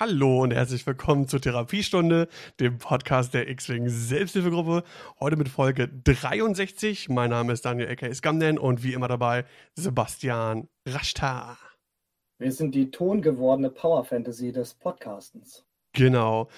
Hallo und herzlich willkommen zur Therapiestunde, dem Podcast der X-Wing Selbsthilfegruppe. Heute mit Folge 63. Mein Name ist Daniel Ecker Iskamnen und wie immer dabei Sebastian Rashta. Wir sind die tongewordene Power Fantasy des Podcastens. Genau.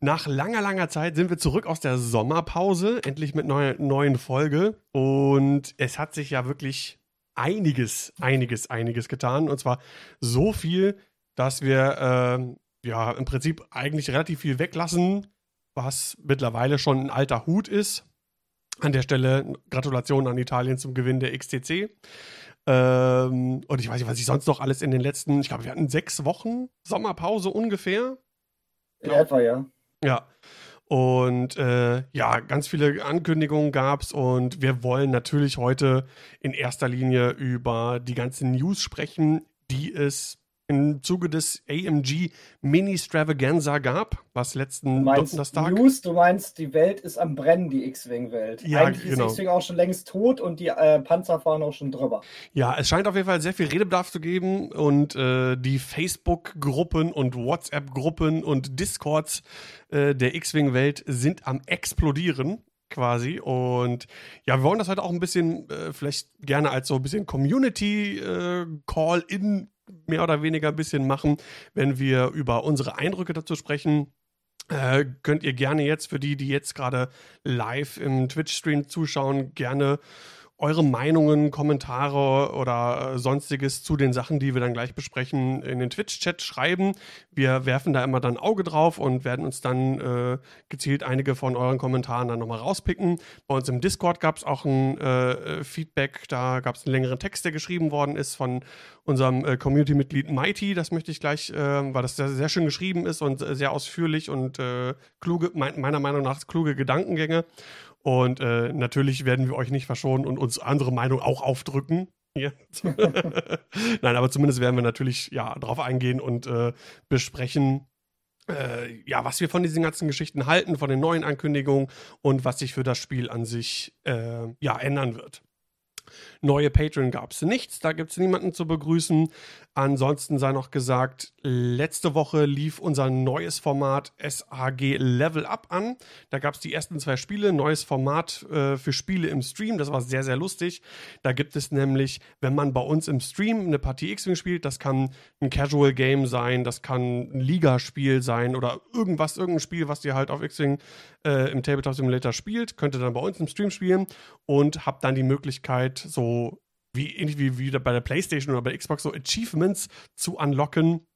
Nach langer, langer Zeit sind wir zurück aus der Sommerpause, endlich mit einer neuen Folge. Und es hat sich ja wirklich einiges, einiges, einiges getan. Und zwar so viel, dass wir äh, ja, im Prinzip eigentlich relativ viel weglassen, was mittlerweile schon ein alter Hut ist. An der Stelle Gratulation an Italien zum Gewinn der XTC. Ähm, und ich weiß nicht, was ich sonst noch alles in den letzten, ich glaube, wir hatten sechs Wochen Sommerpause ungefähr. In etwa, ja. Ja. Und äh, ja, ganz viele Ankündigungen gab es und wir wollen natürlich heute in erster Linie über die ganzen News sprechen, die es im Zuge des AMG Mini Stravaganza gab, was letzten Donnerstag. News, du meinst, die Welt ist am Brennen, die X-Wing-Welt. Ja, Eigentlich genau. ist X-Wing auch schon längst tot und die äh, Panzer fahren auch schon drüber. Ja, es scheint auf jeden Fall sehr viel Redebedarf zu geben und äh, die Facebook-Gruppen und WhatsApp-Gruppen und Discords äh, der X-Wing-Welt sind am explodieren quasi. Und ja, wir wollen das heute auch ein bisschen, äh, vielleicht gerne als so ein bisschen Community-Call-In äh, mehr oder weniger ein bisschen machen, wenn wir über unsere Eindrücke dazu sprechen. Äh, könnt ihr gerne jetzt, für die, die jetzt gerade live im Twitch-Stream zuschauen, gerne eure Meinungen, Kommentare oder äh, sonstiges zu den Sachen, die wir dann gleich besprechen, in den Twitch-Chat schreiben. Wir werfen da immer dann Auge drauf und werden uns dann äh, gezielt einige von euren Kommentaren dann nochmal rauspicken. Bei uns im Discord gab es auch ein äh, Feedback, da gab es einen längeren Text, der geschrieben worden ist von unserem äh, Community-Mitglied Mighty. Das möchte ich gleich, äh, weil das sehr, sehr, schön geschrieben ist und sehr ausführlich und äh, kluge, meiner Meinung nach kluge Gedankengänge. Und äh, natürlich werden wir euch nicht verschonen und uns andere Meinungen auch aufdrücken. Nein, aber zumindest werden wir natürlich ja drauf eingehen und äh, besprechen, äh, ja, was wir von diesen ganzen Geschichten halten, von den neuen Ankündigungen und was sich für das Spiel an sich äh, ja ändern wird. Neue Patreon gab es nichts, da gibt es niemanden zu begrüßen. Ansonsten sei noch gesagt, letzte Woche lief unser neues Format SAG Level Up an. Da gab es die ersten zwei Spiele, neues Format äh, für Spiele im Stream. Das war sehr, sehr lustig. Da gibt es nämlich, wenn man bei uns im Stream eine Partie X-Wing spielt, das kann ein Casual Game sein, das kann ein Ligaspiel sein oder irgendwas, irgendein Spiel, was ihr halt auf X-Wing äh, im Tabletop Simulator spielt, könnt ihr dann bei uns im Stream spielen und habt dann die Möglichkeit, so wie ähnlich wie, wie bei der PlayStation oder bei Xbox so Achievements zu unlocken.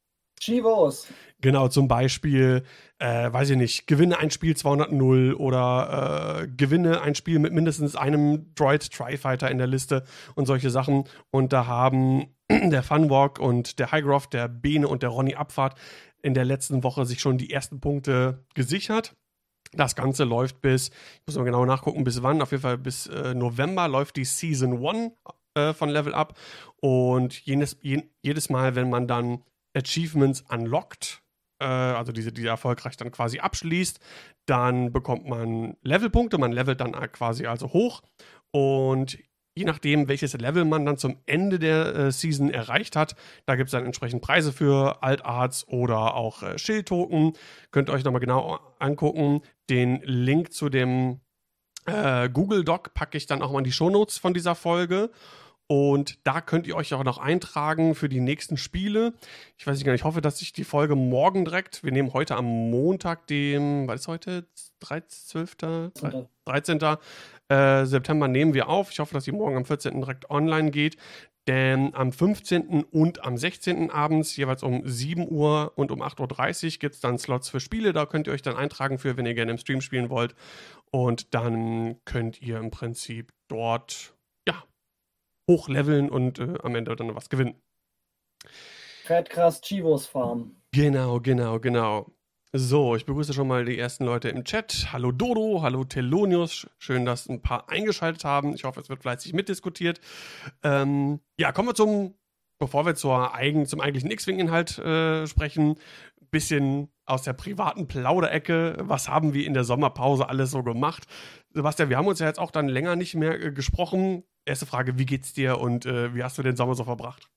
Chivos. Genau, zum Beispiel, äh, weiß ich nicht, gewinne ein Spiel 200-0 oder äh, gewinne ein Spiel mit mindestens einem Droid Tri-Fighter in der Liste und solche Sachen. Und da haben der Funwalk und der Highgroff, der Bene und der Ronny Abfahrt in der letzten Woche sich schon die ersten Punkte gesichert. Das Ganze läuft bis, ich muss mal genau nachgucken, bis wann, auf jeden Fall bis äh, November läuft die Season 1 äh, von Level Up. Und jedes, je, jedes Mal, wenn man dann Achievements unlockt, äh, also diese, die erfolgreich dann quasi abschließt, dann bekommt man Levelpunkte, man levelt dann quasi also hoch. Und je nachdem, welches Level man dann zum Ende der äh, Season erreicht hat, da gibt es dann entsprechend Preise für Altarts oder auch äh, Schildtoken. Könnt ihr euch nochmal genau angucken. Den Link zu dem äh, Google Doc packe ich dann auch mal in die Shownotes von dieser Folge. Und da könnt ihr euch auch noch eintragen für die nächsten Spiele. Ich weiß nicht gar nicht, ich hoffe, dass ich die Folge morgen direkt, wir nehmen heute am Montag, dem, was ist heute? 13. 13. 13. Äh, September nehmen wir auf. Ich hoffe, dass die morgen am 14. direkt online geht. Denn am 15. und am 16. abends, jeweils um 7 Uhr und um 8.30 Uhr, gibt es dann Slots für Spiele. Da könnt ihr euch dann eintragen für, wenn ihr gerne im Stream spielen wollt. Und dann könnt ihr im Prinzip dort hochleveln und äh, am Ende dann was gewinnen. Fett krass Chivos Farm. Genau, genau, genau. So, ich begrüße schon mal die ersten Leute im Chat. Hallo Dodo, hallo Telonius. Schön, dass ein paar eingeschaltet haben. Ich hoffe, es wird fleißig mitdiskutiert. Ähm, ja, kommen wir zum, bevor wir zur eigen, zum eigentlichen X-Wing-Inhalt äh, sprechen, bisschen aus der privaten Plauderecke. Was haben wir in der Sommerpause alles so gemacht? Sebastian, wir haben uns ja jetzt auch dann länger nicht mehr äh, gesprochen. Erste Frage, wie geht's dir und äh, wie hast du den Sommer so verbracht?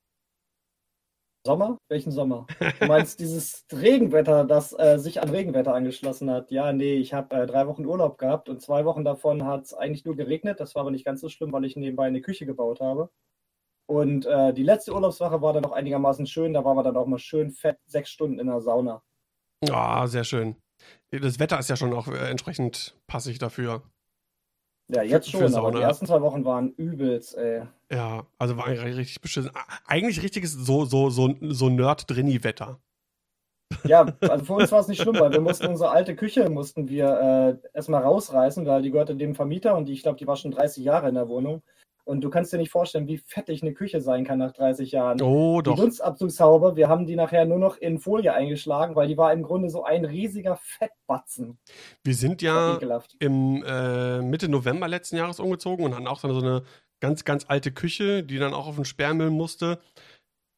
Sommer? Welchen Sommer? Du meinst dieses Regenwetter, das äh, sich an Regenwetter angeschlossen hat? Ja, nee, ich habe äh, drei Wochen Urlaub gehabt und zwei Wochen davon hat es eigentlich nur geregnet. Das war aber nicht ganz so schlimm, weil ich nebenbei eine Küche gebaut habe. Und äh, die letzte Urlaubswoche war dann noch einigermaßen schön. Da waren wir dann auch mal schön fett sechs Stunden in der Sauna. Ah, sehr schön. Das Wetter ist ja schon auch äh, entsprechend passig dafür. Ja, jetzt schon, aber die ersten zwei Wochen waren übelst, ey. Ja, also war eigentlich richtig beschissen. Eigentlich richtiges so, so, so, so Nerd-Drinni-Wetter. Ja, also für uns war es nicht schlimm, weil wir mussten unsere alte Küche mussten wir äh, erstmal rausreißen, weil die gehörte dem Vermieter und die, ich glaube, die war schon 30 Jahre in der Wohnung. Und du kannst dir nicht vorstellen, wie fettig eine Küche sein kann nach 30 Jahren. Oh, doch. Die Dunstabzugshaube, wir haben die nachher nur noch in Folie eingeschlagen, weil die war im Grunde so ein riesiger Fettbatzen. Wir sind ja im äh, Mitte November letzten Jahres umgezogen und hatten auch so eine ganz, ganz alte Küche, die dann auch auf den Sperrmüll musste.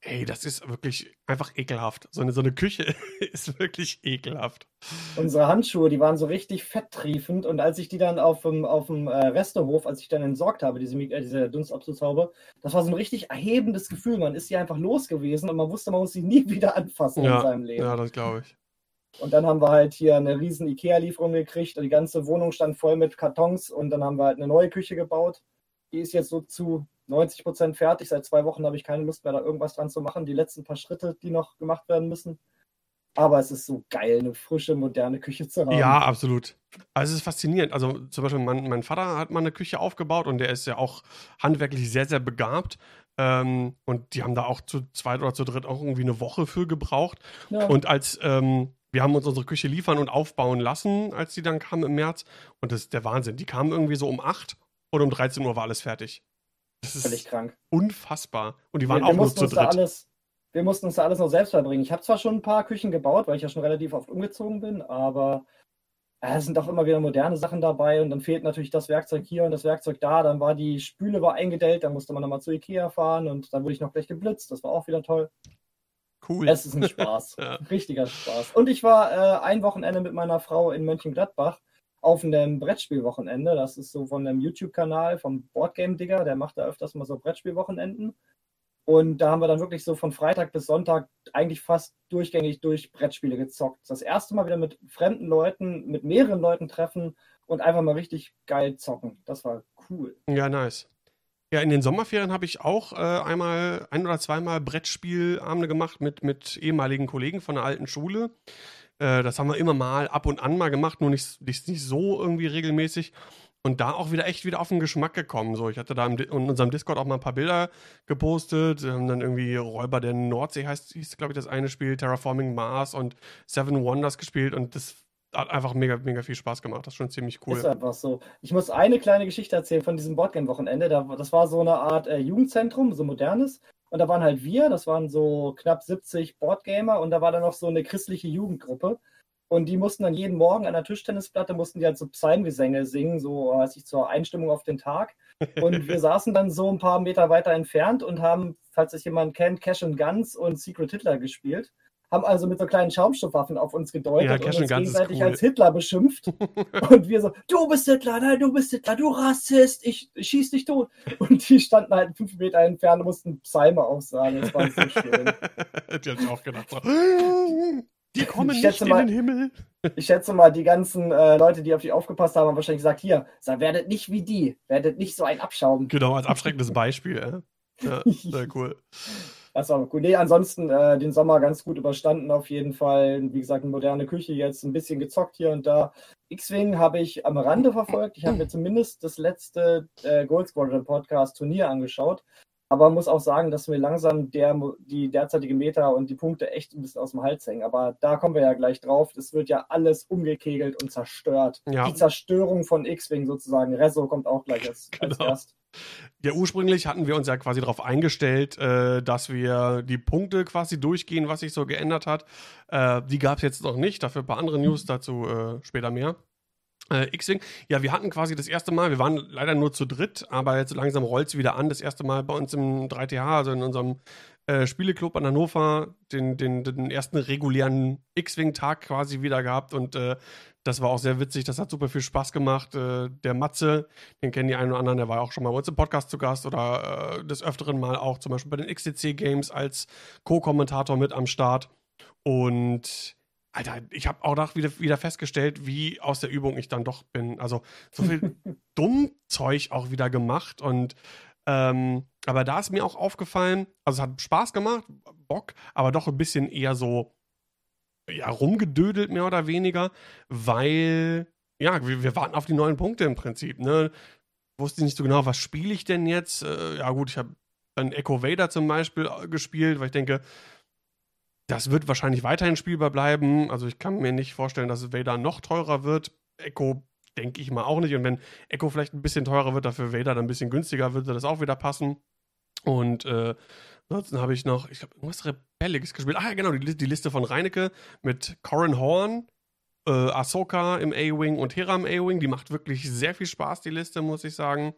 Ey, das ist wirklich einfach ekelhaft. So eine, so eine Küche ist wirklich ekelhaft. Unsere Handschuhe, die waren so richtig fetttriefend und als ich die dann auf dem, auf dem äh, Restehof, als ich dann entsorgt habe, diese, äh, diese Dunstabzugshaube, das war so ein richtig erhebendes Gefühl. Man ist sie einfach los gewesen und man wusste, man muss sie nie wieder anfassen ja, in seinem Leben. Ja, das glaube ich. Und dann haben wir halt hier eine riesen Ikea-Lieferung gekriegt und die ganze Wohnung stand voll mit Kartons und dann haben wir halt eine neue Küche gebaut. Die ist jetzt so zu 90 Prozent fertig. Seit zwei Wochen habe ich keine Lust mehr, da irgendwas dran zu machen. Die letzten paar Schritte, die noch gemacht werden müssen. Aber es ist so geil, eine frische, moderne Küche zu haben. Ja, absolut. Also es ist faszinierend. Also zum Beispiel mein, mein Vater hat mal eine Küche aufgebaut und der ist ja auch handwerklich sehr, sehr begabt. Ähm, und die haben da auch zu zweit oder zu dritt auch irgendwie eine Woche für gebraucht. Ja. Und als ähm, wir haben uns unsere Küche liefern und aufbauen lassen, als die dann kam im März. Und das ist der Wahnsinn. Die kamen irgendwie so um 8 und um 13 Uhr war alles fertig. Das ist völlig krank. Unfassbar. Und die waren wir, auch wir nur zu dritt. Alles, wir mussten uns da alles noch selbst verbringen. Ich habe zwar schon ein paar Küchen gebaut, weil ich ja schon relativ oft umgezogen bin, aber es sind auch immer wieder moderne Sachen dabei und dann fehlt natürlich das Werkzeug hier und das Werkzeug da. Dann war die Spüle war eingedellt, dann musste man nochmal zu Ikea fahren und dann wurde ich noch gleich geblitzt. Das war auch wieder toll. Cool. Es ist ein Spaß. ja. Richtiger Spaß. Und ich war äh, ein Wochenende mit meiner Frau in Mönchengladbach auf einem Brettspielwochenende. Das ist so von einem YouTube-Kanal vom Boardgame Digger, der macht da öfters mal so Brettspielwochenenden. Und da haben wir dann wirklich so von Freitag bis Sonntag eigentlich fast durchgängig durch Brettspiele gezockt. Das erste Mal wieder mit fremden Leuten, mit mehreren Leuten treffen und einfach mal richtig geil zocken. Das war cool. Ja, nice. Ja, in den Sommerferien habe ich auch äh, einmal, ein oder zweimal Brettspielabende gemacht mit, mit ehemaligen Kollegen von der alten Schule. Äh, das haben wir immer mal ab und an mal gemacht, nur nicht, nicht, nicht so irgendwie regelmäßig. Und da auch wieder echt wieder auf den Geschmack gekommen. So, ich hatte da in unserem Discord auch mal ein paar Bilder gepostet. Wir haben dann irgendwie Räuber der Nordsee heißt, hieß, glaube ich, das eine Spiel, Terraforming Mars und Seven Wonders gespielt und das hat einfach mega, mega viel Spaß gemacht. Das ist schon ziemlich cool. Ist einfach so. Ich muss eine kleine Geschichte erzählen von diesem Boardgame-Wochenende. Das war so eine Art äh, Jugendzentrum, so modernes. Und da waren halt wir, das waren so knapp 70 Boardgamer und da war dann noch so eine christliche Jugendgruppe. Und die mussten dann jeden Morgen an der Tischtennisplatte, mussten die halt so Psalmgesänge singen, so weiß ich, zur Einstimmung auf den Tag. Und wir saßen dann so ein paar Meter weiter entfernt und haben, falls es jemand kennt, Cash and Guns und Secret Hitler gespielt haben also mit so kleinen Schaumstoffwaffen auf uns gedeutet ja, und uns gegenseitig cool. als Hitler beschimpft. und wir so, du bist Hitler, nein, du bist Hitler, du Rassist, ich schieß dich tot. Und die standen halt fünf Meter entfernt und mussten Psalme aufsagen. Das war so schön. die hat auch gedacht, so, die kommen ich nicht in mal, den Himmel. Ich schätze mal, die ganzen äh, Leute, die auf dich aufgepasst haben, haben wahrscheinlich gesagt, hier, sag, werdet nicht wie die, werdet nicht so ein Abschaum. Genau, als abschreckendes Beispiel. Äh? Ja, sehr cool. Das war cool. Nee, ansonsten äh, den Sommer ganz gut überstanden auf jeden Fall. Wie gesagt, eine moderne Küche jetzt, ein bisschen gezockt hier und da. X-Wing habe ich am Rande verfolgt. Ich habe mir zumindest das letzte äh, Gold Squadron Podcast Turnier angeschaut. Aber muss auch sagen, dass mir langsam der, die derzeitige Meta und die Punkte echt ein bisschen aus dem Hals hängen. Aber da kommen wir ja gleich drauf. Es wird ja alles umgekegelt und zerstört. Ja. Die Zerstörung von X-Wing sozusagen. Rezo kommt auch gleich als, genau. als Gast. Ja, ursprünglich hatten wir uns ja quasi darauf eingestellt, äh, dass wir die Punkte quasi durchgehen, was sich so geändert hat. Äh, die gab es jetzt noch nicht, dafür ein paar andere News dazu äh, später mehr. Äh, X-Wing, ja, wir hatten quasi das erste Mal, wir waren leider nur zu dritt, aber jetzt langsam rollt es wieder an. Das erste Mal bei uns im 3TH, also in unserem äh, Spieleclub an Hannover, den, den, den ersten regulären X-Wing-Tag quasi wieder gehabt und äh, das war auch sehr witzig, das hat super viel Spaß gemacht. Äh, der Matze, den kennen die einen oder anderen, der war auch schon mal bei uns im Podcast zu Gast oder äh, des Öfteren mal auch zum Beispiel bei den XTC-Games als Co-Kommentator mit am Start. Und Alter, ich habe auch noch wieder, wieder festgestellt, wie aus der Übung ich dann doch bin. Also so viel Dummzeug auch wieder gemacht und ähm, aber da ist mir auch aufgefallen, also es hat Spaß gemacht, Bock, aber doch ein bisschen eher so ja, rumgedödelt, mehr oder weniger, weil ja, wir, wir warten auf die neuen Punkte im Prinzip, ne? Wusste nicht so genau, was spiele ich denn jetzt? Äh, ja, gut, ich habe dann Echo Vader zum Beispiel äh, gespielt, weil ich denke, das wird wahrscheinlich weiterhin spielbar bleiben. Also ich kann mir nicht vorstellen, dass Vader noch teurer wird. Echo denke ich mal auch nicht. Und wenn Echo vielleicht ein bisschen teurer wird, dafür Vader dann ein bisschen günstiger, würde das auch wieder passen. Und äh, ansonsten habe ich noch, ich glaube, irgendwas Rebelliges gespielt. Ah ja, genau, die, die, Liste von Reinecke mit Corin Horn, äh, Ahsoka im A-Wing und Hera im A-Wing. Die macht wirklich sehr viel Spaß, die Liste, muss ich sagen.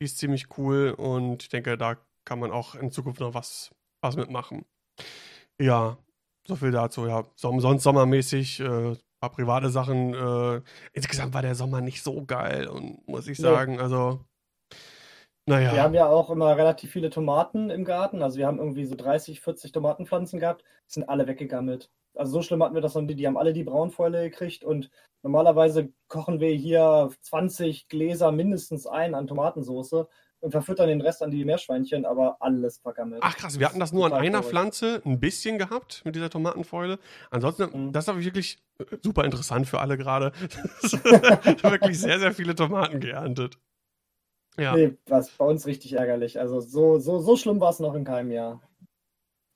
Die ist ziemlich cool und ich denke, da kann man auch in Zukunft noch was, was mitmachen. Ja, so viel dazu, ja. sonst sommermäßig, äh, paar private Sachen. Äh, insgesamt war der Sommer nicht so geil und muss ich sagen, nee. also. Naja. Wir haben ja auch immer relativ viele Tomaten im Garten. Also wir haben irgendwie so 30, 40 Tomatenpflanzen gehabt. Die sind alle weggegammelt. Also so schlimm hatten wir das noch nie. Die haben alle die Braunfäule gekriegt und normalerweise kochen wir hier 20 Gläser mindestens ein an Tomatensauce und verfüttern den Rest an die Meerschweinchen, aber alles vergammelt. Ach krass, wir hatten das nur an einer Pflanze ein bisschen gehabt mit dieser Tomatenfäule. Ansonsten, mhm. das habe ich wirklich äh, super interessant für alle gerade. wirklich sehr, sehr viele Tomaten geerntet. Ja. Nee, was bei uns richtig ärgerlich. Also so, so, so schlimm war es noch in keinem Jahr.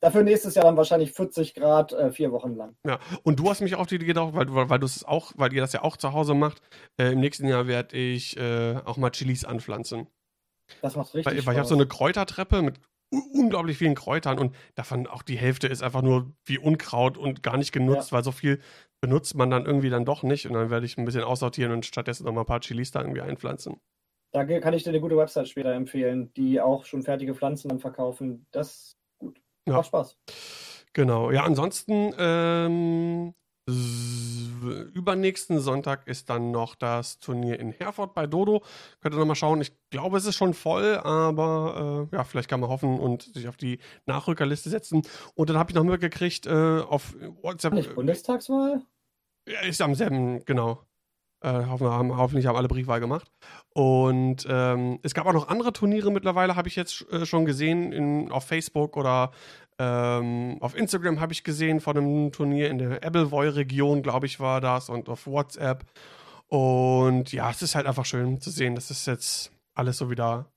Dafür nächstes Jahr dann wahrscheinlich 40 Grad, äh, vier Wochen lang. Ja, und du hast mich auf die Idee gedacht, weil, weil, weil du es auch, weil ihr das ja auch zu Hause macht. Äh, Im nächsten Jahr werde ich äh, auch mal Chilis anpflanzen. Das macht richtig Weil, weil ich habe so eine Kräutertreppe mit unglaublich vielen Kräutern und davon auch die Hälfte ist einfach nur wie Unkraut und gar nicht genutzt, ja. weil so viel benutzt man dann irgendwie dann doch nicht und dann werde ich ein bisschen aussortieren und stattdessen noch mal ein paar Chilis da irgendwie einpflanzen. Da kann ich dir eine gute Website später empfehlen, die auch schon fertige Pflanzen dann verkaufen. Das ist gut. Ja. Macht Spaß. Genau. Ja, ansonsten ähm, übernächsten Sonntag ist dann noch das Turnier in Herford bei Dodo. Könnt ihr nochmal schauen. Ich glaube, es ist schon voll, aber äh, ja, vielleicht kann man hoffen und sich auf die Nachrückerliste setzen. Und dann habe ich noch mitgekriegt äh, auf WhatsApp. Nicht Bundestagswahl? Ja, ist am selben, genau. Äh, hoffen, hoffentlich haben alle Briefwahl gemacht. Und ähm, es gab auch noch andere Turniere mittlerweile, habe ich jetzt äh, schon gesehen in, auf Facebook oder ähm, auf Instagram habe ich gesehen von einem Turnier in der Ebbelvoy-Region, glaube ich, war das, und auf WhatsApp. Und ja, es ist halt einfach schön zu sehen, dass es jetzt alles so wieder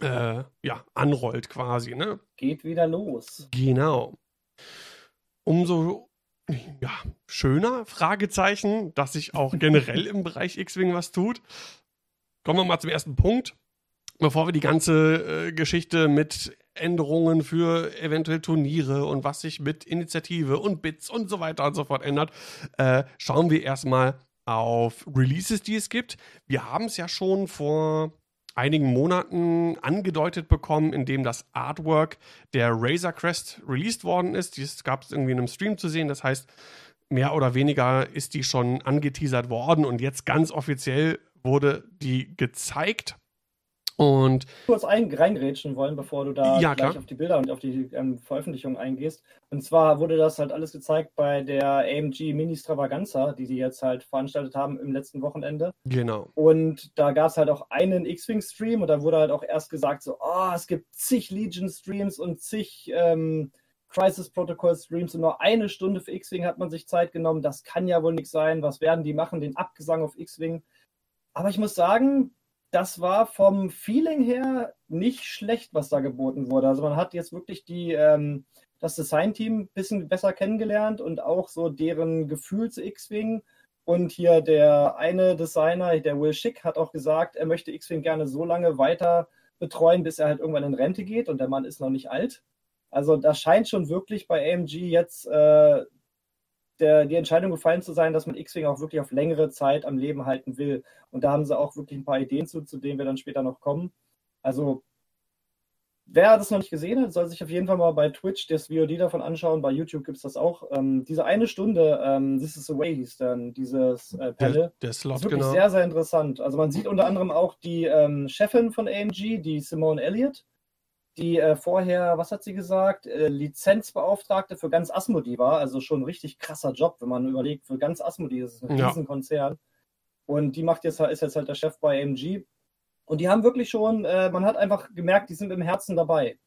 äh, ja, anrollt quasi, ne? Geht wieder los. Genau. Umso ja, schöner, Fragezeichen, dass sich auch generell im Bereich X-Wing was tut. Kommen wir mal zum ersten Punkt. Bevor wir die ganze äh, Geschichte mit Änderungen für eventuell Turniere und was sich mit Initiative und Bits und so weiter und so fort ändert, äh, schauen wir erstmal auf Releases, die es gibt. Wir haben es ja schon vor einigen Monaten angedeutet bekommen, indem das Artwork der Razor Crest released worden ist. Das gab es irgendwie in einem Stream zu sehen. Das heißt, mehr oder weniger ist die schon angeteasert worden und jetzt ganz offiziell wurde die gezeigt. Und kurz ein, reingrätschen wollen, bevor du da ja, gleich klar. auf die Bilder und auf die ähm, Veröffentlichung eingehst. Und zwar wurde das halt alles gezeigt bei der AMG Mini Stravaganza, die sie jetzt halt veranstaltet haben im letzten Wochenende. Genau. Und da gab es halt auch einen X-Wing-Stream und da wurde halt auch erst gesagt, so, oh, es gibt zig Legion-Streams und zig ähm, Crisis Protocol Streams und nur eine Stunde für X-Wing hat man sich Zeit genommen. Das kann ja wohl nichts sein. Was werden die machen? Den Abgesang auf X-Wing. Aber ich muss sagen, das war vom Feeling her nicht schlecht, was da geboten wurde. Also man hat jetzt wirklich die, ähm, das Design-Team ein bisschen besser kennengelernt und auch so deren Gefühl zu X-Wing. Und hier der eine Designer, der Will Schick, hat auch gesagt, er möchte X-Wing gerne so lange weiter betreuen, bis er halt irgendwann in Rente geht und der Mann ist noch nicht alt. Also das scheint schon wirklich bei AMG jetzt äh, der, die Entscheidung gefallen zu sein, dass man X-Wing auch wirklich auf längere Zeit am Leben halten will. Und da haben sie auch wirklich ein paar Ideen zu, zu denen wir dann später noch kommen. Also Wer das noch nicht gesehen hat, soll sich auf jeden Fall mal bei Twitch das VOD davon anschauen. Bei YouTube gibt es das auch. Ähm, diese eine Stunde, ähm, This is the Way hieß dann dieses äh, Panel. Der, der Slot, ist wirklich genau. sehr, sehr interessant. Also man sieht unter anderem auch die ähm, Chefin von AMG, die Simone Elliott, die äh, vorher, was hat sie gesagt, äh, Lizenzbeauftragte für ganz Asmodee war. Also schon ein richtig krasser Job, wenn man überlegt, für ganz Asmodee, das ist ein Ja. Riesenkonzern. Und die macht jetzt, ist jetzt halt der Chef bei AMG. Und die haben wirklich schon, äh, man hat einfach gemerkt, die sind im Herzen dabei.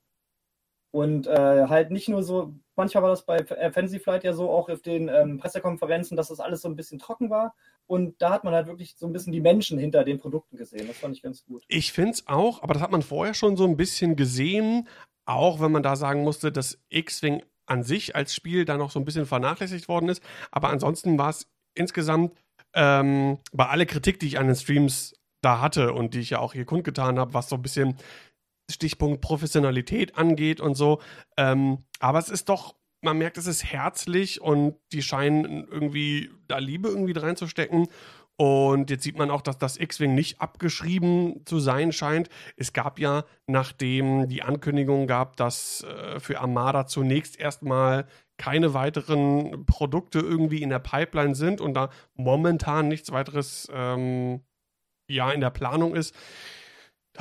Und äh, halt nicht nur so, manchmal war das bei äh, Fantasy Flight ja so, auch auf den ähm, Pressekonferenzen, dass das alles so ein bisschen trocken war. Und da hat man halt wirklich so ein bisschen die Menschen hinter den Produkten gesehen. Das fand ich ganz gut. Ich finde es auch, aber das hat man vorher schon so ein bisschen gesehen, auch wenn man da sagen musste, dass X-Wing an sich als Spiel da noch so ein bisschen vernachlässigt worden ist. Aber ansonsten war es insgesamt ähm, bei aller Kritik, die ich an den Streams da hatte und die ich ja auch hier kundgetan habe, was so ein bisschen Stichpunkt Professionalität angeht und so. Ähm, aber es ist doch, man merkt, es ist herzlich und die scheinen irgendwie da Liebe irgendwie reinzustecken. Und jetzt sieht man auch, dass das X-Wing nicht abgeschrieben zu sein scheint. Es gab ja, nachdem die Ankündigung gab, dass äh, für Armada zunächst erstmal keine weiteren Produkte irgendwie in der Pipeline sind und da momentan nichts weiteres ähm, ja in der Planung ist.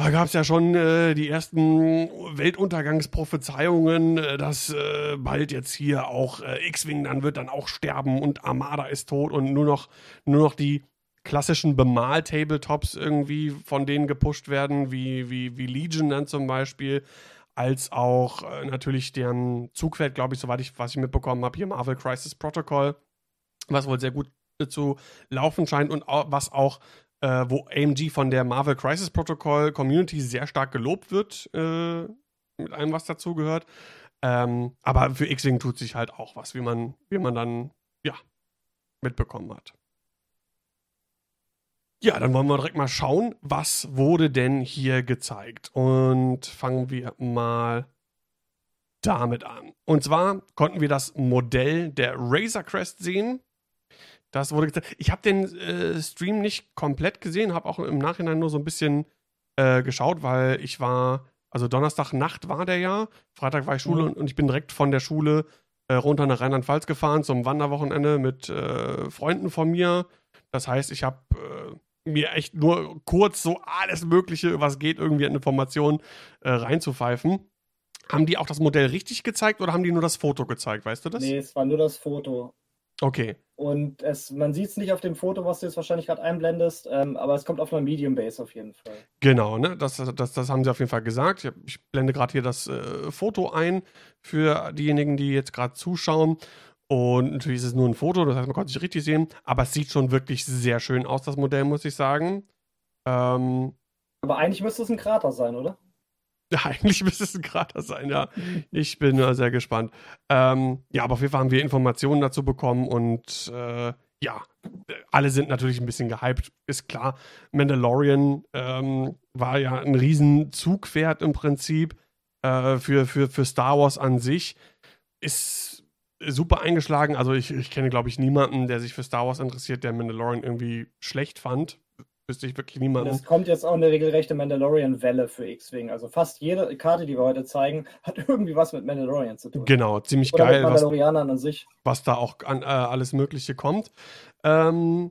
Da gab es ja schon äh, die ersten Weltuntergangsprophezeiungen, äh, dass äh, bald jetzt hier auch äh, X-Wing dann wird dann auch sterben und Armada ist tot und nur noch, nur noch die klassischen Bemal-Tabletops irgendwie von denen gepusht werden, wie, wie, wie Legion dann zum Beispiel, als auch äh, natürlich deren Zugpferd, glaube ich, soweit ich, was ich mitbekommen habe, hier Marvel Crisis Protocol, was wohl sehr gut zu laufen scheint und was auch äh, wo AMG von der Marvel Crisis Protocol Community sehr stark gelobt wird, äh, mit allem, was dazu gehört. Ähm, aber für X-Wing tut sich halt auch was, wie man, wie man dann, ja, mitbekommen hat. Ja, dann wollen wir direkt mal schauen, was wurde denn hier gezeigt. Und fangen wir mal damit an. Und zwar konnten wir das Modell der Razor Crest sehen. Das wurde gezeigt. Ich habe den äh, Stream nicht komplett gesehen, habe auch im Nachhinein nur so ein bisschen äh, geschaut, weil ich war, also Donnerstagnacht war der ja, Freitag war ich Schule Mhm. und, und ich bin direkt von der Schule äh, runter nach Rheinland-Pfalz gefahren zum Wanderwochenende mit äh, Freunden von mir. Das heißt, ich habe äh, mir echt nur kurz so alles Mögliche, was geht, irgendwie an Informationen äh, reinzupfeifen. Haben die auch das Modell richtig gezeigt oder haben die nur das Foto gezeigt? Weißt du das? Nee, es war nur das Foto. Okay. Und es, man sieht es nicht auf dem Foto, was du jetzt wahrscheinlich gerade einblendest, ähm, aber es kommt auf einer Medium Base auf jeden Fall. Genau, ne? Das, das, das haben sie auf jeden Fall gesagt. Ich, blende gerade hier das äh, Foto ein für diejenigen, die jetzt gerade zuschauen. Und natürlich ist es nur ein Foto, das heißt, man konnte es nicht richtig sehen. Aber es sieht schon wirklich sehr schön aus, das Modell, muss ich sagen. Ähm, Aber eigentlich müsste es ein Krater sein, oder? Eigentlich müsste es ein Krater sein, ja. Ich bin äh, sehr gespannt. Ähm, ja, aber auf jeden Fall haben wir Informationen dazu bekommen und äh, ja, alle sind natürlich ein bisschen gehypt, ist klar. Mandalorian ähm, war ja ein riesen Zugpferd im Prinzip äh, für, für, für Star Wars an sich. Ist super eingeschlagen. Also ich, ich kenne, glaube ich, niemanden, der sich für Star Wars interessiert, der Mandalorian irgendwie schlecht fand. Wüsste ich wirklich niemanden. es kommt jetzt auch eine regelrechte Mandalorian-Welle für X-Wing. Also fast jede Karte, die wir heute zeigen, hat irgendwie was mit Mandalorian zu tun. Genau, ziemlich Oder geil, mit was Mandalorianern an sich. was da auch an äh, alles Mögliche kommt. Ähm,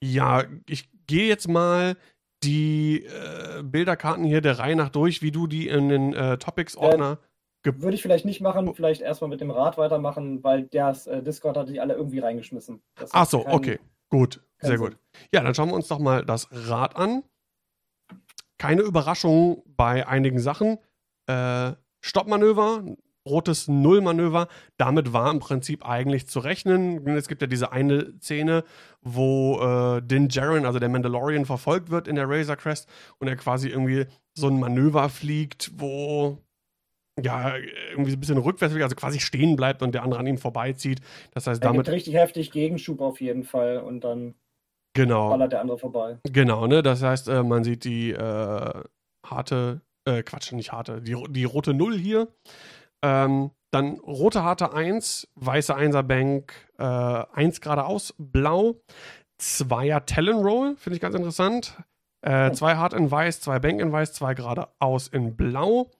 ja, ich gehe jetzt mal die äh, Bilderkarten hier der Reihe nach durch, wie du die in den äh, Topics-Ordner. Würde ich vielleicht nicht machen, vielleicht erstmal mit dem Rad weitermachen, weil das äh, Discord hat die alle irgendwie reingeschmissen. Das Ach so, kein- okay, gut, kein sehr gut. Ja, dann schauen wir uns doch mal das Rad an. Keine Überraschung bei einigen Sachen. Äh, Stoppmanöver, rotes Nullmanöver. Damit war im Prinzip eigentlich zu rechnen. Es gibt ja diese eine Szene, wo äh, Din Djarin, also der Mandalorian, verfolgt wird in der Razor Crest und er quasi irgendwie so ein Manöver fliegt, wo ja irgendwie so ein bisschen rückwärts, also quasi stehen bleibt und der andere an ihm vorbeizieht. Das heißt, Er damit richtig heftig Gegenschub auf jeden Fall und dann genau. ballert der andere vorbei. Genau, ne? Das heißt, äh, man sieht die äh, harte, äh, Quatsch, nicht harte, die, die rote Null hier. Ähm, dann rote Harte 1, weiße 1er Bank, äh, 1 geradeaus, blau. Zweier Talon finde ich ganz interessant. Äh, zwei Hart in weiß, zwei Bank in weiß, zwei geradeaus in blau.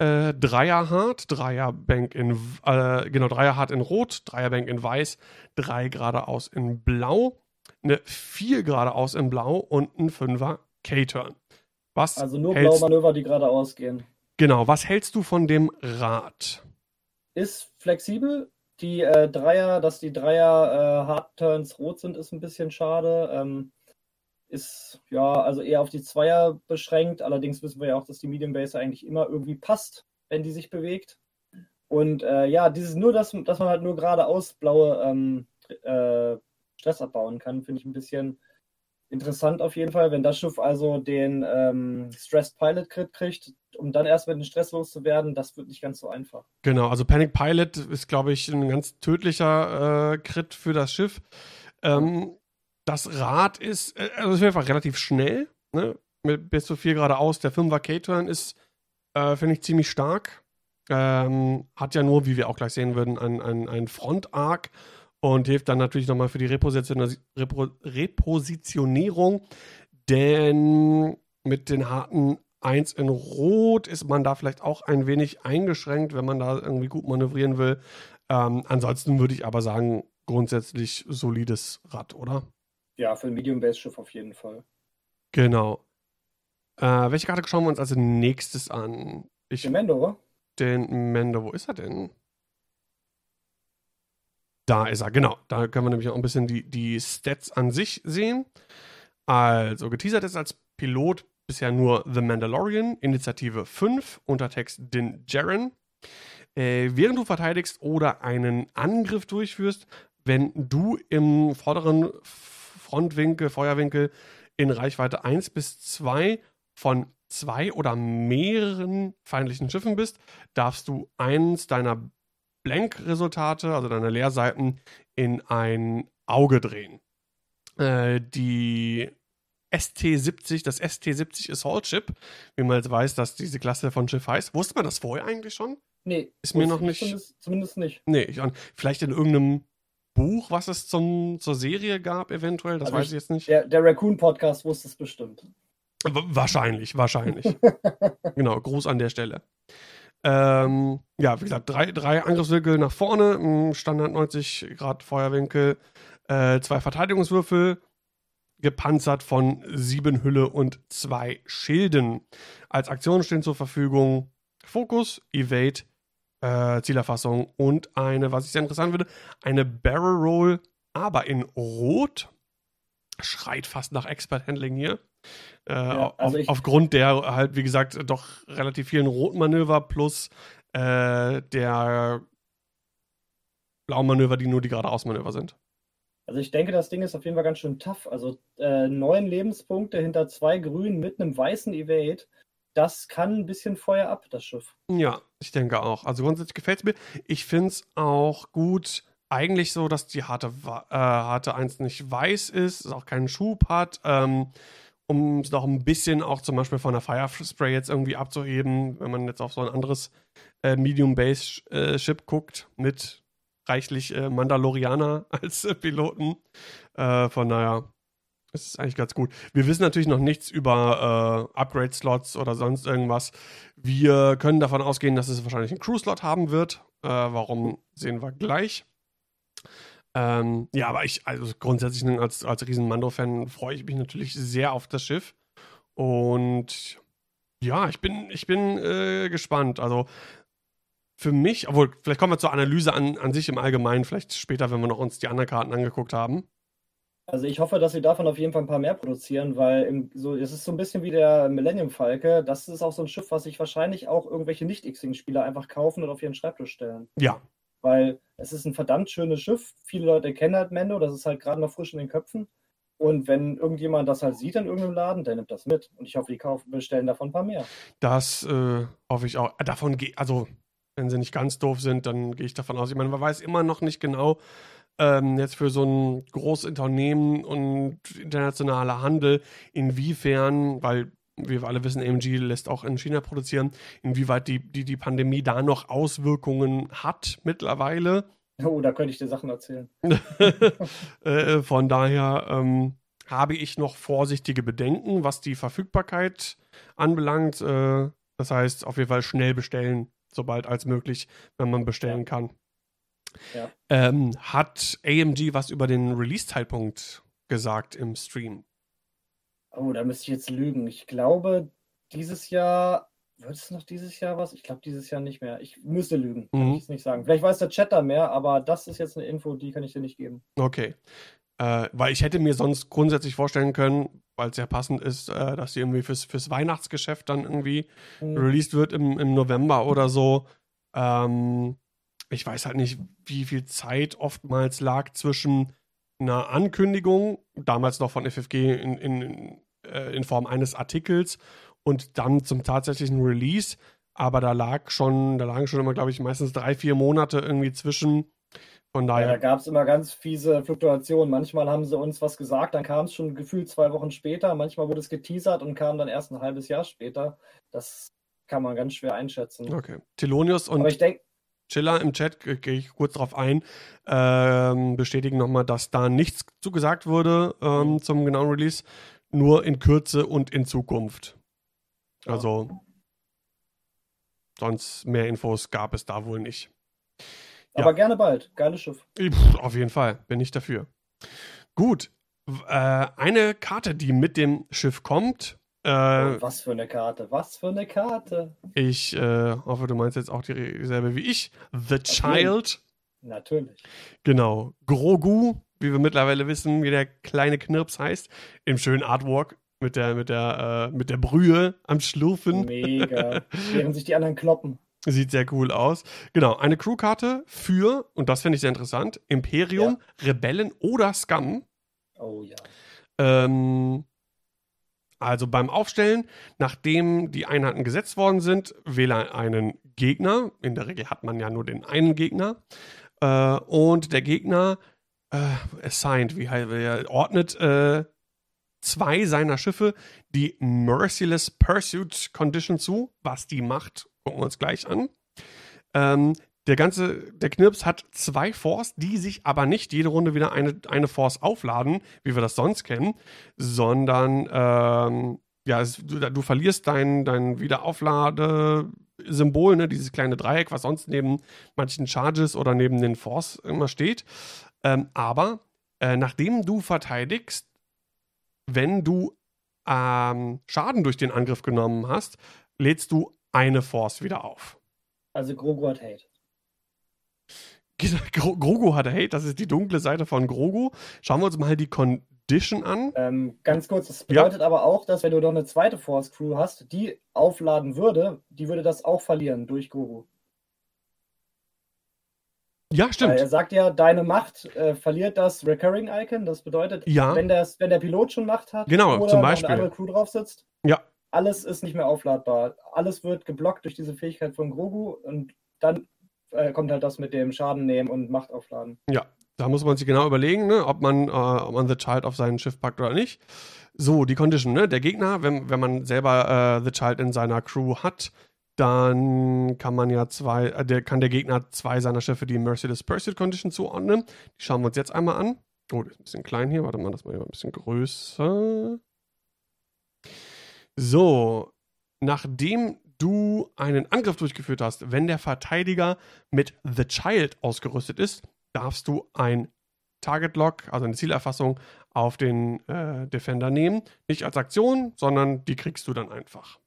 Äh, Dreier Hart, Dreier Bank in, äh, genau, Dreier Hart in rot, Dreier Bank in weiß, drei geradeaus in blau, eine vier geradeaus in blau und ein Fünfer K-Turn. Was also nur blaue Manöver, die geradeaus gehen. Genau, was hältst du von dem Rad? Ist flexibel. Die äh, Dreier, dass die Dreier äh, Hard Turns rot sind, ist ein bisschen schade. Ähm, ist ja also eher auf die Zweier beschränkt. Allerdings wissen wir ja auch, dass die Medium Base eigentlich immer irgendwie passt, wenn die sich bewegt. Und äh, ja, dieses nur, dass, dass man halt nur geradeaus blaue ähm, äh, Stress abbauen kann, finde ich ein bisschen interessant auf jeden Fall. Wenn das Schiff also den ähm, Stressed Pilot Crit kriegt, um dann erst mit dem Stress loszuwerden, das wird nicht ganz so einfach. Genau, also Panic Pilot ist, glaube ich, ein ganz tödlicher äh, Crit für das Schiff. Ähm, das Rad ist, äh, also ist einfach relativ schnell, ne? Mit bis zu 4 geradeaus. Der 5er K-Turn ist, äh, finde ich, ziemlich stark. Ähm, hat ja nur, wie wir auch gleich sehen würden, ein, ein, ein Front-Arc und hilft dann natürlich nochmal für die Reposition Repo Repositionierung. Denn mit den harten 1 in Rot ist man da vielleicht auch ein wenig eingeschränkt, wenn man da irgendwie gut manövrieren will. Ähm, ansonsten würde ich aber sagen, grundsätzlich solides Rad, oder? Ja, für ein Medium-Base-Schiff auf jeden Fall. Genau. Äh, welche Karte schauen wir uns als nächstes an? Ich, den Mendo, oder? Den Mendo, wo ist er denn? Da ist er, genau. Da können wir nämlich auch ein bisschen die, die Stats an sich sehen. Also, geteasert ist als Pilot bisher nur The Mandalorian, Initiative 5, Untertext Din Jaren. Äh, während du verteidigst oder einen Angriff durchführst, wenn du im vorderen Frontwinkel, Feuerwinkel in Reichweite 1 bis 2 von zwei oder mehreren feindlichen Schiffen bist, darfst du eins deiner Blank-Resultate, also deiner Leerseiten, in ein Auge drehen. Äh, die ST-70, das ST-70 Assault Ship, wie man jetzt weiß, dass diese Klasse von Schiff heißt. Wusste man das vorher eigentlich schon? Nee. Ist mir noch nicht. Zumindest, zumindest nicht. Nee, ich, vielleicht in irgendeinem Buch, was es zum, zur Serie gab, eventuell. Das also weiß ich jetzt nicht. Der, der Raccoon-Podcast wusste es bestimmt. Wahrscheinlich, wahrscheinlich. genau, Gruß an der Stelle. Ähm, ja, wie gesagt, drei, drei Angriffswinkel nach vorne, Standard 90 Grad Feuerwinkel, äh, zwei Verteidigungswürfel, gepanzert von sieben Hülle und zwei Schilden. Als Aktionen stehen zur Verfügung Fokus, Evade, äh, Zielerfassung und eine, was ich sehr interessant finde, eine Barrel Roll, aber in Rot. Schreit fast nach Expert Handling hier. Äh, ja, also auf, aufgrund der halt, wie gesagt, doch relativ vielen Rotmanöver plus äh, der Blaumanöver, die nur die geradeausmanöver sind. Also ich denke, das Ding ist auf jeden Fall ganz schön tough. Also äh, neun Lebenspunkte hinter zwei Grünen mit einem weißen Evade das kann ein bisschen Feuer ab, das Schiff. Ja, ich denke auch. Also grundsätzlich gefällt es mir. Ich finde es auch gut, eigentlich so, dass die harte, äh, harte 1 nicht weiß ist, es auch keinen Schub hat, ähm, um es noch ein bisschen auch zum Beispiel von der Firespray jetzt irgendwie abzuheben, wenn man jetzt auf so ein anderes äh, Medium-Base-Ship äh, guckt, mit reichlich äh, Mandalorianer als Piloten. Äh, von daher das ist eigentlich ganz gut. Wir wissen natürlich noch nichts über äh, Upgrade-Slots oder sonst irgendwas. Wir können davon ausgehen, dass es wahrscheinlich einen Crew-Slot haben wird. Äh, warum sehen wir gleich. Ähm, ja, aber ich, also grundsätzlich als, als riesen Mando-Fan freue ich mich natürlich sehr auf das Schiff. Und ja, ich bin, ich bin äh, gespannt. Also für mich, obwohl, vielleicht kommen wir zur Analyse an, an sich im Allgemeinen, vielleicht später, wenn wir noch uns die anderen Karten angeguckt haben. Also ich hoffe, dass sie davon auf jeden Fall ein paar mehr produzieren, weil im, so, es ist so ein bisschen wie der Millennium Falke. Das ist auch so ein Schiff, was sich wahrscheinlich auch irgendwelche Nicht-X-Wing-Spieler einfach kaufen und auf ihren Schreibtisch stellen. Ja. Weil es ist ein verdammt schönes Schiff. Viele Leute kennen halt Mendo, das ist halt gerade noch frisch in den Köpfen. Und wenn irgendjemand das halt sieht in irgendeinem Laden, der nimmt das mit. Und ich hoffe, die kaufen, bestellen davon ein paar mehr. Das äh, hoffe ich auch. Davon gehe, also wenn sie nicht ganz doof sind, dann gehe ich davon aus. Ich meine, man weiß immer noch nicht genau, ähm, jetzt für so ein großes Unternehmen und internationaler Handel, inwiefern, weil wir alle wissen, AMG lässt auch in China produzieren, inwieweit die, die, die Pandemie da noch Auswirkungen hat mittlerweile. Oh, da könnte ich dir Sachen erzählen. äh, von daher ähm, habe ich noch vorsichtige Bedenken, was die Verfügbarkeit anbelangt. Äh, das heißt, auf jeden Fall schnell bestellen, sobald als möglich, wenn man bestellen Ja. kann. Ja. Ähm, hat AMG was über den Release-Zeitpunkt gesagt im Stream? Oh, da müsste ich jetzt lügen. Ich glaube, dieses Jahr, wird es noch dieses Jahr was? Ich glaube, dieses Jahr nicht mehr. Ich müsste lügen, kann Mhm. ich es nicht sagen. Vielleicht weiß der Chat da mehr, aber das ist jetzt eine Info, die kann ich dir nicht geben. Okay. Äh, weil ich hätte mir sonst grundsätzlich vorstellen können, weil es ja passend ist, äh, dass sie irgendwie fürs, fürs Weihnachtsgeschäft dann irgendwie Hm. released wird im, im November oder so. Ähm, ich weiß halt nicht, wie viel Zeit oftmals lag zwischen einer Ankündigung, damals noch von FFG in, in, äh, in Form eines Artikels und dann zum tatsächlichen Release. Aber da lag schon, da lagen schon immer, glaube ich, meistens drei, vier Monate irgendwie zwischen. Von Ja, da daher, gab es immer ganz fiese Fluktuationen. Manchmal haben sie uns was gesagt, dann kam es schon gefühlt zwei Wochen später. Manchmal wurde es geteasert und kam dann erst ein halbes Jahr später. Das kann man ganz schwer einschätzen. okay. Thelonius und Aber ich denke, Chiller im Chat, ge- gehe ich kurz drauf ein, ähm, bestätigen nochmal, dass da nichts zugesagt wurde ähm, zum genauen Release, nur in Kürze und in Zukunft. Ja. Also, sonst mehr Infos gab es da wohl nicht. Ja. aber gerne bald. Geiles Schiff. Pff, auf jeden Fall, bin ich dafür. Gut, äh, eine Karte, die mit dem Schiff kommt, äh, Oh, was für eine Karte. Was für eine Karte. ich äh, hoffe, du meinst jetzt auch dieselbe wie ich, The jeden. Child. Natürlich. Genau. Grogu, wie wir mittlerweile wissen, wie der kleine Knirps heißt, im schönen Artwork mit der, mit der, äh, mit der Brühe am Schlurfen. Mega. Während sich die anderen kloppen. Sieht sehr cool aus. Genau, eine Crewkarte für, und das finde ich sehr interessant, Imperium, Rebellen oder Scum. Oh ja. Ähm, also beim Aufstellen, nachdem die Einheiten gesetzt worden sind, wähle einen Gegner. In der Regel hat man ja nur den einen Gegner. Äh, und der Gegner äh, assigned, wie heißt er, ordnet äh, zwei seiner Schiffe die Merciless Pursuit Condition zu. Was die macht, gucken wir uns gleich an. Ähm, der ganze, der Knirps hat zwei Force, die sich aber nicht jede Runde wieder eine, eine Force aufladen, wie wir das sonst kennen, sondern ähm, ja, es, du, du verlierst dein, dein Wiederauflade-Symbol, ne, dieses kleine Dreieck, was sonst neben manchen Charges oder neben den Force immer steht. Ähm, aber äh, nachdem du verteidigst, wenn du ähm, Schaden durch den Angriff genommen hast, lädst du eine Force wieder auf. Also Grogu hat Hate. Gro Grogu hat Hate, das ist die dunkle Seite von Grogu. Schauen wir uns mal die Condition an. Ähm, ganz kurz, das Ja. bedeutet aber auch, dass wenn du noch eine zweite Force Crew hast, die aufladen würde, die würde das auch verlieren durch Grogu. Ja, Weil stimmt. er sagt ja, deine Macht äh, verliert das Recurring Icon. Das bedeutet, Ja. wenn, das, wenn der Pilot schon Macht hat Genau, oder zum Beispiel. eine andere Crew drauf sitzt, Ja. Alles ist nicht mehr aufladbar. Alles wird geblockt durch diese Fähigkeit von Grogu und dann äh, kommt halt das mit dem Schaden nehmen und Macht aufladen. Ja, da muss man sich genau überlegen, ne, ob, man, äh, ob man The Child auf sein Schiff packt oder nicht. So, die Condition, ne? Der Gegner, wenn, wenn man selber äh, The Child in seiner Crew hat, dann kann man ja zwei, äh, der, kann der Gegner zwei seiner Schiffe die Merciless Pursuit Condition zuordnen. Die schauen wir uns jetzt einmal an. Oh, das ist ein bisschen klein hier. Warte mal, das mal ein bisschen größer. So, nachdem du einen Angriff durchgeführt hast, wenn der Verteidiger mit The Child ausgerüstet ist, darfst du ein Target Lock, also eine Zielerfassung, auf den äh, Defender nehmen. Nicht als Aktion, sondern die kriegst du dann einfach.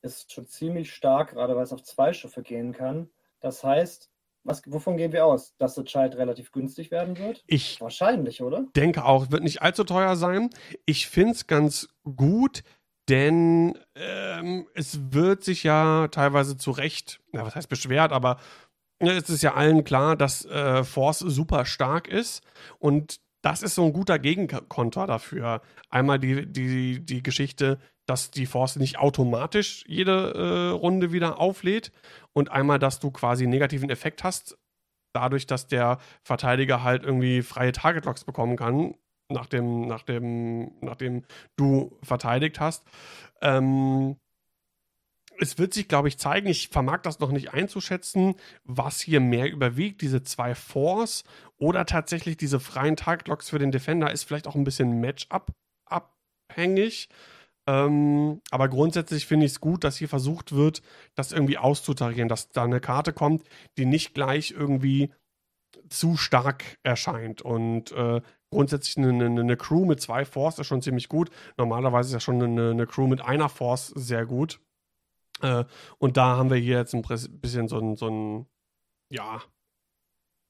Ist schon ziemlich stark, gerade weil es auf zwei Schiffe gehen kann. Das heißt, was, wovon gehen wir aus? Dass The Child relativ günstig werden wird? Ich Wahrscheinlich, oder? denke auch, wird nicht allzu teuer sein. Ich finde es ganz gut, denn ähm, es wird sich ja teilweise zu Recht, na, was heißt beschwert, aber es ist ja allen klar, dass äh, Force super stark ist und das ist so ein guter Gegenkonter dafür. Einmal die, die, die Geschichte, dass die Force nicht automatisch jede äh, Runde wieder auflädt und einmal, dass du quasi einen negativen Effekt hast, dadurch, dass der Verteidiger halt irgendwie freie Target-Locks bekommen kann, nachdem, nachdem, nachdem du verteidigt hast. Ähm, es wird sich, glaube ich, zeigen, ich vermag das noch nicht einzuschätzen, was hier mehr überwiegt, diese zwei Force oder tatsächlich diese freien Target-Locks für den Defender ist vielleicht auch ein bisschen Matchup abhängig. Ähm, aber grundsätzlich finde ich es gut, dass hier versucht wird, das irgendwie auszutarieren, dass da eine Karte kommt, die nicht gleich irgendwie zu stark erscheint. Und äh, grundsätzlich eine, eine, eine, Crew mit zwei Force ist schon ziemlich gut. Normalerweise ist ja schon eine, eine Crew mit einer Force sehr gut. Äh, und da haben wir hier jetzt ein bisschen so ein, so ein ja,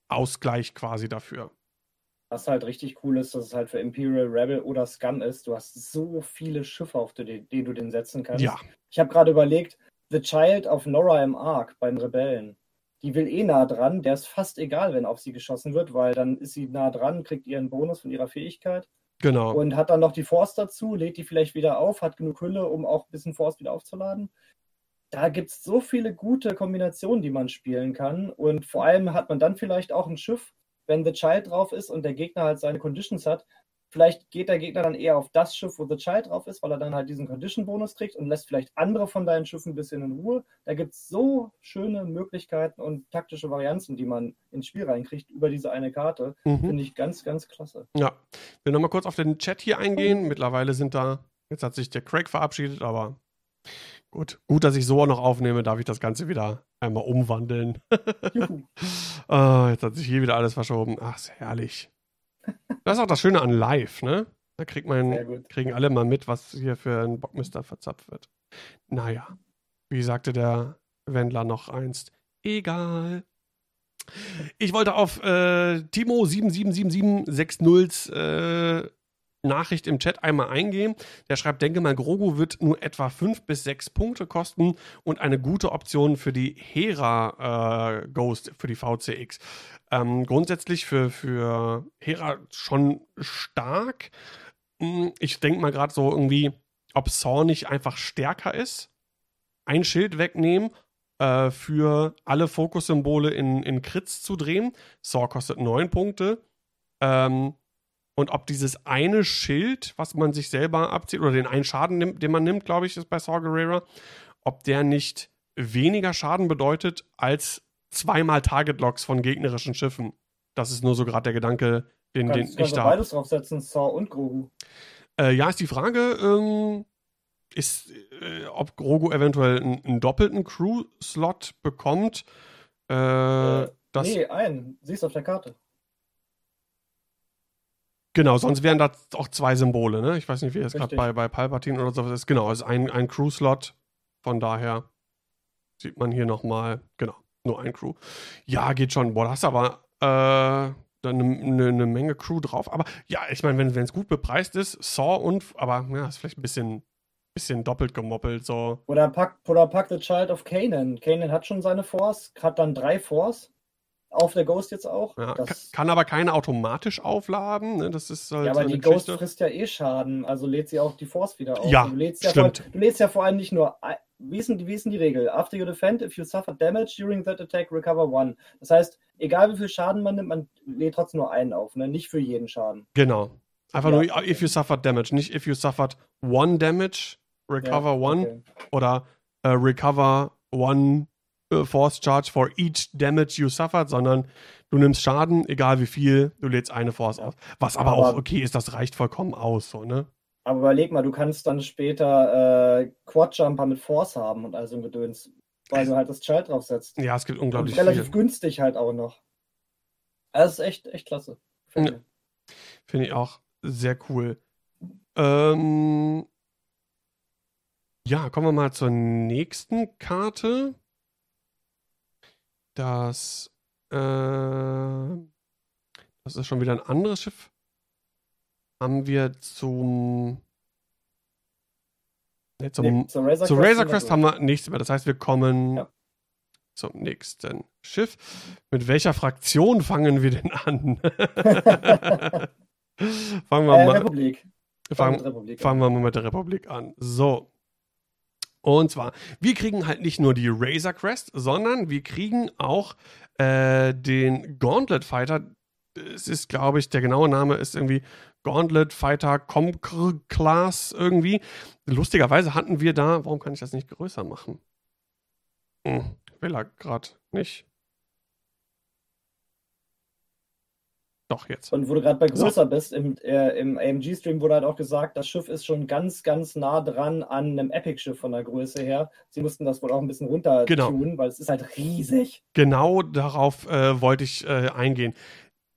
Ausgleich quasi dafür. Was halt richtig cool ist, dass es halt für Imperial Rebel oder Scum ist. Du hast so viele Schiffe, auf die, die du den setzen kannst. Ja. Ich habe gerade überlegt, The Child of Nora im Ark beim Rebellen. Die will eh nah dran. Der ist fast egal, wenn auf sie geschossen wird, weil dann ist sie nah dran, kriegt ihren Bonus von ihrer Fähigkeit. Genau. Und hat dann noch die Force dazu, lädt die vielleicht wieder auf, hat genug Hülle, um auch ein bisschen Force wieder aufzuladen da gibt es so viele gute Kombinationen, die man spielen kann. Und vor allem hat man dann vielleicht auch ein Schiff, wenn The Child drauf ist und der Gegner halt seine Conditions hat. Vielleicht geht der Gegner dann eher auf das Schiff, wo The Child drauf ist, weil er dann halt diesen Condition-Bonus kriegt und lässt vielleicht andere von deinen Schiffen ein bisschen in Ruhe. Da gibt es so schöne Möglichkeiten und taktische Varianzen, die man ins Spiel reinkriegt über diese eine Karte. Mhm. Finde ich ganz, ganz klasse. Ja, ich will nochmal kurz auf den Chat hier eingehen. Mittlerweile sind da, jetzt hat sich der Craig verabschiedet, aber Gut, gut, dass ich so noch aufnehme, darf ich das Ganze wieder einmal umwandeln. oh, jetzt hat sich hier wieder alles verschoben. Ach, ist herrlich. Das ist auch das Schöne an Live, ne? Da kriegt man, kriegen alle mal mit, was hier für ein Bockmister verzapft wird. Naja, wie sagte der Wendler noch einst, egal. Ich wollte auf äh, Timo777760 äh, Nachricht im Chat einmal eingehen. Der schreibt, denke mal, Grogu wird nur etwa 5 bis 6 Punkte kosten und eine gute Option für die Hera äh, Ghost, für die VCX. Ähm, grundsätzlich für, für Hera schon stark. Hm, ich denke mal gerade so irgendwie, ob Saw nicht einfach stärker ist. Ein Schild wegnehmen, äh, für alle Fokussymbole in, in Crits zu drehen. Saw kostet 9 Punkte. Ähm, und ob dieses eine Schild, was man sich selber abzieht, oder den einen Schaden, nimmt, den man nimmt, glaube ich, ist bei Saw Gerrera, ob der nicht weniger Schaden bedeutet als zweimal Target-Locks von gegnerischen Schiffen. Das ist nur so gerade der Gedanke, den, den ich da. beides draufsetzen, Saw und Grogu. Äh, ja, ist die Frage, ähm, ist, äh, ob Grogu eventuell einen, einen doppelten Crew-Slot bekommt. Äh, äh, nee, einen. Siehst du auf der Karte. Genau, sonst wären da auch zwei Symbole, ne? Ich weiß nicht, wie es gerade bei, bei Palpatine oder sowas ist. Genau, es ist ein, ein Crew-Slot. Von daher sieht man hier nochmal, genau, nur ein Crew. Ja, geht schon. Boah, da hast du aber äh, eine, eine, eine, Menge Crew drauf. Aber ja, ich meine, wenn es gut bepreist ist, Saw und, aber ja, ist vielleicht ein bisschen, bisschen doppelt gemoppelt. So. Oder pack, oder pack The Child of Canaan. Canaan hat schon seine Force, hat dann drei Force auf der Ghost jetzt auch. Ja, kann aber keine automatisch aufladen. Ne? Das ist halt ja, aber die Ghost frisst ja eh Schaden, also lädt sie auch die Force wieder auf. Ja, du lädst ja stimmt. Vor, du lädst ja vor allem nicht nur. Wie ist, denn, wie ist denn die Regel? After you defend, if you suffer damage during that attack, recover one. Das heißt, egal wie viel Schaden man nimmt, man lädt trotzdem nur einen auf, ne? nicht für jeden Schaden. Genau. Einfach ja, nur okay. if you suffered damage, nicht if you suffered one damage, recover ja, one okay. oder uh, recover one äh, Force Charge for each damage you suffered, sondern du nimmst Schaden, egal wie viel, du lädst eine Force aus. Was aber, aber, auch okay ist, das reicht vollkommen aus, so, ne? Aber überleg mal, du kannst dann später äh, Quad-Jumper mit Force haben und also ein Gedöns, weil du halt das Child draufsetzt. Ja, es gibt unglaublich und relativ viel. günstig halt auch noch. Das ist echt, echt klasse. Finde ja. Find ich auch sehr cool. Ähm, ja, kommen wir mal zur nächsten Karte das, äh, das ist schon wieder ein anderes Schiff. Haben wir zum, nee, zum nee, zur Razor, zur Razor Crest haben wir nichts mehr. Das heißt, wir kommen ja. zum nächsten Schiff. Mit welcher Fraktion fangen wir denn an? fangen wir äh, mal. Republik. Fangen, Republik fangen wir mal mit der Republik an. So. Und zwar, wir kriegen halt nicht nur die Razor Crest, sondern wir kriegen auch äh, den Gauntlet Fighter es ist, glaube ich, der genaue Name ist irgendwie Gauntlet Fighter Comcr Class irgendwie. Lustigerweise hatten wir da, warum kann ich das nicht größer machen? Hm, will er gerade nicht. Doch, jetzt. Und wo du gerade bei größer so. bist, im, äh, im AMG-Stream wurde halt auch gesagt, das Schiff ist schon ganz, ganz nah dran an einem Epic-Schiff von der Größe her. Sie mussten das wohl auch ein bisschen runter genau. tun, weil es ist halt riesig. Genau darauf äh, wollte ich äh, eingehen.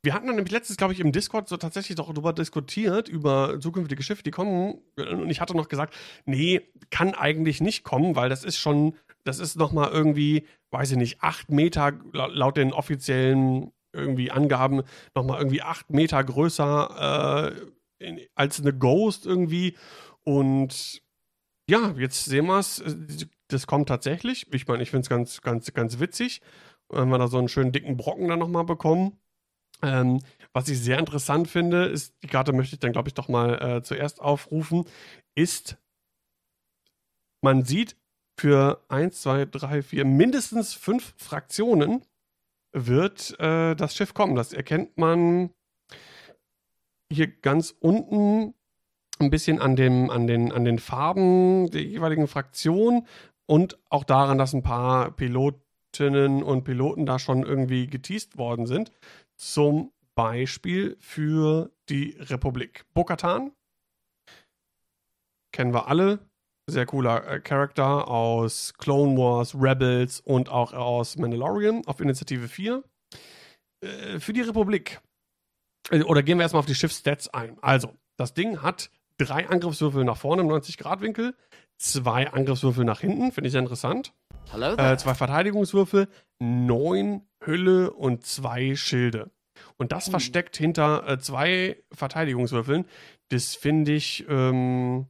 Wir hatten dann nämlich letztens, glaube ich, im Discord so tatsächlich darüber diskutiert, über zukünftige Schiffe, die kommen. Und ich hatte noch gesagt, nee, kann eigentlich nicht kommen, weil das ist schon, das ist nochmal irgendwie, weiß ich nicht, acht Meter laut den offiziellen irgendwie Angaben nochmal irgendwie acht Meter größer äh, in, als eine Ghost irgendwie. Und ja, jetzt sehen wir es. Das kommt tatsächlich. Ich meine, ich finde es ganz, ganz, ganz witzig, wenn wir da so einen schönen dicken Brocken dann nochmal bekommen. Ähm, was ich sehr interessant finde, ist, die Karte möchte ich dann, glaube ich, doch mal äh, zuerst aufrufen, ist, man sieht für 1, 2, 3, 4, mindestens fünf Fraktionen wird äh, das Schiff kommen. Das erkennt man hier ganz unten ein bisschen an, dem, an, den, an den Farben der jeweiligen Fraktion und auch daran, dass ein paar Pilotinnen und Piloten da schon irgendwie geteased worden sind. Zum Beispiel für die Republik. Bokatan kennen wir alle, sehr cooler äh, Charakter aus Clone Wars, Rebels und auch aus Mandalorian auf Initiative 4. Äh, für die Republik. Äh, oder gehen wir erstmal auf die Schiffsstats ein. Also, das Ding hat drei Angriffswürfel nach vorne im 90-Grad-Winkel, zwei Angriffswürfel nach hinten, finde ich sehr interessant. Äh, zwei Verteidigungswürfel, neun Hülle und zwei Schilde. Und das mhm. versteckt hinter äh, zwei Verteidigungswürfeln. Das finde ich ähm,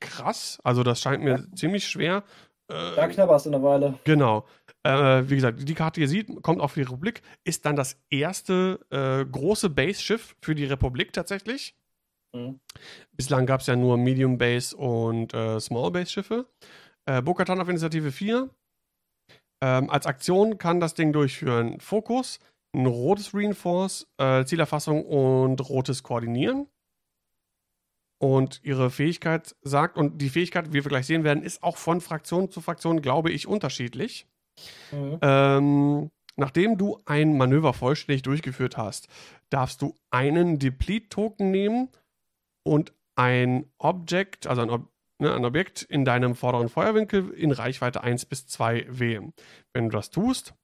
krass. Also das scheint mir ja. ziemlich schwer. Äh, da knabberst du eine Weile. Genau. Äh, wie gesagt, die Karte, die ihr seht, kommt auf die Republik, ist dann das erste äh, große Base-Schiff für die Republik tatsächlich. Mhm. Bislang gab es ja nur Medium Base und äh, Small Base Schiffe. Äh, Bokatan auf Initiative 4. Ähm, als Aktion kann das Ding durchführen Fokus, ein rotes Reinforce, äh, Zielerfassung und rotes Koordinieren und ihre Fähigkeit sagt, und die Fähigkeit, wie wir gleich sehen werden, ist auch von Fraktion zu Fraktion, glaube ich, unterschiedlich. Mhm. Ähm, nachdem du ein Manöver vollständig durchgeführt hast, darfst du einen Deplete-Token nehmen und ein Objekt, also ein, Ob ne, ein, Objekt in deinem vorderen Feuerwinkel in Reichweite 1 bis 2 wählen. Wenn du das tust,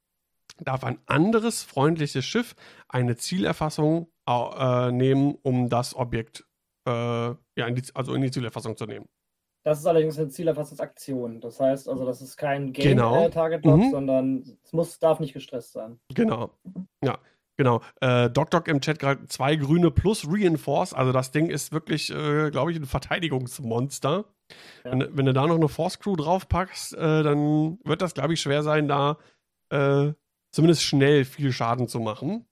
darf ein anderes freundliches Schiff eine Zielerfassung äh, nehmen, um das Objekt zu äh, ja, in die, also in die Zielerfassung zu nehmen. Das ist allerdings eine Zielerfassungsaktion. Das heißt also, das ist kein Game-Target-Lock, genau. mhm. sondern es muss, darf nicht gestresst sein. Genau. Ja, genau. Äh, DocDoc im Chat gerade zwei grüne plus Reinforce. Also das Ding ist wirklich, äh, glaube ich, ein Verteidigungsmonster. Ja. Wenn, wenn, du da noch eine Force Crew draufpackst, äh, dann wird das, glaube ich, schwer sein, da äh, zumindest schnell viel Schaden zu machen.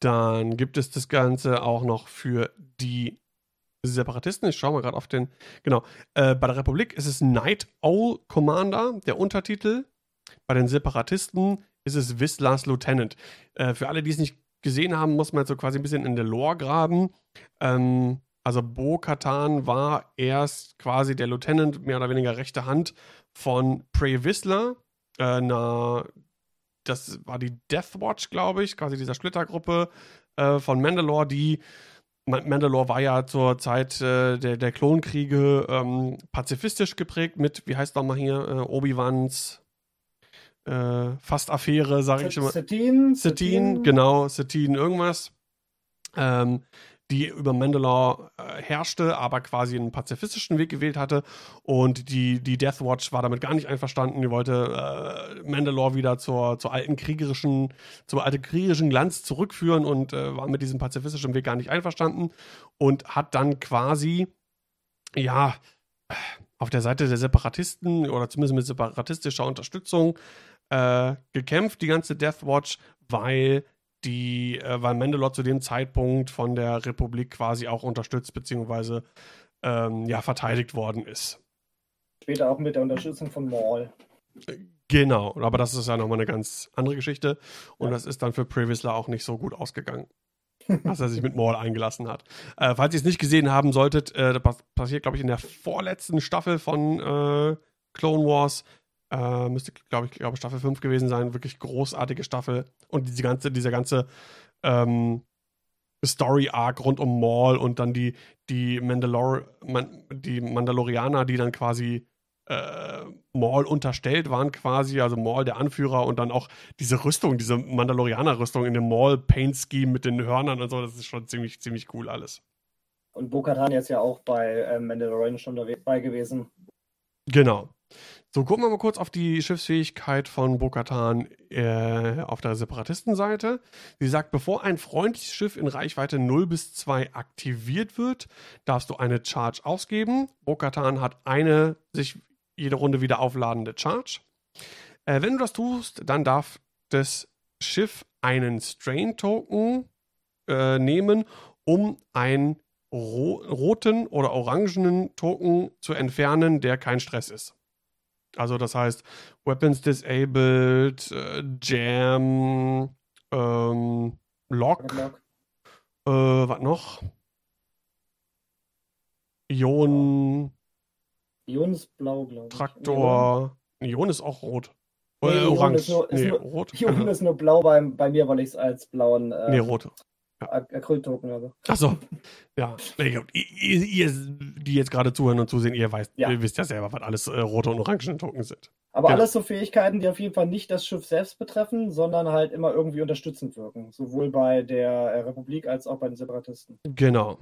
Dann gibt es das Ganze auch noch für die Separatisten. Ich schaue mal gerade auf den. Genau. Äh, bei der Republik ist es Night Owl Commander, der Untertitel. Bei den Separatisten ist es Whistler's Lieutenant. Äh, für alle, die es nicht gesehen haben, muss man jetzt so quasi ein bisschen in der Lore graben. Ähm, also Bo Katan war erst quasi der Lieutenant, mehr oder weniger rechte Hand von Prey Whistler, äh, einer das war die Deathwatch, glaube ich, quasi dieser Splittergruppe äh, von Mandalore, die Mandalore war ja zur Zeit äh, der, der Klonkriege ähm, pazifistisch geprägt mit, wie heißt nochmal hier, äh, Obi-Wans äh, fast Affäre, sage ich immer. Satine, Satine, genau, Satine irgendwas. Ähm, die über Mandalore äh, herrschte, aber quasi einen pazifistischen Weg gewählt hatte. Und die, die Death Watch war damit gar nicht einverstanden. Die wollte äh, Mandalore wieder zur, zur alten kriegerischen, zum alten kriegerischen Glanz zurückführen und äh, war mit diesem pazifistischen Weg gar nicht einverstanden und hat dann quasi, ja, auf der Seite der Separatisten oder zumindest mit separatistischer Unterstützung äh, gekämpft, die ganze Death Watch, weil die, äh, weil Mandalore zu dem Zeitpunkt von der Republik quasi auch unterstützt bzw. Ähm, ja, verteidigt worden ist. Später auch mit der Unterstützung von Maul. Genau, aber das ist ja nochmal eine ganz andere Geschichte. Und ja. das ist dann für Previsler auch nicht so gut ausgegangen, dass er sich mit Maul eingelassen hat. Äh, falls ihr es nicht gesehen haben solltet, äh, das passiert, glaube ich, in der vorletzten Staffel von äh, Clone Wars. Äh, müsste, glaube ich, glaube Staffel 5 gewesen sein. Wirklich großartige Staffel. Und diese ganze, dieser ganze ähm, Story-Arc rund um Maul und dann die, die, Mandalor Man die Mandalorianer, die dann quasi äh, Maul unterstellt waren, quasi, also Maul der Anführer und dann auch diese Rüstung, diese Mandalorianer-Rüstung in dem Maul-Paint-Scheme mit den Hörnern und so, das ist schon ziemlich, ziemlich cool alles. Und Bo-Katan jetzt ja auch bei äh, Mandalorian schon dabei gewesen. Genau. So, gucken wir mal kurz auf die Schiffsfähigkeit von Bokatan äh, auf der Separatistenseite. Sie sagt, bevor ein freundliches Schiff in Reichweite 0 bis 2 aktiviert wird, darfst du eine Charge ausgeben. Bokatan hat eine sich jede Runde wieder aufladende Charge. Äh, wenn du das tust, dann darf das Schiff einen Strain-Token äh, nehmen, um einen ro roten oder orangenen Token zu entfernen, der kein Stress ist. Also das heißt Weapons Disabled, äh, Jam, ähm, Lock, äh, was noch? Ion. Ion ist blau, glaube ich. Traktor. Ion ist auch rot. Nee, äh, orange. Ist nur, ist nee, nur, rot. Ion ist nur blau bei, bei mir, weil ich es als blauen. Äh, nee, rot. Acryl-Token habe. Achso, ja. ihr, ihr, die jetzt gerade zuhören und zusehen, ihr, weißt, ja. ihr wisst ja selber, was alles äh, rote und orange Token sind. Aber genau. alles so Fähigkeiten, die auf jeden Fall nicht das Schiff selbst betreffen, sondern halt immer irgendwie unterstützend wirken. Sowohl bei der äh, Republik als auch bei den Separatisten. Genau.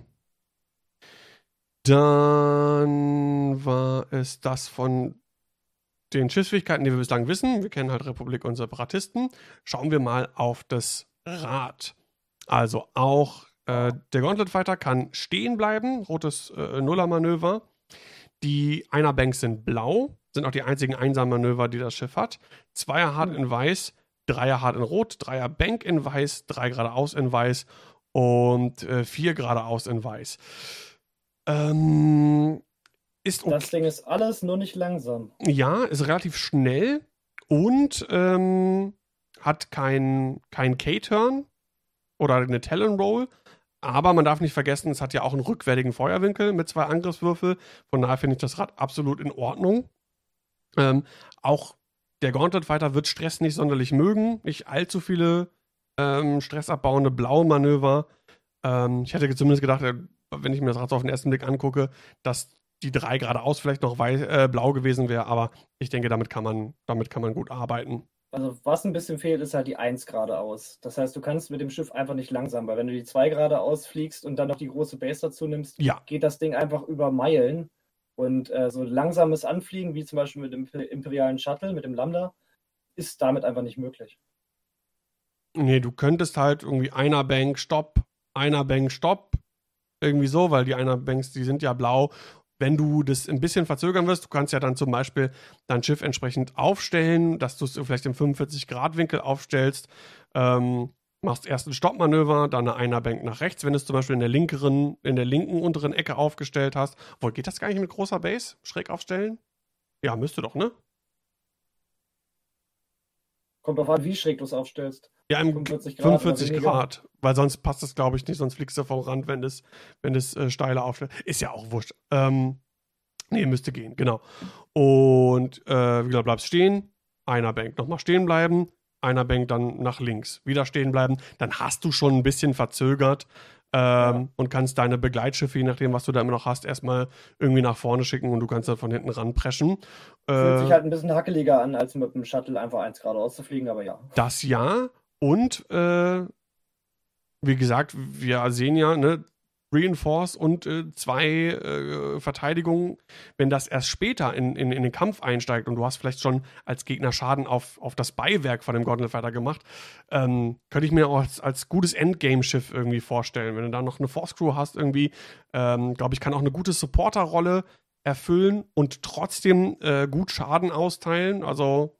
Dann war es das von den Schiffsfähigkeiten, die wir bislang wissen. Wir kennen halt Republik und Separatisten. Schauen wir mal auf das Rad. Also auch äh, der Gauntlet Fighter kann stehen bleiben, rotes äh, Nuller-Manöver. Die Einer-Banks sind blau, sind auch die einzigen Einsammanöver, die das Schiff hat. Zweier hart in weiß, Dreier hart in rot, Dreier Bank in weiß, drei geradeaus in weiß und äh, vier geradeaus in weiß. Ähm, ist okay. Das Ding ist alles nur nicht langsam. Ja, ist relativ schnell und ähm, hat kein, kein K-Turn, oder eine Talon Roll. Aber man darf nicht vergessen, es hat ja auch einen rückwärtigen Feuerwinkel mit zwei Angriffswürfel. Von daher finde ich das Rad absolut in Ordnung. Ähm, auch der Gauntlet Fighter wird Stress nicht sonderlich mögen. Nicht allzu viele ähm, stressabbauende blaue Manöver. Ähm, ich hätte zumindest gedacht, äh, wenn ich mir das Rad so auf den ersten Blick angucke, dass die drei geradeaus vielleicht noch weiß, äh, blau gewesen wäre. Aber ich denke, damit kann man, damit kann man gut arbeiten. Also was ein bisschen fehlt, ist halt die 1 geradeaus. Das heißt, du kannst mit dem Schiff einfach nicht langsam, weil wenn du die 2 geradeaus fliegst und dann noch die große Base dazu nimmst, ja. geht das Ding einfach über Meilen. Und äh, so langsames Anfliegen, wie zum Beispiel mit dem imperialen Shuttle, mit dem Lambda, ist damit einfach nicht möglich. Nee, du könntest halt irgendwie einer Bank Stopp, einer Bank Stopp, irgendwie so, weil die einer Banks, die sind ja blau wenn du das ein bisschen verzögern wirst, du kannst ja dann zum Beispiel dein Schiff entsprechend aufstellen, dass du es vielleicht im 45-Grad-Winkel aufstellst, ähm, machst erst ein Stoppmanöver, dann eine Einerbank nach rechts, wenn du es zum Beispiel in der linkeren, in der linken unteren Ecke aufgestellt hast. Wohl, geht das gar nicht mit großer Base? Schräg aufstellen? Ja, müsste doch, ne? Kommt drauf an, wie schräg du es aufstellst. Ja, im 45 Grad, 45 Grad weil sonst passt das, glaube ich, nicht, sonst fliegst du vom Rand, wenn es wenn das, äh, steiler aufstellt. Ist ja auch wurscht. Ähm, nee, müsste gehen, genau. Und äh, wie gesagt, bleibst stehen, einer Bank nochmal stehen bleiben, einer Bank dann nach links, wieder stehen bleiben. Dann hast du schon ein bisschen verzögert ähm, und kannst deine Begleitschiffe, je nachdem, was du da immer noch hast, erstmal irgendwie nach vorne schicken und du kannst dann von hinten ranpreschen. Fühlt äh, sich halt ein bisschen hackeliger an, als mit dem Shuttle einfach eins geradeaus zu fliegen, aber ja. Das ja. Und äh, wie gesagt, wir sehen ja, ne, Reinforce und äh, zwei äh, Verteidigungen, wenn das erst später in, in, in, den Kampf einsteigt und du hast vielleicht schon als Gegner Schaden auf, auf das Beiwerk von dem Fighter gemacht, ähm, könnte ich mir auch als, als gutes Endgame-Schiff irgendwie vorstellen. Wenn du da noch eine Force Crew hast, irgendwie, ähm, glaube ich, kann auch eine gute Supporter-Rolle erfüllen und trotzdem äh, gut Schaden austeilen. Also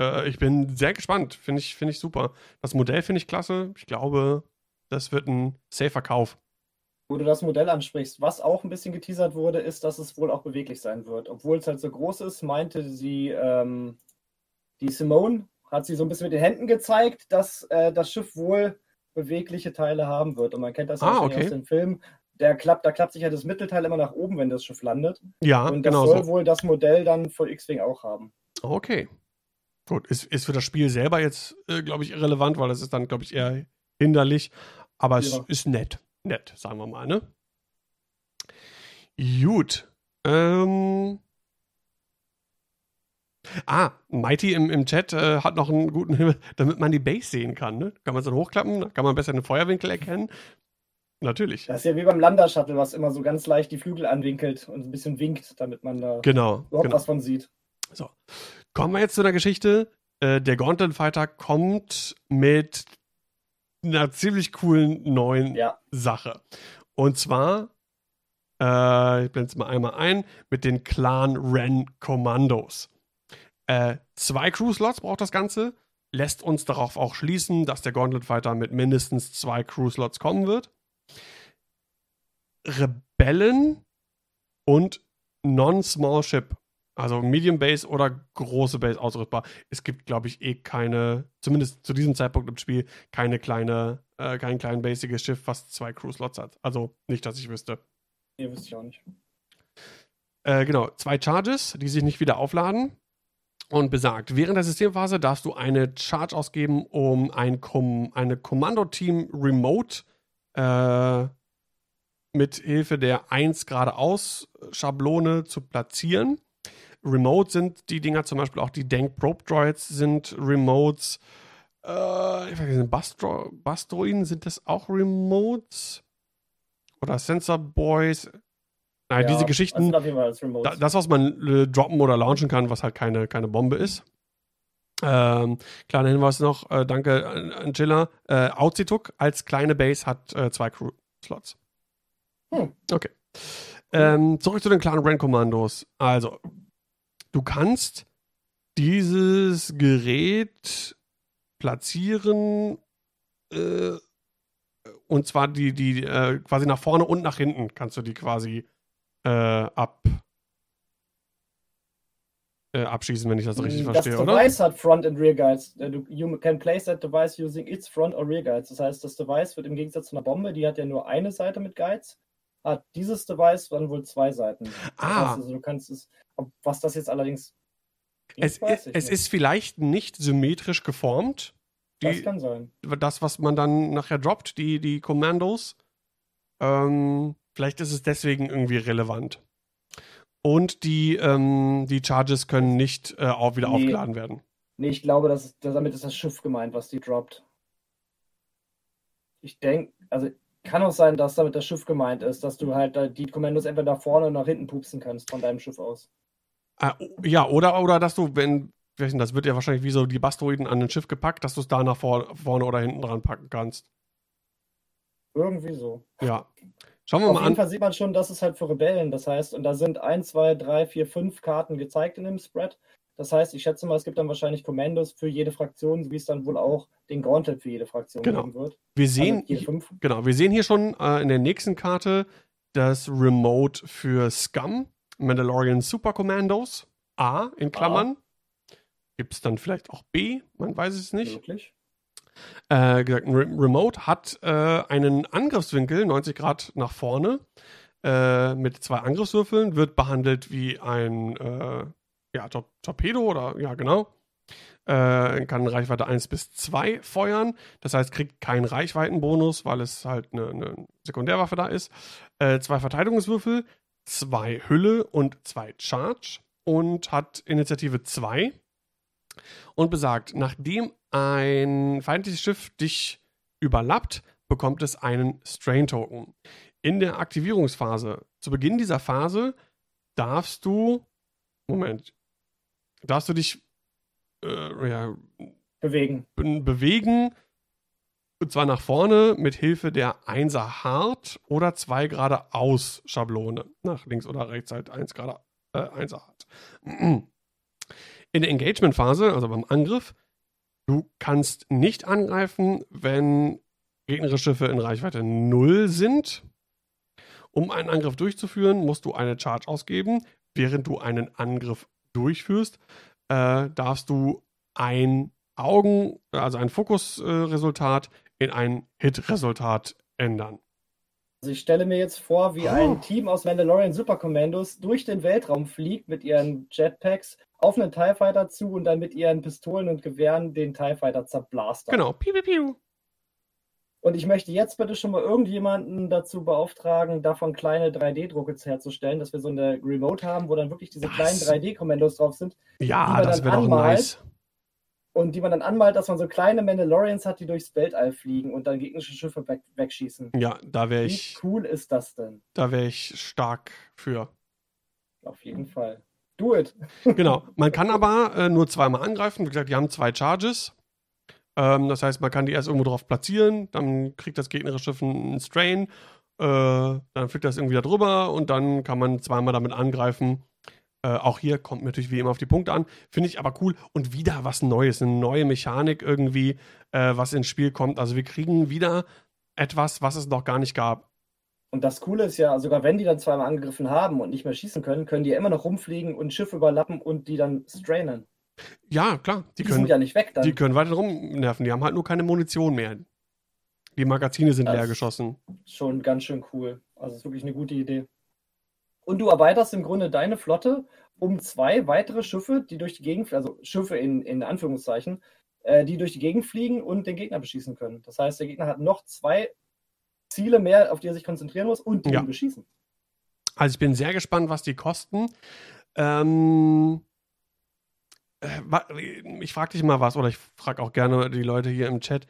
äh, ich bin sehr gespannt. Finde ich, find ich super. Das Modell finde ich klasse. Ich glaube, das wird ein safer Kauf. Wo du das Modell ansprichst, was auch ein bisschen geteasert wurde, ist, dass es wohl auch beweglich sein wird. Obwohl es halt so groß ist, meinte sie, ähm, die Simone hat sie so ein bisschen mit den Händen gezeigt, dass äh, das Schiff wohl bewegliche Teile haben wird. Und man kennt das Ah, aus, okay. aus den Filmen. Der klappt, da klappt sich ja das Mittelteil immer nach oben, wenn das Schiff landet. Ja, Und das genau soll so. wohl das Modell dann für X-Wing auch haben. Okay. Gut, ist, ist für das Spiel selber jetzt, äh, glaube ich, irrelevant, weil das ist dann, glaube ich, eher hinderlich. Aber es Ja. ist nett. Nett, sagen wir mal, ne? Gut. Ähm. Ah, Mighty im, im Chat äh, hat noch einen guten Himmel, damit man die Base sehen kann, ne? Kann man es dann hochklappen, da kann man besser den Feuerwinkel erkennen. Natürlich. Das ist ja wie beim Lander-Shuttle, was immer so ganz leicht die Flügel anwinkelt und ein bisschen winkt, damit man da Genau. überhaupt genau. was von sieht. Kommen wir jetzt zu der Geschichte. Äh, der Gauntlet Fighter kommt mit einer ziemlich coolen neuen Ja, Sache. Und zwar, äh, ich blende es mal einmal ein, mit den Clan Ren Kommandos. Äh, zwei Crew-Slots braucht das Ganze. Lässt uns darauf auch schließen, dass der Gauntlet Fighter mit mindestens zwei Crew-Slots kommen wird. Rebellen und Non-Small Ship. Also Medium Base oder große Base ausrüstbar. Es gibt, glaube ich, eh keine, zumindest zu diesem Zeitpunkt im Spiel, keine kleine, äh, kein klein basiges Schiff, was zwei Crew-Slots hat. Also nicht, dass ich wüsste. ihr wisst ich auch nicht. Äh, genau, zwei Charges, die sich nicht wieder aufladen. Und besagt, während der Systemphase darfst du eine Charge ausgeben, um ein Kom eine Kommandoteam Remote äh, mit Hilfe der 1 geradeaus Schablone zu platzieren. Remote sind die Dinger zum Beispiel auch die Dank Probe Droids sind Remotes. Äh, ich weiß nicht, Bastro Bastroiden sind das auch Remotes? Oder Sensor Boys? Nein, Ja, diese Geschichten. Das, auf jeden Fall das, was man äh, droppen oder launchen kann, was halt keine, keine Bombe ist. Ähm, kleiner Hinweis noch, äh, danke an, an Chilla. Äh, Auzituk als kleine Base hat äh, zwei Crew-Slots. Hm. Okay. Ähm, zurück zu den kleinen Ren-Kommandos. Also, du kannst dieses Gerät platzieren äh, und zwar die, die äh, quasi nach vorne und nach hinten kannst du die quasi äh, ab äh, abschießen, wenn ich das richtig das verstehe, oder? Device hat Front and Rear Guides. Äh, Du, you can place that device using its Front or Rear Guides. Das heißt, das Device wird im Gegensatz zu einer Bombe, die hat ja nur eine Seite mit Guides, hat dieses Device dann wohl zwei Seiten. Das Ah. heißt, also du kannst es, was das jetzt allerdings Es, weiß es, ist vielleicht nicht symmetrisch geformt. das Die, kann sein. das, was man dann nachher droppt, die, die Kommandos. Ähm, vielleicht ist es deswegen irgendwie relevant. Und die, ähm, die Charges können nicht äh, auch wieder Nee. aufgeladen werden. Nee, ich glaube, das ist, damit ist das Schiff gemeint, was die droppt. Ich denke, also kann auch sein, dass damit das Schiff gemeint ist, dass du halt die Kommandos entweder nach vorne oder nach hinten pupsen kannst von deinem Schiff aus. Äh, ja, oder, oder dass du, wenn, das wird ja wahrscheinlich wie so die Bastoiden an ein Schiff gepackt, dass du es da nach vor, vorne oder hinten dran packen kannst. Irgendwie so. Ja. Schauen wir Auf mal jeden an. Fall sieht man schon, dass es halt für Rebellen, das heißt, und da sind 1, 2, 3, 4, 5 Karten gezeigt in dem Spread. Das heißt, ich schätze mal, es gibt dann wahrscheinlich Kommandos für jede Fraktion, wie es dann wohl auch den Gauntlet für jede Fraktion Genau. geben wird. Wir sehen, also jede fünf. Genau, wir sehen hier schon äh, in der nächsten Karte das Remote für Scum, Mandalorian Super Commandos, A in Klammern. Gibt es dann vielleicht auch B? Man weiß es nicht. Wirklich? Äh, gesagt, ein Re Remote hat äh, einen Angriffswinkel, 90 Grad nach vorne, äh, mit zwei Angriffswürfeln, wird behandelt wie ein äh, ja, Tor Torpedo oder ja, genau. Äh, kann Reichweite 1 bis 2 feuern. Das heißt, kriegt keinen Reichweitenbonus, weil es halt eine, eine Sekundärwaffe da ist. Äh, zwei Verteidigungswürfel, zwei Hülle und zwei Charge und hat Initiative 2 und besagt, nachdem ein feindliches Schiff dich überlappt, bekommt es einen Strain-Token. In der Aktivierungsphase, zu Beginn dieser Phase, darfst du, Moment, darfst du dich äh, ja, Bewegen. be- bewegen, und zwar nach vorne mit Hilfe der 1er Hard oder 2 geradeaus Schablone. Nach links oder rechts halt 1 gerade äh, 1er Hard. In der Engagement-Phase, also beim Angriff, du kannst nicht angreifen, wenn gegnerische Schiffe in Reichweite 0 sind. Um einen Angriff durchzuführen, musst du eine Charge ausgeben. Während du einen Angriff durchführst, äh, darfst du ein Augen, also ein Fokusresultat in ein Hit-Resultat ändern. Also ich stelle mir jetzt vor, wie ein Team aus Mandalorian Superkommandos durch den Weltraum fliegt mit ihren Jetpacks auf einen TIE Fighter zu und dann mit ihren Pistolen und Gewehren den TIE Fighter zerblastern. Genau, piu, piu, piu. Und ich möchte jetzt bitte schon mal irgendjemanden dazu beauftragen, davon kleine 3D-Drucke herzustellen, dass wir so eine Remote haben, wo dann wirklich diese Das- kleinen 3D-Kommandos drauf sind. die Ja, man das wäre doch nice. Und die man dann anmalt, dass man so kleine Mandalorians hat, die durchs Weltall fliegen und dann gegnerische Schiffe weg wegschießen. Ja, da wäre Wie ich, cool ist das denn? da wäre ich stark für. Auf jeden Fall. Do it. Genau. Man kann aber äh, nur zweimal angreifen. Wie gesagt, die haben zwei Charges. Ähm, das heißt, man kann die erst irgendwo drauf platzieren, dann kriegt das gegnerische Schiff einen Strain, äh, dann fliegt das irgendwie da drüber und dann kann man zweimal damit angreifen. Äh, auch hier kommt natürlich wie immer auf die Punkte an. Finde ich aber cool. Und wieder was Neues, eine neue Mechanik irgendwie, äh, was ins Spiel kommt. Also wir kriegen wieder etwas, was es noch gar nicht gab. Und das Coole ist ja, sogar wenn die dann zweimal angegriffen haben und nicht mehr schießen können, können die ja immer noch rumfliegen und Schiffe überlappen und die dann strainen. Ja, klar. Die Die, können, sind ja nicht weg dann. die können weiter rumnerven. Die haben halt nur keine Munition mehr. Die Magazine sind Das- leer geschossen. Schon ganz schön cool. Also ist wirklich eine gute Idee. Und du erweiterst im Grunde deine Flotte um zwei weitere Schiffe, die durch die Gegend, also Schiffe in, in Anführungszeichen, äh, die durch die Gegend fliegen und den Gegner beschießen können. Das heißt, der Gegner hat noch zwei Ziele mehr, auf die er sich konzentrieren muss und die Ja. beschießen. Also ich bin sehr gespannt, was die kosten. Ähm, äh, ich frage dich mal was, oder ich frage auch gerne die Leute hier im Chat.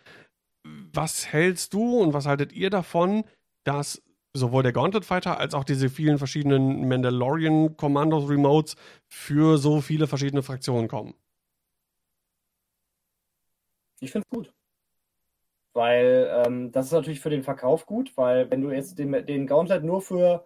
Was hältst du und was haltet ihr davon, dass sowohl der Gauntlet Fighter als auch diese vielen verschiedenen Mandalorian Commandos Remotes für so viele verschiedene Fraktionen kommen? Ich finde es gut. Weil ähm, das ist natürlich für den Verkauf gut, weil wenn du jetzt den, den Gauntlet nur für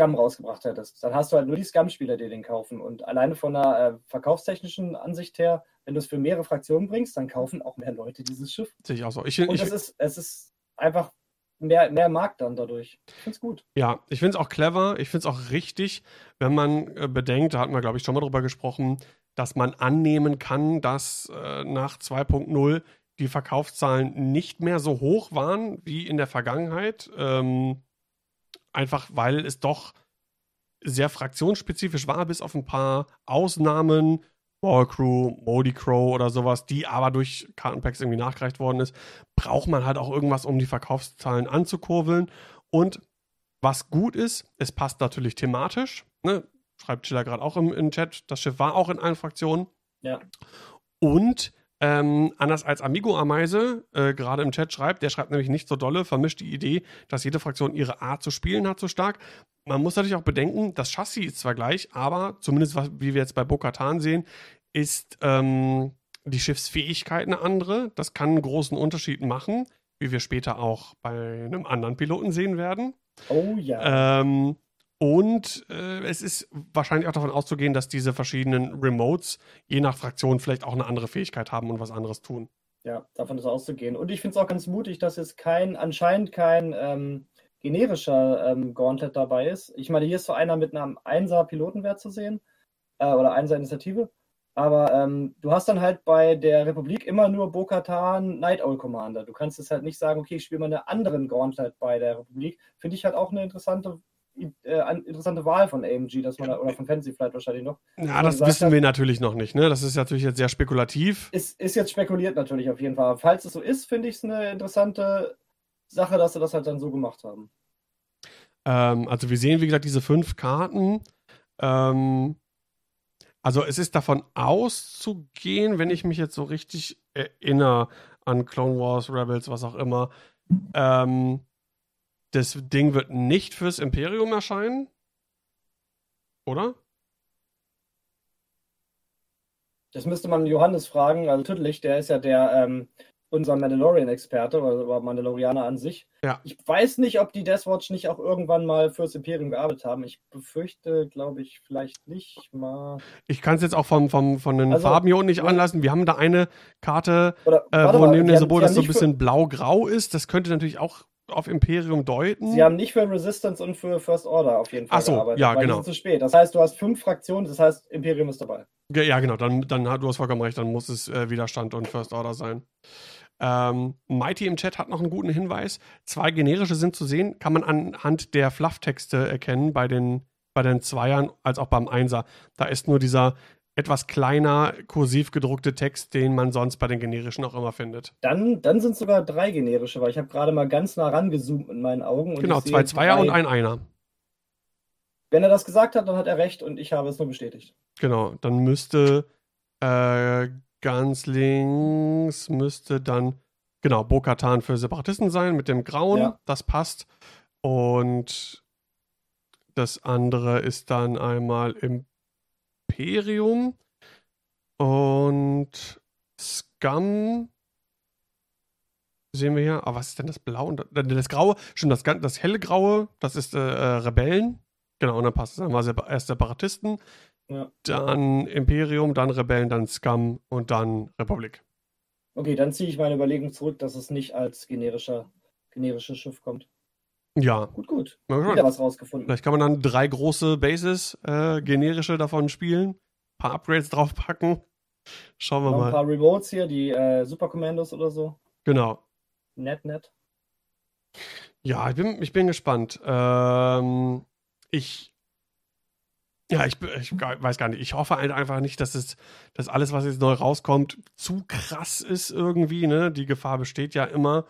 Scum rausgebracht hättest, dann hast du halt nur die Scum-Spieler, die den kaufen. Und alleine von der äh, verkaufstechnischen Ansicht her, wenn du es für mehrere Fraktionen bringst, dann kaufen auch mehr Leute dieses Schiff. Sehe ich auch so. Ich, Und ich, es ist, es ist einfach mehr, mehr Markt dann dadurch. Ich finde es gut. Ja, ich finde es auch clever, ich finde es auch richtig, wenn man äh, bedenkt, da hatten wir, glaube ich, schon mal drüber gesprochen, dass man annehmen kann, dass äh, nach 2.0 die Verkaufszahlen nicht mehr so hoch waren wie in der Vergangenheit. Ähm, einfach weil es doch sehr fraktionsspezifisch war, bis auf ein paar Ausnahmen, War Crew, Modi Crow oder sowas, die aber durch Kartenpacks irgendwie nachgereicht worden ist, braucht man halt auch irgendwas, um die Verkaufszahlen anzukurbeln. Und was gut ist, es passt natürlich thematisch. Ne? Schreibt Chiller gerade auch im, im Chat. Das Schiff war auch in allen Fraktionen. Ja. Und ähm, anders als Amigo Ameise äh, gerade im Chat schreibt, der schreibt nämlich nicht so dolle, vermischt die Idee, dass jede Fraktion ihre Art zu spielen hat, so stark. Man muss natürlich auch bedenken, das Chassis ist zwar gleich, aber zumindest was, wie wir jetzt bei Bo-Katan sehen, ist ähm, die Schiffsfähigkeit eine andere. Das kann einen großen Unterschied machen, wie wir später auch bei einem anderen Piloten sehen werden. Oh ja. Ähm, und äh, es ist wahrscheinlich auch davon auszugehen, dass diese verschiedenen Remotes je nach Fraktion vielleicht auch eine andere Fähigkeit haben und was anderes tun. Ja, davon ist auszugehen. Und ich finde es auch ganz mutig, dass jetzt kein, anscheinend kein ähm, generischer ähm, Gauntlet dabei ist. Ich meine, hier ist so einer mit einem 1er Pilotenwert zu sehen äh, oder 1er Initiative. Aber ähm, du hast dann halt bei der Republik immer nur Bo-Katan Night Owl Commander. Du kannst jetzt halt nicht sagen, okay, ich spiele mal einen anderen Gauntlet bei der Republik. Finde ich halt auch eine interessante, äh, an- interessante Wahl von AMG, dass man da, oder von Fantasy Flight wahrscheinlich noch. Ja, das wissen hat- wir natürlich noch nicht. Ne? Das ist natürlich jetzt sehr spekulativ. Ist, ist jetzt spekuliert natürlich auf jeden Fall. Falls es so ist, finde ich es eine interessante Sache, dass sie das halt dann so gemacht haben. Ähm, also wir sehen, wie gesagt, diese fünf Karten. Ähm, also es ist davon auszugehen, wenn ich mich jetzt so richtig erinnere an Clone Wars, Rebels, was auch immer, ähm, das Ding wird nicht fürs Imperium erscheinen. Oder? Das müsste man Johannes fragen, also Tüttlich, der ist ja der ähm, unser Mandalorian-Experte oder, Mandalorianer an sich. Ja. Ich weiß nicht, ob die Death Watch nicht auch irgendwann mal fürs Imperium gearbeitet haben. Ich befürchte, glaube ich, vielleicht nicht mal. Ich kann es jetzt auch vom, vom, von den Also, Farben hier unten nicht ja. anlassen. Wir haben da eine Karte, Oder äh, wo neben dem Symbol das so ein bisschen blau-grau ist. Das könnte natürlich auch auf Imperium deuten. Sie haben nicht für Resistance und für First Order auf jeden Fall Ach so, gearbeitet, ja, genau. zu spät. Das heißt, du hast fünf Fraktionen, das heißt, Imperium ist dabei. Ja, ja, genau, dann, dann du hast vollkommen recht, dann muss es äh, Widerstand und First Order sein. Ähm, Mighty im Chat hat noch einen guten Hinweis. Zwei generische sind zu sehen, kann man anhand der Flufftexte erkennen bei den, bei den Zweiern als auch beim Einser. Da ist nur dieser etwas kleiner, kursiv gedruckte Text, den man sonst bei den generischen auch immer findet. Dann, dann sind es sogar drei generische, weil ich habe gerade mal ganz nah rangezoomt mit meinen Augen. Genau, zwei Zweier drei. und ein Einer. Wenn er das gesagt hat, dann hat er recht und ich habe es nur bestätigt. Genau, dann müsste äh, ganz links müsste dann genau Bo-Katan für Separatisten sein mit dem Grauen, Ja. das passt. Und das andere ist dann einmal Imperium und Scum. Sehen wir hier. Aber was ist denn das Blau? Und das, Graue, schon das, das helle Graue, das ist äh, äh, Rebellen. Genau, und dann passt es. Dann war Sepa- erst Separatisten, Ja. dann Imperium, dann Rebellen, dann Scum und dann Republik. Okay, dann ziehe ich meine Überlegung zurück, dass es nicht als generischer, generisches Schiff kommt. Ja, Gut, gut. mal Wieder was rausgefunden. Vielleicht kann man dann drei große Bases, äh, generische davon spielen, paar Upgrades draufpacken. Schauen wir Noch ein mal. paar Remotes hier, die äh, Super Commandos oder so. Genau. Nett, nett. Ja, ich bin, ich bin gespannt. Ähm, ich. Ja, ich, ich weiß gar nicht. Ich hoffe halt einfach nicht, dass es, dass alles, was jetzt neu rauskommt, zu krass ist irgendwie. Ne? Die Gefahr besteht ja immer.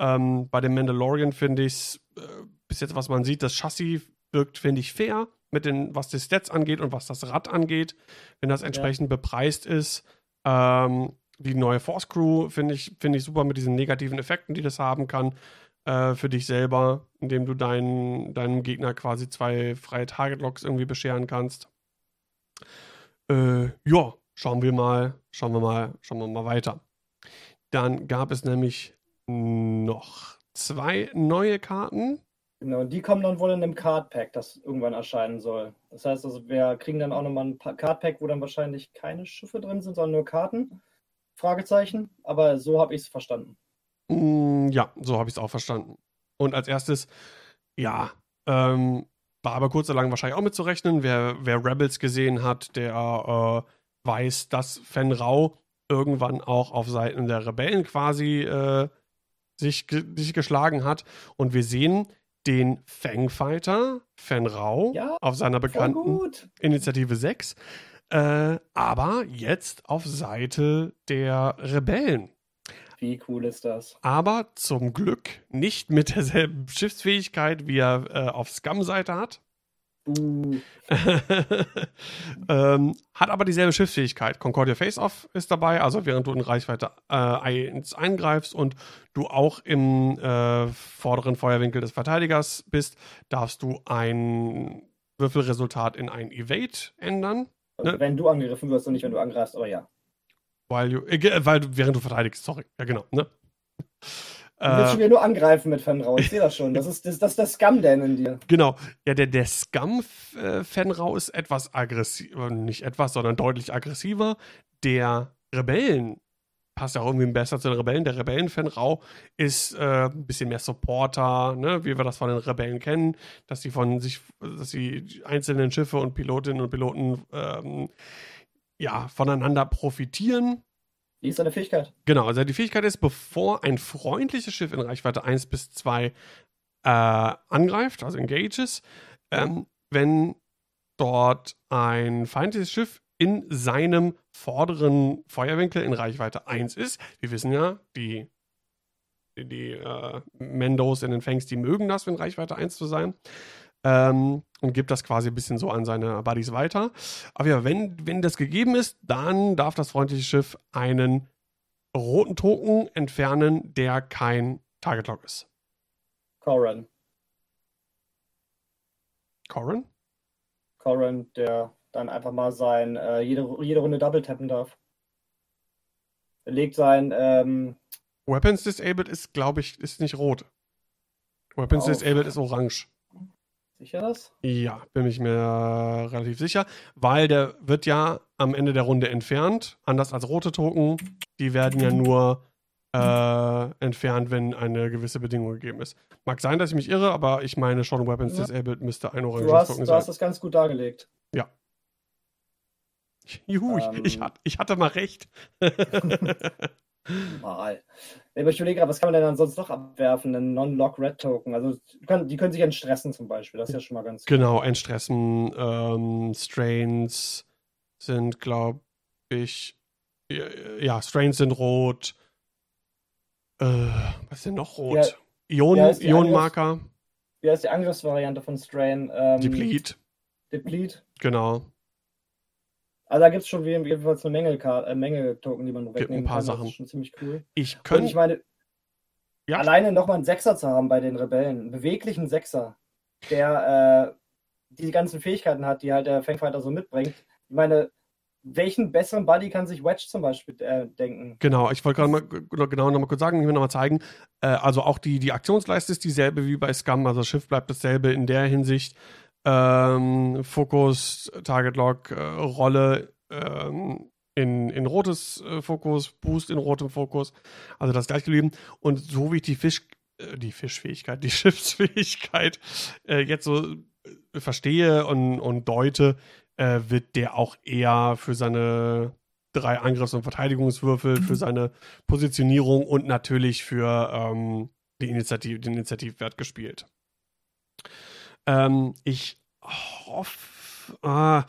Ähm, bei dem Mandalorian finde ich es, äh, bis jetzt, was man sieht, das Chassis wirkt, finde ich, fair mit den, was die Stats angeht und was das Rad angeht, wenn das entsprechend bepreist ist. Ähm, die neue Force Crew finde ich, finde ich super mit diesen negativen Effekten, die das haben kann äh, für dich selber, indem du deinen, deinem Gegner quasi zwei freie Target-Locks irgendwie bescheren kannst. Äh, ja, schauen wir mal, schauen wir mal, schauen wir mal weiter. Dann gab es nämlich noch zwei neue Karten. Genau, und die kommen dann wohl in einem Card Pack, das irgendwann erscheinen soll. Das heißt also, wir kriegen dann auch nochmal ein Card Pack, wo dann wahrscheinlich keine Schiffe drin sind, sondern nur Karten. Fragezeichen. Aber so habe ich es verstanden. Mm, ja, so habe ich es auch verstanden. Und als erstes, ja, ähm, war aber kurz oder lang wahrscheinlich auch mitzurechnen. Wer, wer Rebels gesehen hat, der äh, weiß, dass Fen Rau irgendwann auch auf Seiten der Rebellen quasi äh, sich, sich geschlagen hat. Und wir sehen den Fangfighter Fen Rau Ja, auf seiner bekannten. Initiative 6. Äh, aber jetzt auf Seite der Rebellen. Wie cool ist das? Aber zum Glück nicht mit derselben Schiffsfähigkeit, wie er äh, auf Scum-Seite hat. Uh, ähm, hat aber dieselbe Schiffsfähigkeit. Concordia Face-Off ist dabei, also während du in Reichweite äh, 1 eingreifst und du auch im äh, vorderen Feuerwinkel des Verteidigers bist, darfst du ein Würfelresultat in ein Evade ändern. also Ne? Wenn du angegriffen wirst und nicht, wenn du angreifst, aber ja. Weil, you, äh, ge- weil du, während du verteidigst, sorry. Ja, genau. Ne? Du willst schon Äh, wieder nur angreifen mit Fenrau. Ich sehe das schon. Das ist das, das, der Scum-Dan in dir. genau. Ja, der, der Scum-Fenrau ist etwas aggressiver, nicht etwas, sondern deutlich aggressiver. Der Rebellen passt ja auch irgendwie besser zu den Rebellen. Der Rebellen-Fenrau ist äh, ein bisschen mehr Supporter, ne, wie wir das von den Rebellen kennen, dass sie von sich, dass die einzelnen Schiffe und Pilotinnen und Piloten ähm, ja, voneinander profitieren. Wie ist deine Fähigkeit? Genau, also die Fähigkeit ist, bevor ein freundliches Schiff in Reichweite 1 bis 2 äh, angreift, also engages, ähm, wenn dort ein feindliches Schiff in seinem vorderen Feuerwinkel in Reichweite 1 ist. Wir wissen ja, die, die, die äh, Mendos in den Fangs, die mögen das, in Reichweite 1 zu sein. Ähm, und gibt das quasi ein bisschen so an seine Buddies weiter. Aber ja, wenn, wenn das gegeben ist, dann darf das freundliche Schiff einen roten Token entfernen, der kein Target Lock ist. Coran. Corin? Coran, der dann einfach mal sein, äh, jede, jede Runde Double tappen darf. Er legt sein, ähm, Weapons Disabled ist, glaube ich, ist nicht rot. Weapons Auf. Disabled ist orange. Sicher das? Ja, bin ich mir relativ sicher, weil der wird ja am Ende der Runde entfernt, anders als rote Token. Die werden ja nur äh, entfernt, wenn eine gewisse Bedingung gegeben ist. Mag sein, dass ich mich irre, aber ich meine, schon Weapons Ja. Disabled müsste ein oranges hast, Token du hast sein. das ganz gut dargelegt. Juhu, ich, Ähm. ich, ich hatte mal recht. Mal. Aber ich überlege gerade, was kann man denn dann sonst noch abwerfen? Einen Non-Lock-Red-Token. Also die können, die können sich entstressen zum Beispiel. Das ist ja schon mal ganz genau, Entstressen, ähm, Strains sind, glaube ich, ja, ja, Strains sind rot. Äh, was ist denn noch rot? Ja, ja, ist Ionenmarker, Wie heißt die Angriffsvariante von Strain? Ähm, Deplete, Deplete. genau. Also da gibt es schon jedenfalls eine Menge, äh, Menge Token, die man ein wegnehmen paar kann. Sachen. Das ist schon ziemlich cool. Ich könnte ich meine, Ja. alleine nochmal einen Sechser zu haben bei den Rebellen, einen beweglichen Sechser, der äh, die ganzen Fähigkeiten hat, die halt der Fangfighter so mitbringt. Ich meine, welchen besseren Buddy kann sich Wedge zum Beispiel äh, denken? Genau, ich wollte gerade mal genau noch mal kurz sagen, ich will noch mal zeigen. Äh, also auch die, die Aktionsleiste ist dieselbe wie bei Scum, also das Schiff bleibt dasselbe in der Hinsicht. Ähm, Fokus, Target Lock, äh, Rolle ähm, in, in rotes äh, Fokus, Boost in rotem Fokus. Also das gleich geblieben. Und so wie ich die Fisch, äh, die Fischfähigkeit, die Schiffsfähigkeit äh, jetzt so äh, verstehe und, und deute, äh, wird der auch eher für seine drei Angriffs- und Verteidigungswürfel, für seine Positionierung und natürlich für ähm, die Initiative, den Initiativwert gespielt. Ähm, ich hoffe, ah,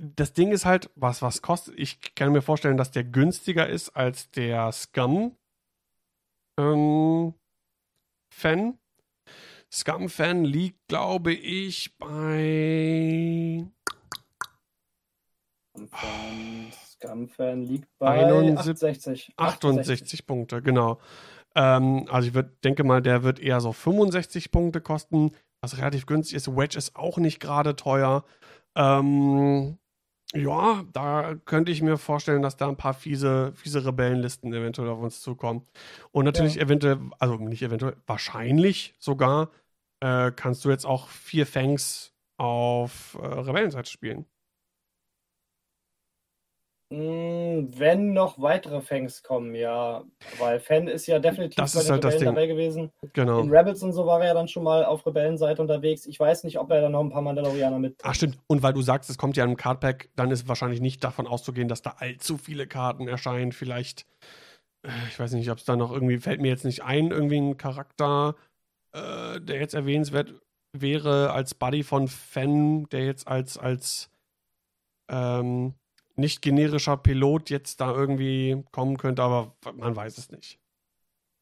das Ding ist halt, was was kostet. Ich kann mir vorstellen, dass der günstiger ist als der Scum ähm, Fan. Scum Fan liegt, glaube ich, bei Von Scum-Fan liegt bei 71 68. 68 Punkte, genau. Ähm, also ich würd, denke mal, der wird eher so 65 Punkte kosten, was relativ günstig ist. Wedge ist auch nicht gerade teuer. Ähm, ja, da könnte ich mir vorstellen, dass da ein paar fiese, fiese Rebellenlisten eventuell auf uns zukommen. Und natürlich eventuell, also nicht eventuell, wahrscheinlich sogar, äh, kannst du jetzt auch vier Fangs auf äh, Rebellenseite spielen. Mm, Wenn noch weitere Fangs kommen, ja. Weil Fan ist ja definitiv Das bei ist den halt Rebellen dabei gewesen. Genau. In Rebels und so war er ja dann schon mal auf Rebellenseite unterwegs. Ich weiß nicht, ob er dann noch ein paar Mandalorianer mit. Ach stimmt. Und weil du sagst, es kommt ja im Cardpack, dann ist wahrscheinlich nicht davon auszugehen, dass da allzu viele Karten erscheinen. Vielleicht, äh, ich weiß nicht, ob es da noch irgendwie, fällt mir jetzt nicht ein, irgendwie ein Charakter, äh, der jetzt erwähnenswert wäre als Buddy von Fan, der jetzt als, als ähm, nicht generischer Pilot jetzt da irgendwie kommen könnte, aber man weiß es nicht.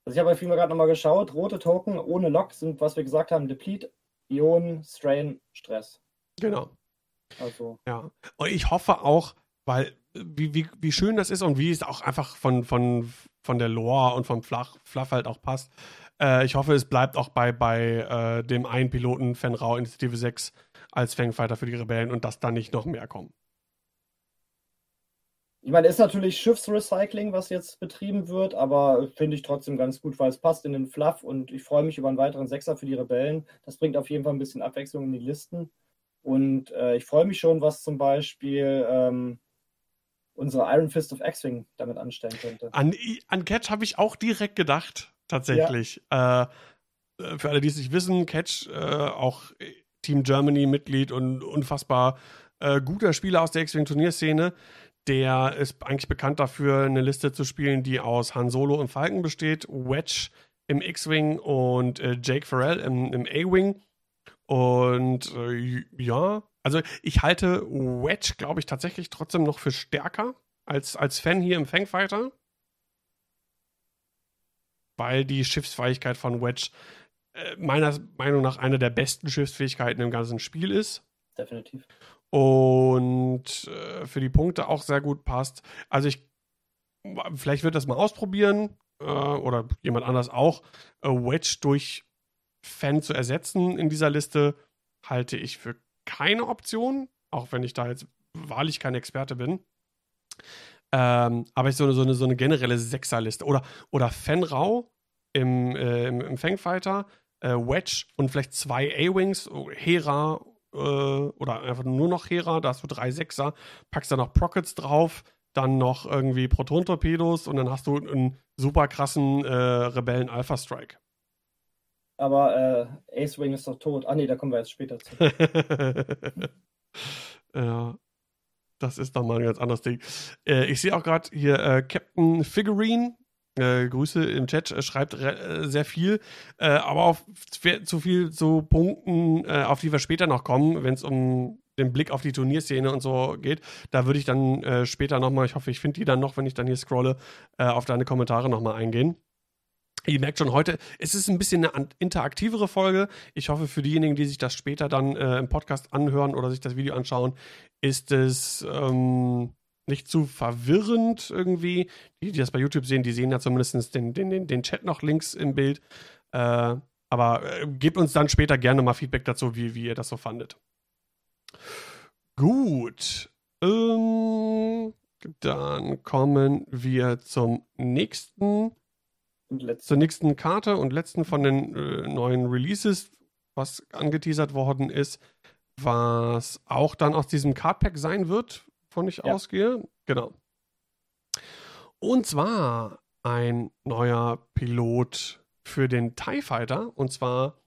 Also ich habe bei Film gerade nochmal geschaut. Rote Token ohne Lock sind, was wir gesagt haben, Deplete, Ionen, Strain, Stress. Genau. Also, Ja, und ich hoffe auch, weil wie, wie, wie schön das ist und wie es auch einfach von, von, von der Lore und vom Flach, Fluff halt auch passt. Äh, ich hoffe, es bleibt auch bei, bei äh, dem einen Piloten Fenrau Initiative 6 als Fangfighter für die Rebellen und dass da nicht noch mehr kommen. Ich meine, ist natürlich Schiffsrecycling, was jetzt betrieben wird, aber finde ich trotzdem ganz gut, weil es passt in den Fluff und ich freue mich über einen weiteren Sechser für die Rebellen. Das bringt auf jeden Fall ein bisschen Abwechslung in die Listen. Und äh, ich freue mich schon, was zum Beispiel ähm, unsere Iron Fist of X-Wing damit anstellen könnte. An, an Catch habe ich auch direkt gedacht, tatsächlich. Äh, äh, für alle, die es nicht wissen, Catch, äh, auch Team Germany-Mitglied und unfassbar äh, guter Spieler aus der X-Wing-Turnierszene. Der ist eigentlich bekannt dafür, eine Liste zu spielen, die aus Han Solo und Falcon besteht, Wedge im X-Wing und äh, Jake Farrell im, im A-Wing. Und äh, ja, also ich halte Wedge, glaube ich, tatsächlich trotzdem noch für stärker als, als Fan hier im Fangfighter. Weil die Schiffsfähigkeit von Wedge äh, meiner Meinung nach eine der besten Schiffsfähigkeiten im ganzen Spiel ist Definitiv. Und äh, für die Punkte auch sehr gut passt. Also ich, vielleicht wird das mal ausprobieren äh, oder jemand anders auch, äh, Wedge durch Fan zu ersetzen in dieser Liste, halte ich für keine Option, auch wenn ich da jetzt wahrlich kein Experte bin. Ähm, aber ich so eine, so eine, so eine generelle Sechserliste oder, oder Fenrau im, äh, im, im Fangfighter, äh, Wedge und vielleicht zwei A-Wings, Hera äh, oder einfach nur noch Hera, da hast du drei Sechser, packst da noch Prockets drauf, dann noch irgendwie Proton-Torpedos und dann hast du einen super krassen äh, Rebellen-Alpha-Strike. Aber äh, Ace Wing ist doch tot. Ah nee, da kommen wir jetzt später zu. ja. Das ist doch mal ein ganz anderes Ding. Äh, ich sehe auch gerade hier äh, Captain Figurine. Äh, Grüße im Chat, äh, schreibt äh, sehr viel, äh, aber auf zu viel zu Punkten, auf die wir später noch kommen, wenn es um den Blick auf die Turnierszene und so geht. Da würde ich dann später nochmal, ich hoffe, ich finde die dann noch, wenn ich dann hier scrolle, auf deine Kommentare nochmal eingehen. Ihr merkt schon, heute ist es ein bisschen eine interaktivere Folge. Ich hoffe, für diejenigen, die sich das später dann äh, im Podcast anhören oder sich das Video anschauen, ist es ähm, nicht zu verwirrend irgendwie. Die, die das bei YouTube sehen, die sehen ja zumindest den, den, den, Chat noch links im Bild. Äh, aber äh, gebt uns dann später gerne mal Feedback dazu, wie, wie ihr das so fandet. Gut. Ähm, dann kommen wir zum nächsten zur nächsten Karte und letzten von den äh, neuen Releases, was angeteasert worden ist, was auch dann aus diesem Cardpack sein wird, von ich ja. ausgehe. Genau. Und zwar ein neuer Pilot für den TIE Fighter und zwar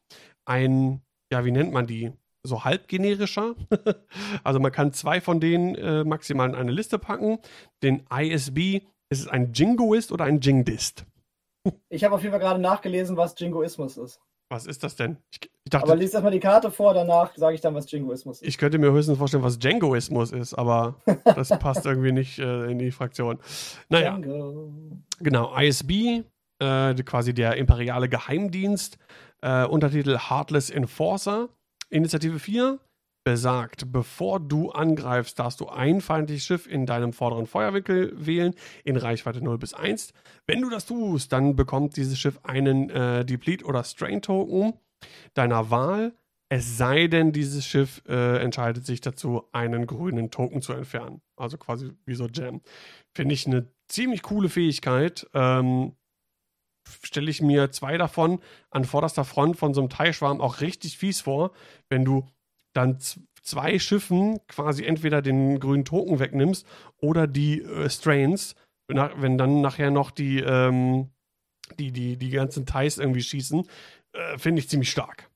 ein, ja, wie nennt man die? So halb generischer. also man kann zwei von denen äh, maximal in eine Liste packen. Den ISB, ist es ein Jingoist oder ein Jingdist? Ich habe auf jeden Fall gerade nachgelesen, was Jingoismus ist. Was ist das denn? Ich, ich dachte, aber liest erstmal die Karte vor, danach sage ich dann, was Jingoismus ist. Ich könnte mir höchstens vorstellen, was Djangoismus ist, aber das passt irgendwie nicht äh, in die Fraktion. Naja. Django. Genau, ISB, äh, quasi der imperiale Geheimdienst, äh, Untertitel Heartless Enforcer, Initiative 4, besagt, bevor du angreifst, darfst du ein feindliches Schiff in deinem vorderen Feuerwinkel wählen, in Reichweite 0 bis 1. Wenn du das tust, dann bekommt dieses Schiff einen äh, Deplete- oder Strain-Token deiner Wahl, es sei denn, dieses Schiff äh, entscheidet sich dazu, einen grünen Token zu entfernen. Also quasi wie so Jam. Finde ich eine ziemlich coole Fähigkeit. Ähm, Stelle ich mir zwei davon an vorderster Front von so einem Teilschwarm auch richtig fies vor, wenn du dann zwei Schiffen quasi entweder den grünen Token wegnimmst oder die äh, Strains, wenn dann nachher noch die, ähm, die, die, die ganzen Ties irgendwie schießen, äh, finde ich ziemlich stark.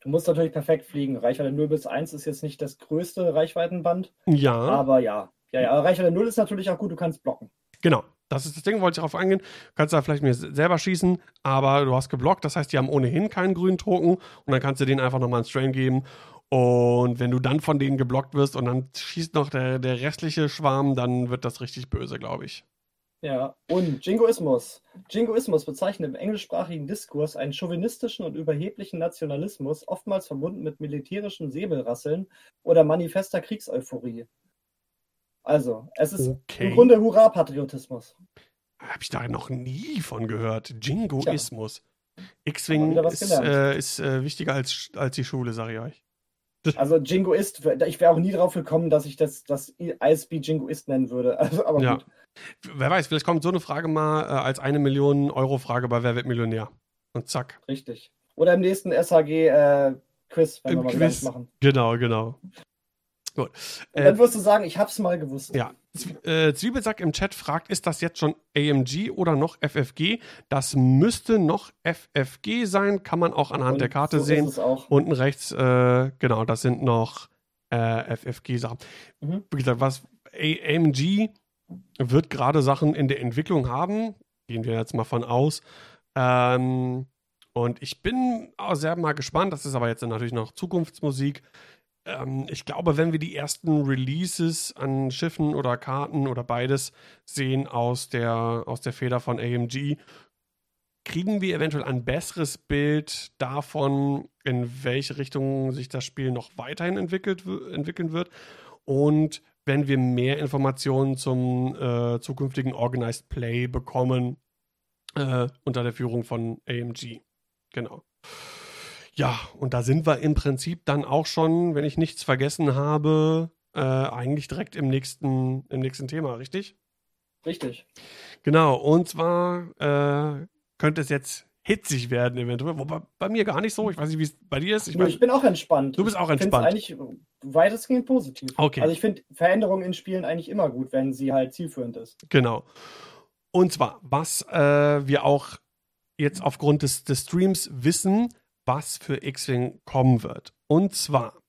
Du musst natürlich perfekt fliegen. Reichweite 0 bis 1 ist jetzt nicht das größte Reichweitenband. Ja. Aber ja. Ja, ja. Reichweite 0 ist natürlich auch gut, du kannst blocken. Genau. Das ist das Ding, wollte ich darauf eingehen. Du kannst da vielleicht mir selber schießen, aber du hast geblockt. Das heißt, die haben ohnehin keinen grünen Token und dann kannst du denen einfach nochmal einen Strain geben und wenn du dann von denen geblockt wirst und dann schießt noch der, der restliche Schwarm, dann wird das richtig böse, glaube ich. Ja, und Jingoismus. Jingoismus bezeichnet im englischsprachigen Diskurs einen chauvinistischen und überheblichen Nationalismus, oftmals verbunden mit militärischen Säbelrasseln oder manifester Kriegseuphorie. Also, es ist okay. im Grunde Hurra-Patriotismus. Habe ich da noch nie von gehört. Jingoismus. X-Wing ist, äh, ist äh, wichtiger als, als die Schule, sage ich euch. Also Jingoist, ich wäre auch nie drauf gekommen, dass ich das, das ISB Jingoist nennen würde. Also, aber ja. gut. Wer weiß, vielleicht kommt so eine Frage mal äh, als eine Million Euro Frage bei Wer wird Millionär? Und zack. Richtig. Oder im nächsten SHG äh, Quiz, wenn Im wir mal Quiz. machen. Genau, genau. Gut. Und dann äh, wirst du sagen, ich hab's mal gewusst. Ja. Äh, Zwiebelsack im Chat fragt, ist das jetzt schon AMG oder noch FFG? Das müsste noch FFG sein, kann man auch anhand Und der Karte so sehen. Unten rechts, äh, genau, das sind noch äh, FFG-Sachen. Mhm. Wie gesagt, was AMG wird gerade Sachen in der Entwicklung haben, gehen wir jetzt mal von aus. Ähm, und ich bin auch sehr mal gespannt, das ist aber jetzt natürlich noch Zukunftsmusik, ähm, ich glaube, wenn wir die ersten Releases an Schiffen oder Karten oder beides sehen aus der, aus der Feder von AMG, kriegen wir eventuell ein besseres Bild davon, in welche Richtung sich das Spiel noch weiterhin entwickelt, entwickeln wird. Und wenn wir mehr Informationen zum äh, zukünftigen Organized Play bekommen äh, unter der Führung von AMG. Genau. Ja, und da sind wir im Prinzip dann auch schon, wenn ich nichts vergessen habe, äh, eigentlich direkt im nächsten, im nächsten Thema, richtig? Richtig. Genau, und zwar äh, könnte es jetzt hitzig werden eventuell. Wobei bei mir gar nicht so. Ich weiß nicht, wie es bei dir ist. Ich, mein, ich bin auch entspannt. Du bist auch entspannt. Ich eigentlich weitestgehend positiv. Okay. Also ich finde Veränderungen in Spielen eigentlich immer gut, wenn sie halt zielführend ist. Genau. Und zwar, was äh, wir auch jetzt aufgrund des, des Streams wissen, was für X-Wing kommen wird. Und zwar,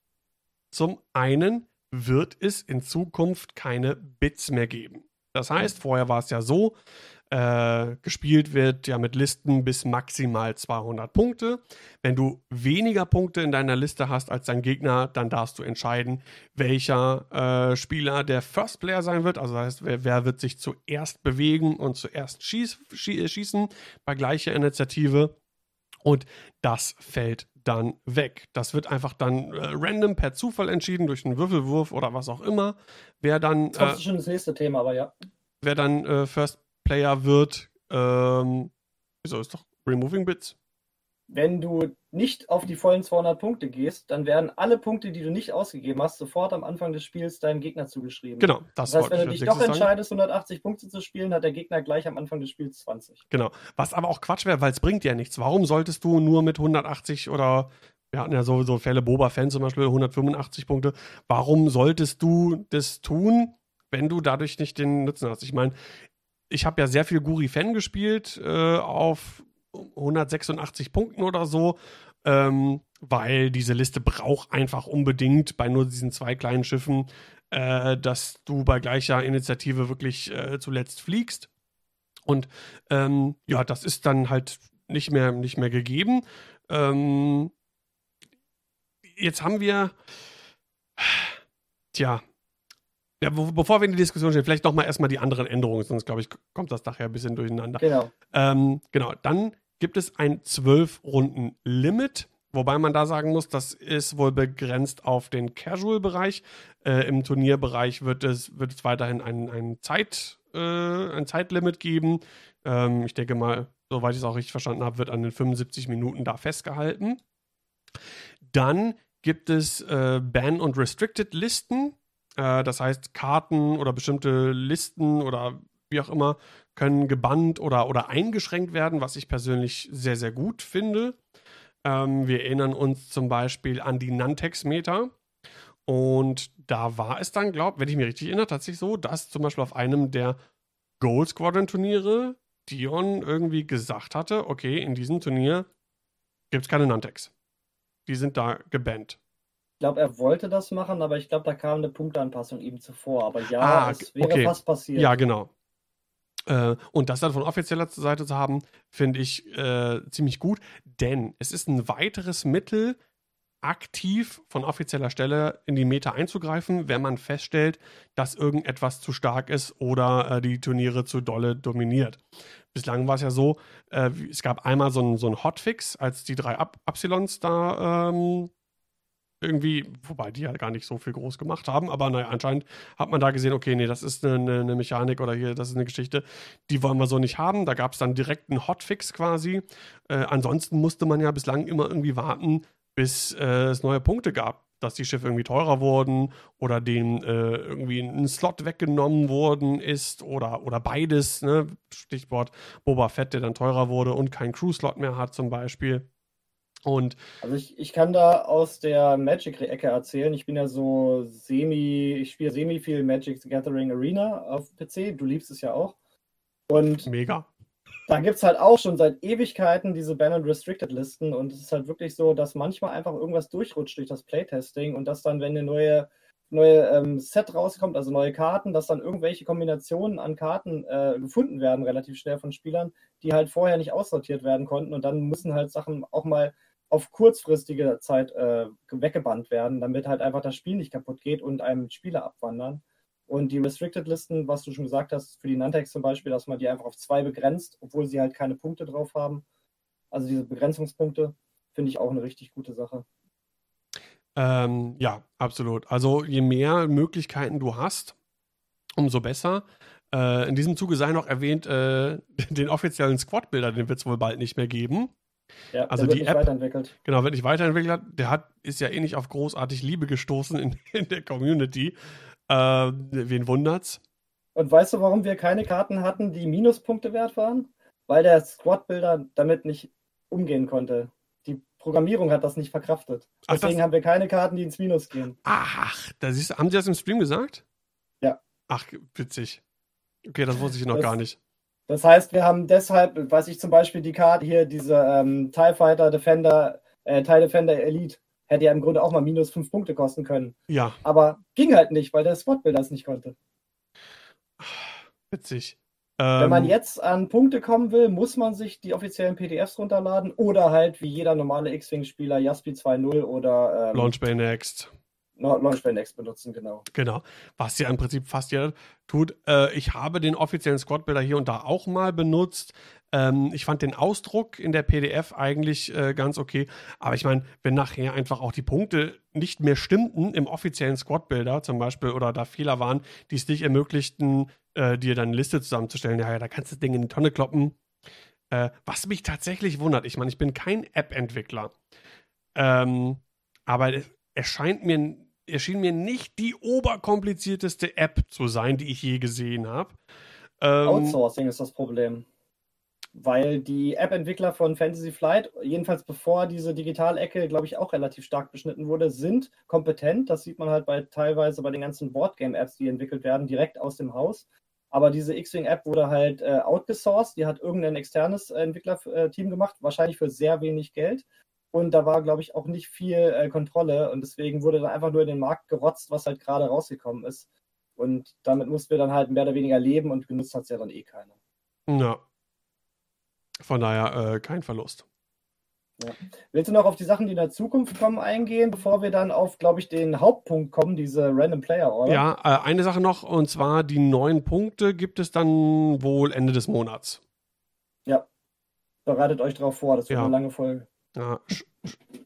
zum einen wird es in Zukunft keine Bits mehr geben. Das heißt, vorher war es ja so, äh, gespielt wird ja mit Listen bis maximal 200 Punkte. Wenn du weniger Punkte in deiner Liste hast als dein Gegner, dann darfst du entscheiden, welcher äh, Spieler der First Player sein wird. Also das heißt, wer, wer wird sich zuerst bewegen und zuerst schieß, schießen bei gleicher Initiative. Und das fällt dann weg. Das wird einfach dann äh, random per Zufall entschieden durch einen Würfelwurf oder was auch immer. Wer dann. Das ist äh, schon das nächste Thema, aber ja. Wer dann äh, First Player wird. Ähm, wieso ist doch Removing Bits? Wenn du nicht auf die vollen 200 Punkte gehst, dann werden alle Punkte, die du nicht ausgegeben hast, sofort am Anfang des Spiels deinem Gegner zugeschrieben. Genau, das, das heißt, wenn du dich doch entscheidest, 180 Punkte zu spielen, hat der Gegner gleich am Anfang des Spiels 20. Genau, was aber auch Quatsch wäre, weil es bringt ja nichts. Warum solltest du nur mit 180 oder wir hatten ja so, so Fälle, Boba Fan zum Beispiel, 185 Punkte. Warum solltest du das tun, wenn du dadurch nicht den Nutzen hast? Ich meine, ich habe ja sehr viel Guri Fan gespielt äh, auf 186 Punkten oder so, ähm, weil diese Liste braucht einfach unbedingt bei nur diesen zwei kleinen Schiffen, äh, dass du bei gleicher Initiative wirklich äh, zuletzt fliegst. Und ähm, ja, das ist dann halt nicht mehr, nicht mehr gegeben. Ähm, jetzt haben wir, tja, ja, bevor wir in die Diskussion stehen, vielleicht nochmal erstmal die anderen Änderungen, sonst glaube ich, kommt das nachher ein bisschen durcheinander. Genau. Ähm, genau, dann gibt es ein 12-Runden-Limit, wobei man da sagen muss, das ist wohl begrenzt auf den Casual-Bereich. Äh, Im Turnierbereich wird es, wird es weiterhin ein, ein, Zeit, äh, ein Zeitlimit geben. Ähm, ich denke mal, soweit ich es auch richtig verstanden habe, wird an den 75 Minuten da festgehalten. Dann gibt es äh, Ban- und Restricted-Listen äh, das heißt, Karten oder bestimmte Listen oder wie auch immer können gebannt oder, oder eingeschränkt werden, was ich persönlich sehr, sehr gut finde. Ähm, wir erinnern uns zum Beispiel an die Nantex-Meter. Und da war es dann, glaube wenn ich mich richtig erinnere, tatsächlich so, dass zum Beispiel auf einem der Gold Squadron Turniere Dion irgendwie gesagt hatte, okay, in diesem Turnier gibt es keine Nantex. Die sind da gebannt. Ich glaube, er wollte das machen, aber ich glaube, da kam eine Punkteanpassung ihm zuvor. Aber ja, ah, es wäre okay. fast passiert. Ja, genau. Äh, und das dann von offizieller Seite zu haben, finde ich äh, ziemlich gut, denn es ist ein weiteres Mittel, aktiv von offizieller Stelle in die Meta einzugreifen, wenn man feststellt, dass irgendetwas zu stark ist oder äh, die Turniere zu dolle dominiert. Bislang war es ja so, äh, es gab einmal so einen so Hotfix, als die drei Epsilons da ähm, irgendwie, wobei die ja gar nicht so viel groß gemacht haben, aber naja, anscheinend hat man da gesehen, okay, nee, das ist eine, eine Mechanik oder hier, das ist eine Geschichte, die wollen wir so nicht haben. Da gab es dann direkt einen Hotfix quasi. Äh, ansonsten musste man ja bislang immer irgendwie warten, bis äh, es neue Punkte gab, dass die Schiffe irgendwie teurer wurden oder denen äh, irgendwie ein Slot weggenommen worden ist oder, oder beides, ne? Stichwort Boba Fett, der dann teurer wurde und keinen Crew-Slot mehr hat zum Beispiel. Und also ich, ich kann da aus der Magic-Ecke erzählen. Ich bin ja so semi, ich spiele semi viel Magic the Gathering Arena auf PC. Du liebst es ja auch. Und mega. Da gibt es halt auch schon seit Ewigkeiten diese Ban- und Restricted-Listen. Und es ist halt wirklich so, dass manchmal einfach irgendwas durchrutscht durch das Playtesting und dass dann, wenn eine neue, neue ähm, Set rauskommt, also neue Karten, dass dann irgendwelche Kombinationen an Karten äh, gefunden werden, relativ schnell von Spielern, die halt vorher nicht aussortiert werden konnten. Und dann müssen halt Sachen auch mal auf kurzfristige Zeit äh, weggebannt werden, damit halt einfach das Spiel nicht kaputt geht und einem Spieler abwandern. Und die Restricted-Listen, was du schon gesagt hast, für die Nantex zum Beispiel, dass man die einfach auf zwei begrenzt, obwohl sie halt keine Punkte drauf haben. Also diese Begrenzungspunkte finde ich auch eine richtig gute Sache. Ähm, ja, absolut. Also je mehr Möglichkeiten du hast, umso besser. Äh, in diesem Zuge sei noch erwähnt, äh, den offiziellen Squad-Bilder, den wird es wohl bald nicht mehr geben. Ja, also die App, weiterentwickelt. Genau, wird nicht weiterentwickelt. Der hat, ist ja eh nicht auf großartig Liebe gestoßen in, in der Community. Äh, wen wundert's? Und weißt du, warum wir keine Karten hatten, die Minuspunkte wert waren? Weil der Squad-Builder damit nicht umgehen konnte. Die Programmierung hat das nicht verkraftet. Ach, Deswegen das- haben wir keine Karten, die ins Minus gehen. Ach, da siehst du, haben Sie das im Stream gesagt? Ja. Ach, witzig. Okay, das wusste ich noch Das- gar nicht. Das heißt, wir haben deshalb, weiß ich zum Beispiel die Karte hier, diese ähm, TIE Fighter Defender, äh, TIE Defender Elite, hätte ja im Grunde auch mal minus fünf Punkte kosten können. Ja, Aber ging halt nicht, weil der Squad-Builder es nicht konnte. witzig. Wenn man Ähm, jetzt an Punkte kommen will, muss man sich die offiziellen PDFs runterladen oder halt wie jeder normale X-Wing-Spieler Jaspi 2.0 oder ähm, Launch Bay Next. Launchpad Next benutzen, genau. Genau. Was ja im Prinzip fast jeder tut. Äh, ich habe den offiziellen Squad-Builder hier und da auch mal benutzt. Ähm, ich fand den Ausdruck in der PDF eigentlich äh, ganz okay. Aber ich meine, wenn nachher einfach auch die Punkte nicht mehr stimmten im offiziellen Squad-Builder zum Beispiel oder da Fehler waren, die es nicht ermöglichten, äh, dir dann eine Liste zusammenzustellen, ja, ja, da kannst du das Ding in die Tonne kloppen. Äh, was mich tatsächlich wundert, ich meine, ich bin kein App-Entwickler. Ähm, aber es erscheint mir, erschien mir nicht die oberkomplizierteste App zu sein, die ich je gesehen habe. Ähm, Outsourcing ist das Problem. Weil die App-Entwickler von Fantasy Flight, jedenfalls bevor diese Digitalecke, glaube ich, auch relativ stark beschnitten wurde, sind kompetent. Das sieht man halt bei teilweise bei den ganzen Boardgame-Apps, die entwickelt werden, direkt aus dem Haus. Aber diese X-Wing-App wurde halt äh, outgesourced. Die hat irgendein externes äh, Entwicklerteam gemacht, wahrscheinlich für sehr wenig Geld. Und da war, glaube ich, auch nicht viel äh, Kontrolle. Und deswegen wurde dann einfach nur in den Markt gerotzt, was halt gerade rausgekommen ist. Und damit mussten wir dann halt mehr oder weniger leben und genutzt hat es ja dann eh keiner. Ja. Von daher äh, kein Verlust. Willst du noch auf die Sachen, die in der Zukunft kommen, eingehen, bevor wir dann auf, glaube ich, den Hauptpunkt kommen, diese Random Player Order? Ja, äh, eine Sache noch, und zwar die neun Punkte gibt es dann wohl Ende des Monats. Bereitet euch darauf vor, das wird Ja. eine lange Folge. Ja,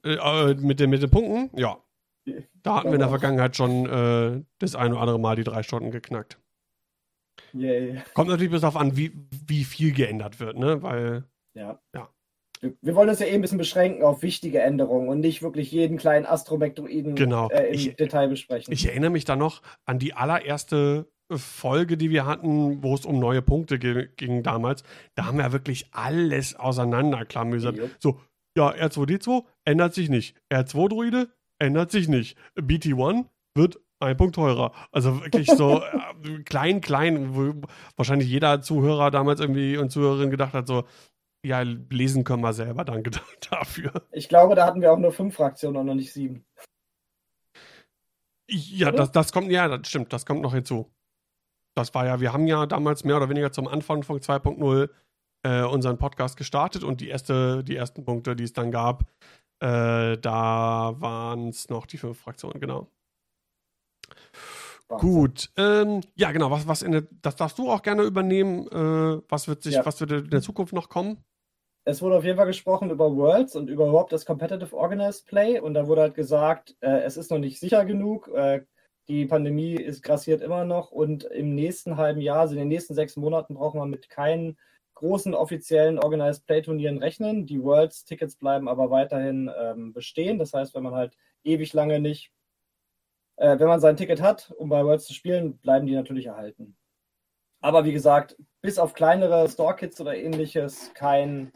äh, äh, mit, den, mit den Punkten, ja. Da hatten wir in der Vergangenheit schon äh, das ein oder andere Mal die drei Stunden geknackt. Yay. Kommt natürlich bis darauf an, wie, wie viel geändert wird, ne? Weil, Ja. Ja. Wir, wollen uns ja eh ein bisschen beschränken auf wichtige Änderungen und nicht wirklich jeden kleinen Astromektroiden Genau. äh, im Ich- Detail besprechen. ich erinnere mich da noch an die allererste Folge, die wir hatten, wo es um neue Punkte ging damals. Da haben wir wirklich alles auseinanderklamüsert. So, ja, R2D2 ändert sich nicht. R2-Druide ändert sich nicht. BT1 wird ein Punkt teurer. Also wirklich so äh, klein, klein, wo wahrscheinlich jeder Zuhörer damals irgendwie und Zuhörerin gedacht hat, so, ja, lesen können wir selber, danke dafür. Ich glaube, da hatten wir auch nur fünf Fraktionen und noch nicht sieben. Ja, Oder? das, das kommt, ja, das stimmt, das kommt noch hinzu. Das war ja, wir haben ja damals mehr oder weniger zum Anfang von 2.0 äh, unseren Podcast gestartet und die, erste, die ersten Punkte, die es dann gab, äh, da waren es noch die fünf Fraktionen, genau. Wahnsinn. Gut, ähm, ja, genau, was, was in der, das darfst du auch gerne übernehmen. Äh, was wird sich, Ja. was wird in der Zukunft noch kommen? Es wurde auf jeden Fall gesprochen über Worlds und überhaupt das Competitive Organized Play. Und da wurde halt gesagt, äh, es ist noch nicht sicher genug. Äh, die Pandemie ist grassiert immer noch. Und im nächsten halben Jahr, also in den nächsten sechs Monaten, brauchen wir mit keinen großen offiziellen Organized Play Turnieren rechnen. Die Worlds-Tickets bleiben aber weiterhin ähm, bestehen. Das heißt, wenn man halt ewig lange nicht, äh, wenn man sein Ticket hat, um bei Worlds zu spielen, bleiben die natürlich erhalten. Aber wie gesagt, bis auf kleinere Store-Kits oder ähnliches kein,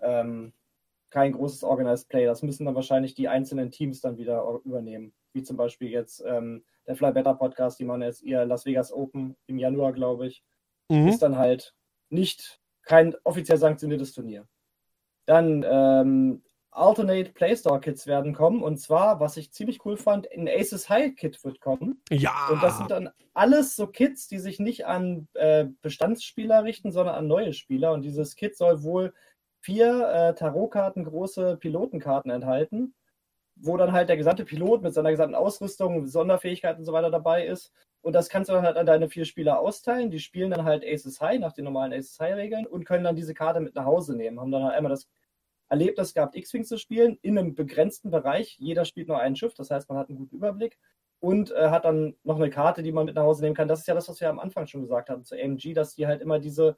ähm, kein großes Organized Play. Das müssen dann wahrscheinlich die einzelnen Teams dann wieder übernehmen. Wie zum Beispiel jetzt ähm, der Fly Better Podcast, die machen jetzt ihr Las Vegas Open im Januar, glaube ich. Mhm. Ist dann halt nicht kein offiziell sanktioniertes Turnier. Dann ähm, Alternate Play Store Kits werden kommen. Und zwar, was ich ziemlich cool fand, ein Aces High Kit wird kommen. Ja, Und das sind dann alles so Kits, die sich nicht an äh, Bestandsspieler richten, sondern an neue Spieler. Und dieses Kit soll wohl vier äh, Tarotkarten, große Pilotenkarten enthalten, wo dann halt der gesamte Pilot mit seiner gesamten Ausrüstung, Sonderfähigkeiten und so weiter dabei ist. Und das kannst du dann halt an deine vier Spieler austeilen. Die spielen dann halt Aces High nach den normalen Aces High-Regeln und können dann diese Karte mit nach Hause nehmen. Haben dann halt einmal das Erlebnis gehabt, X-Wing zu spielen, in einem begrenzten Bereich. Jeder spielt nur ein Schiff, das heißt, man hat einen guten Überblick und äh, hat dann noch eine Karte, die man mit nach Hause nehmen kann. Das ist ja das, was wir am Anfang schon gesagt haben zu AMG, dass die halt immer diese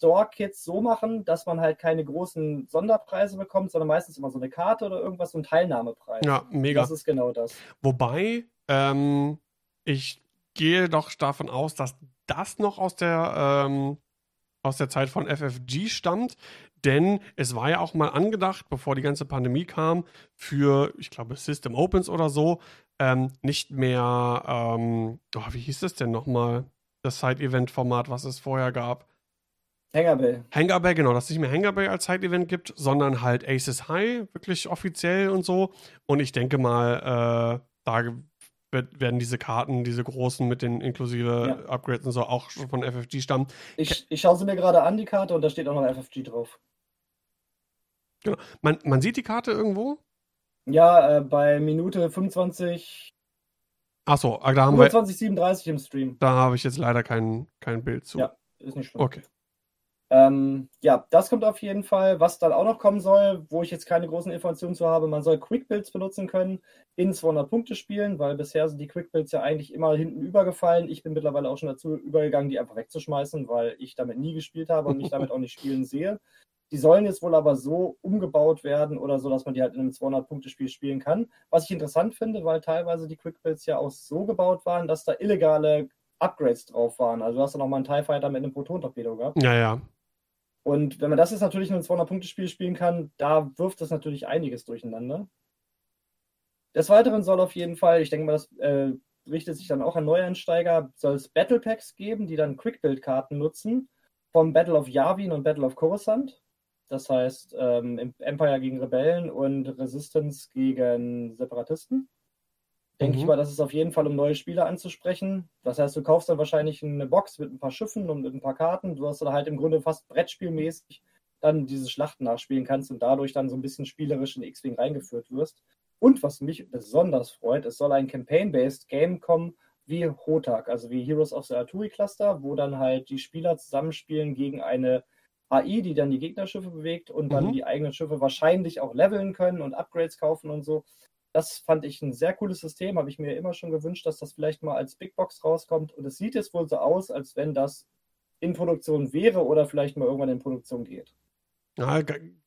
Store-Kits so machen, dass man halt keine großen Sonderpreise bekommt, sondern meistens immer so eine Karte oder irgendwas, so ein Teilnahmepreis. ja, mega. Das ist genau das. Wobei, ähm, ich gehe doch davon aus, dass das noch aus der, ähm, aus der Zeit von FFG stammt. Denn es war ja auch mal angedacht, bevor die ganze Pandemie kam, für, ich glaube, System Opens oder so, ähm, nicht mehr, ähm, oh, wie hieß das denn nochmal? Das Side-Event-Format, was es vorher gab. Hangerbell. Hangerbell, genau, dass es nicht mehr Hangerbell als Side-Event gibt, sondern halt Aces High, wirklich offiziell und so. Und ich denke mal, äh, da wird, werden diese Karten, diese großen mit den inklusive ja. Upgrades und so auch schon von FFG stammen. Ich, ich schaue sie mir gerade an, die Karte, und da steht auch noch FFG drauf. Genau. Man, man sieht die Karte irgendwo? Ja, äh, bei Minute 25. Achso, ah, da haben 25, wir. 37 im Stream. Da habe ich jetzt leider kein, kein Bild zu. Ja, ist nicht schlimm. Okay. Ähm, ja, das kommt auf jeden Fall. Was dann auch noch kommen soll, wo ich jetzt keine großen Informationen zu habe, man soll Quick Builds benutzen können in 200 Punkte spielen, weil bisher sind die Quick Builds ja eigentlich immer hinten übergefallen. Ich bin mittlerweile auch schon dazu übergegangen, die einfach wegzuschmeißen, weil ich damit nie gespielt habe und mich damit auch nicht spielen sehe. Die sollen jetzt wohl aber so umgebaut werden oder so, dass man die halt in einem 200-Punkte-Spiel spielen kann. Was ich interessant finde, weil teilweise die Quick Builds ja auch so gebaut waren, dass da illegale Upgrades drauf waren. Also du hast da nochmal einen TIE Fighter mit einem Proton-Torpedo gehabt. Ja, ja. Und wenn man das jetzt natürlich in einem 200-Punkte-Spiel spielen kann, da wirft das natürlich einiges durcheinander. Des Weiteren soll auf jeden Fall, ich denke mal, das äh, richtet sich dann auch an Neueinsteiger, soll es Battle Packs geben, die dann Quick-Build-Karten nutzen, vom Battle of Yavin und Battle of Coruscant. Das heißt, ähm, Empire gegen Rebellen und Resistance gegen Separatisten denke mhm. ich mal, das ist auf jeden Fall, um neue Spieler anzusprechen. Das heißt, du kaufst dann wahrscheinlich eine Box mit ein paar Schiffen und mit ein paar Karten. Du hast dann halt im Grunde fast Brettspielmäßig dann diese Schlachten nachspielen kannst und dadurch dann so ein bisschen spielerisch in X-Wing reingeführt wirst. Und was mich besonders freut, es soll ein Campaign-based Game kommen wie Hotak, also wie Heroes of the Arturi Cluster, wo dann halt die Spieler zusammenspielen gegen eine AI, die dann die Gegnerschiffe bewegt und dann mhm. die eigenen Schiffe wahrscheinlich auch leveln können und Upgrades kaufen und so. Das fand ich ein sehr cooles System, habe ich mir immer schon gewünscht, dass das vielleicht mal als Big Box rauskommt. Und es sieht jetzt wohl so aus, als wenn das in Produktion wäre oder vielleicht mal irgendwann in Produktion geht. Ja,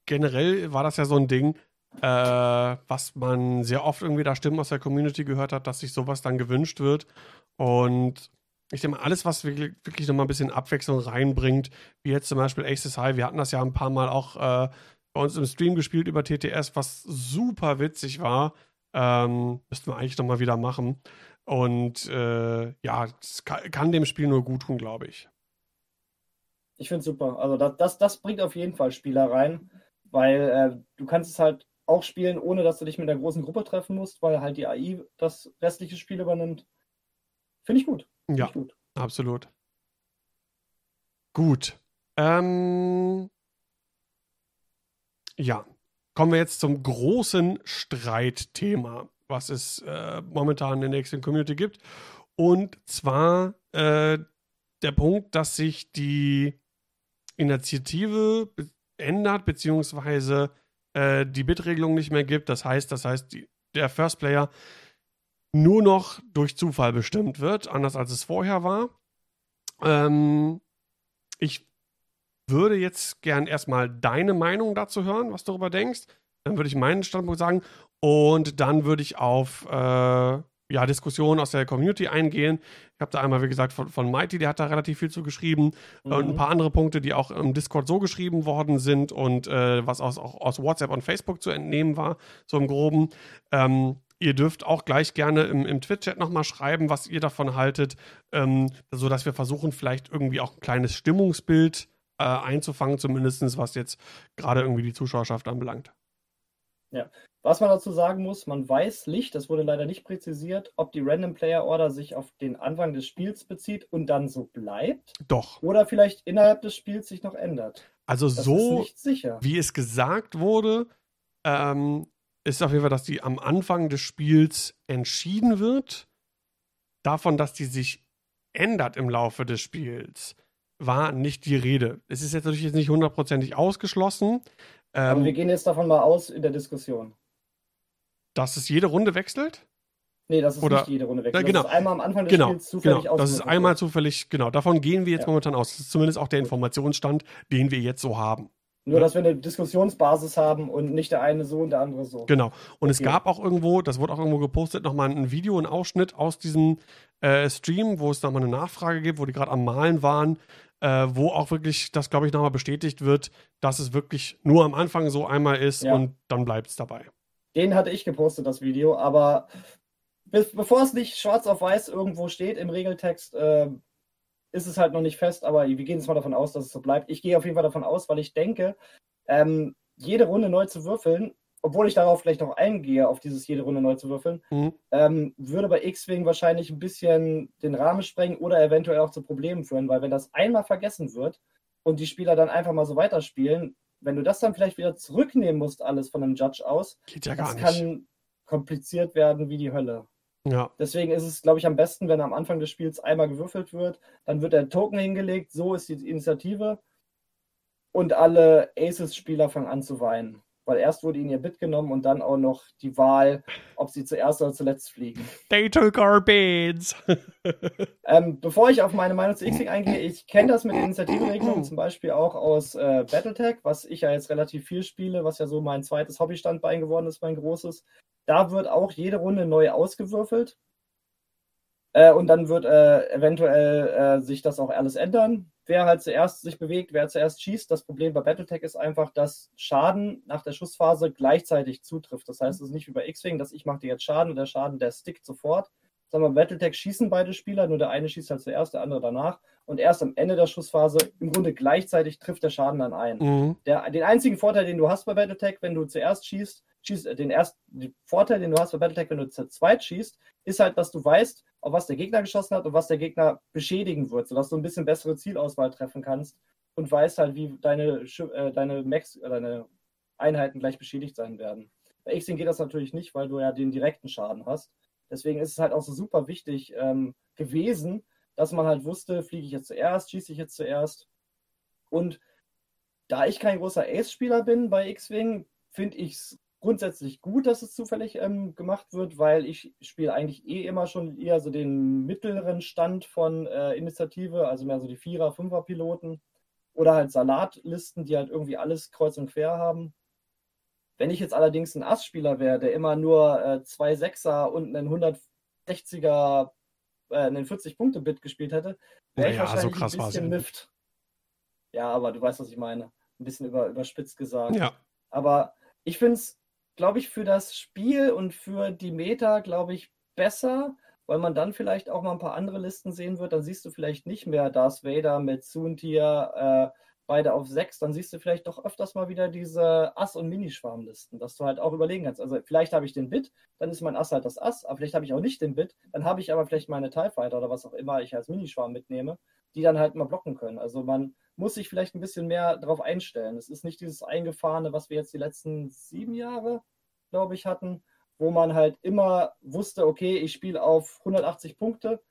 generell war das ja so ein Ding, äh, was man sehr oft irgendwie da Stimmen aus der Community gehört hat, dass sich sowas dann gewünscht wird. Und ich denke mal, alles, was wirklich, wirklich nochmal ein bisschen Abwechslung reinbringt, wie jetzt zum Beispiel Aces High, wir hatten das ja ein paar Mal auch äh, bei uns im Stream gespielt über TTS, was super witzig war. Ähm, müssten wir eigentlich nochmal wieder machen. Und äh, ja, es kann, kann, dem Spiel nur gut tun, glaube ich. Ich finde es super. Also das, das, das, bringt auf jeden Fall Spieler rein, weil äh, du kannst es halt auch spielen, ohne dass du dich mit einer großen Gruppe treffen musst, weil halt die AI das restliche Spiel übernimmt. Finde ich gut. Find ja, ich gut. absolut. Gut. Ähm, ja, Kommen wir jetzt zum großen Streitthema, was es äh, momentan in der Extreme Community gibt. Und zwar äh, der Punkt, dass sich die Initiative ändert, beziehungsweise äh, die Bitregelung nicht mehr gibt. Das heißt, das heißt, die, der First Player nur noch durch Zufall bestimmt wird, anders als es vorher war. Ähm, ich würde jetzt gern erstmal deine Meinung dazu hören, was du darüber denkst. Dann würde ich meinen Standpunkt sagen und dann würde ich auf äh, ja, Diskussionen aus der Community eingehen. Ich habe da einmal, wie gesagt, von, von Mighty, der hat da relativ viel zu geschrieben mhm. und ein paar andere Punkte, die auch im Discord so geschrieben worden sind und äh, was aus, auch aus WhatsApp und Facebook zu entnehmen war, so im Groben. Ähm, Ihr dürft auch gleich gerne im, im Twitch-Chat nochmal schreiben, was ihr davon haltet, ähm, sodass wir versuchen, vielleicht irgendwie auch ein kleines Stimmungsbild äh, einzufangen, zumindest was jetzt gerade irgendwie die Zuschauerschaft anbelangt. Ja. Was man dazu sagen muss, man weiß nicht, das wurde leider nicht präzisiert, ob die Random Player Order sich auf den Anfang des Spiels bezieht und dann so bleibt. Doch. Oder vielleicht innerhalb des Spiels sich noch ändert. Also das so, wie es gesagt wurde, ähm, ist auf jeden Fall, dass die am Anfang des Spiels entschieden wird. Davon, dass die sich ändert im Laufe des Spiels war nicht die Rede. Es ist jetzt natürlich nicht hundertprozentig ausgeschlossen. Ähm, Aber wir gehen jetzt davon mal aus in der Diskussion. Dass es jede Runde wechselt? Nee, das ist Oder, nicht jede Runde wechselt. genau. Das ist einmal am Anfang des genau, Spiels zufällig genau. Das ist einmal zufällig, genau. Davon gehen wir jetzt ja. momentan aus. Das ist zumindest auch der Informationsstand, den wir jetzt so haben. Nur, dass wir eine Diskussionsbasis haben und nicht der eine so und der andere so. Genau. Und okay. es gab auch irgendwo, das wurde auch irgendwo gepostet, nochmal ein Video, ein Ausschnitt aus diesem äh, Stream, wo es nochmal eine Nachfrage gibt, wo die gerade am Malen waren, äh, wo auch wirklich das, glaube ich, nochmal bestätigt wird, dass es wirklich nur am Anfang so einmal ist Ja. und dann bleibt es dabei. Den hatte ich gepostet, das Video, aber be bevor es nicht schwarz auf weiß irgendwo steht im Regeltext, äh, ist es halt noch nicht fest, aber wir gehen jetzt mal davon aus, dass es so bleibt. Ich gehe auf jeden Fall davon aus, weil ich denke, ähm, jede Runde neu zu würfeln, obwohl ich darauf vielleicht noch eingehe, auf dieses jede Runde neu zu würfeln, Mhm. ähm, würde bei X-Wing wahrscheinlich ein bisschen den Rahmen sprengen oder eventuell auch zu Problemen führen, weil wenn das einmal vergessen wird und die Spieler dann einfach mal so weiterspielen, wenn du das dann vielleicht wieder zurücknehmen musst, alles von einem Judge aus, Geht ja gar das nicht. kann kompliziert werden wie die Hölle. Ja. Deswegen ist es, glaube ich, am besten, wenn am Anfang des Spiels einmal gewürfelt wird, dann wird der Token hingelegt, so ist die Initiative und alle Aces-Spieler fangen an zu weinen. Weil erst wurde ihnen ihr Bit genommen und dann auch noch die Wahl, ob sie zuerst oder zuletzt fliegen. They took our bids. Ähm, bevor ich auf meine Meinung zu X-Wing eingehe, ich kenne das mit Initiativenregelungen zum Beispiel auch aus äh, Battletech, was ich ja jetzt relativ viel spiele, was ja so mein zweites Hobbystandbein geworden ist, mein großes. Da wird auch jede Runde neu ausgewürfelt. Äh, und dann wird äh, eventuell äh, sich das auch alles ändern. Wer halt zuerst sich bewegt, wer zuerst schießt. Das Problem bei Battletech ist einfach, dass Schaden nach der Schussphase gleichzeitig zutrifft. Das heißt, es ist nicht wie bei X-Wing, dass ich mache dir jetzt Schaden und der Schaden, der stickt sofort. Wir, bei Battletech schießen beide Spieler, nur der eine schießt halt zuerst, der andere danach. Und erst am Ende der Schussphase im Grunde gleichzeitig trifft der Schaden dann ein. Mhm. Der, den einzigen Vorteil, den du hast bei Battletech, wenn du zuerst schießt, schießt äh, den ersten den Vorteil, den du hast bei Battletech, wenn du zu zweit schießt, ist halt, dass du weißt, auf was der Gegner geschossen hat und was der Gegner beschädigen wird, sodass du ein bisschen bessere Zielauswahl treffen kannst und weißt halt, wie deine, äh, deine Max, äh, deine Einheiten gleich beschädigt sein werden. Bei X-Wing geht das natürlich nicht, weil du ja den direkten Schaden hast. Deswegen ist es halt auch so super wichtig ähm, gewesen, dass man halt wusste, fliege ich jetzt zuerst, schieße ich jetzt zuerst. Und da ich kein großer Ace-Spieler bin bei X-Wing, finde ich es grundsätzlich gut, dass es zufällig ähm, gemacht wird, weil ich spiele eigentlich eh immer schon eher so den mittleren Stand von äh, Initiative, also mehr so die Vierer-, Fünfer-Piloten oder halt Salatlisten, die halt irgendwie alles kreuz und quer haben. Wenn ich jetzt allerdings ein Ass-Spieler wäre, der immer nur äh, zwei Sechser und einen 160er, äh, einen 40-Punkte-Bit gespielt hätte, wäre ich so wahrscheinlich krass ein bisschen mifft. Ja, aber du weißt, was ich meine. Ein bisschen über, überspitzt gesagt. Ja. Aber ich finde es, glaube ich, für das Spiel und für die Meta, glaube ich, besser, weil man dann vielleicht auch mal ein paar andere Listen sehen wird. Dann siehst du vielleicht nicht mehr Darth Vader mit Soontir, äh, beide auf sechs. Dann siehst du vielleicht doch öfters mal wieder diese Ass- und Minischwarmlisten, dass du halt auch überlegen kannst. Also vielleicht habe ich den Bit, dann ist mein Ass halt das Ass, aber vielleicht habe ich auch nicht den Bit, dann habe ich aber vielleicht meine TIE Fighter oder was auch immer ich als Minischwarm mitnehme, die dann halt mal blocken können. Also man muss sich vielleicht ein bisschen mehr darauf einstellen. Es ist nicht dieses eingefahrene, was wir jetzt die letzten sieben Jahre, glaube ich, hatten, wo man halt immer wusste, okay, ich spiele auf 180 Punkte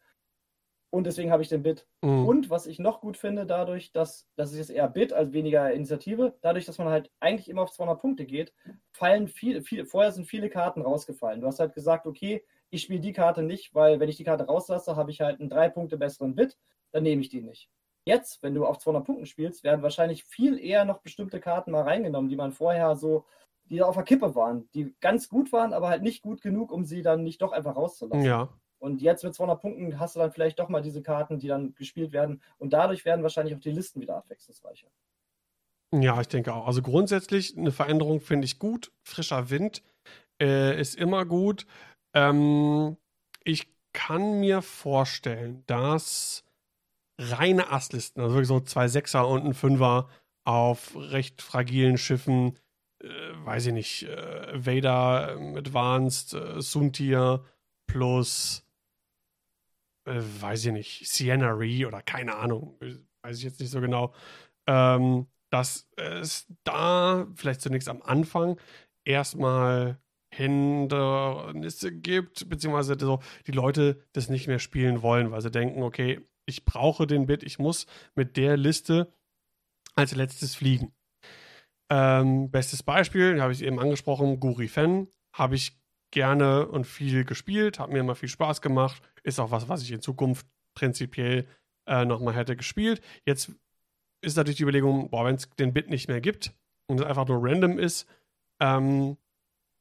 und deswegen habe ich den Bit. Mhm. Und was ich noch gut finde, dadurch, dass das ist jetzt eher Bit als weniger Initiative, dadurch, dass man halt eigentlich immer auf 200 Punkte geht, fallen viele, viele, vorher sind viele Karten rausgefallen. Du hast halt gesagt, okay, ich spiele die Karte nicht, weil wenn ich die Karte rauslasse, habe ich halt einen drei Punkte besseren Bit, dann nehme ich die nicht. Jetzt, wenn du auf 200 Punkten spielst, werden wahrscheinlich viel eher noch bestimmte Karten mal reingenommen, die man vorher so, die auf der Kippe waren, die ganz gut waren, aber halt nicht gut genug, um sie dann nicht doch einfach rauszulassen. Ja. Und jetzt mit 200 Punkten hast du dann vielleicht doch mal diese Karten, die dann gespielt werden. Und dadurch werden wahrscheinlich auch die Listen wieder abwechslungsreicher. Ja, ich denke auch. Also grundsätzlich eine Veränderung finde ich gut. Frischer Wind äh, ist immer gut. Ähm, ich kann mir vorstellen, dass reine Asslisten, also wirklich so zwei Sechser und ein Fünfer auf recht fragilen Schiffen, äh, weiß ich nicht, äh, Vader Advanced, äh, Suntir plus, äh, weiß ich nicht, Sienna Ree oder keine Ahnung, weiß ich jetzt nicht so genau. Ähm, dass es da vielleicht zunächst am Anfang erstmal Hindernisse gibt, beziehungsweise so die Leute das nicht mehr spielen wollen, weil sie denken, okay, ich brauche den Bit, ich muss mit der Liste als letztes fliegen. Ähm, bestes Beispiel, habe ich eben angesprochen, Guri Fen, habe ich gerne und viel gespielt, hat mir immer viel Spaß gemacht, ist auch was, was ich in Zukunft prinzipiell äh, nochmal hätte gespielt. Jetzt ist natürlich die Überlegung, boah, wenn es den Bit nicht mehr gibt und es einfach nur random ist, ähm,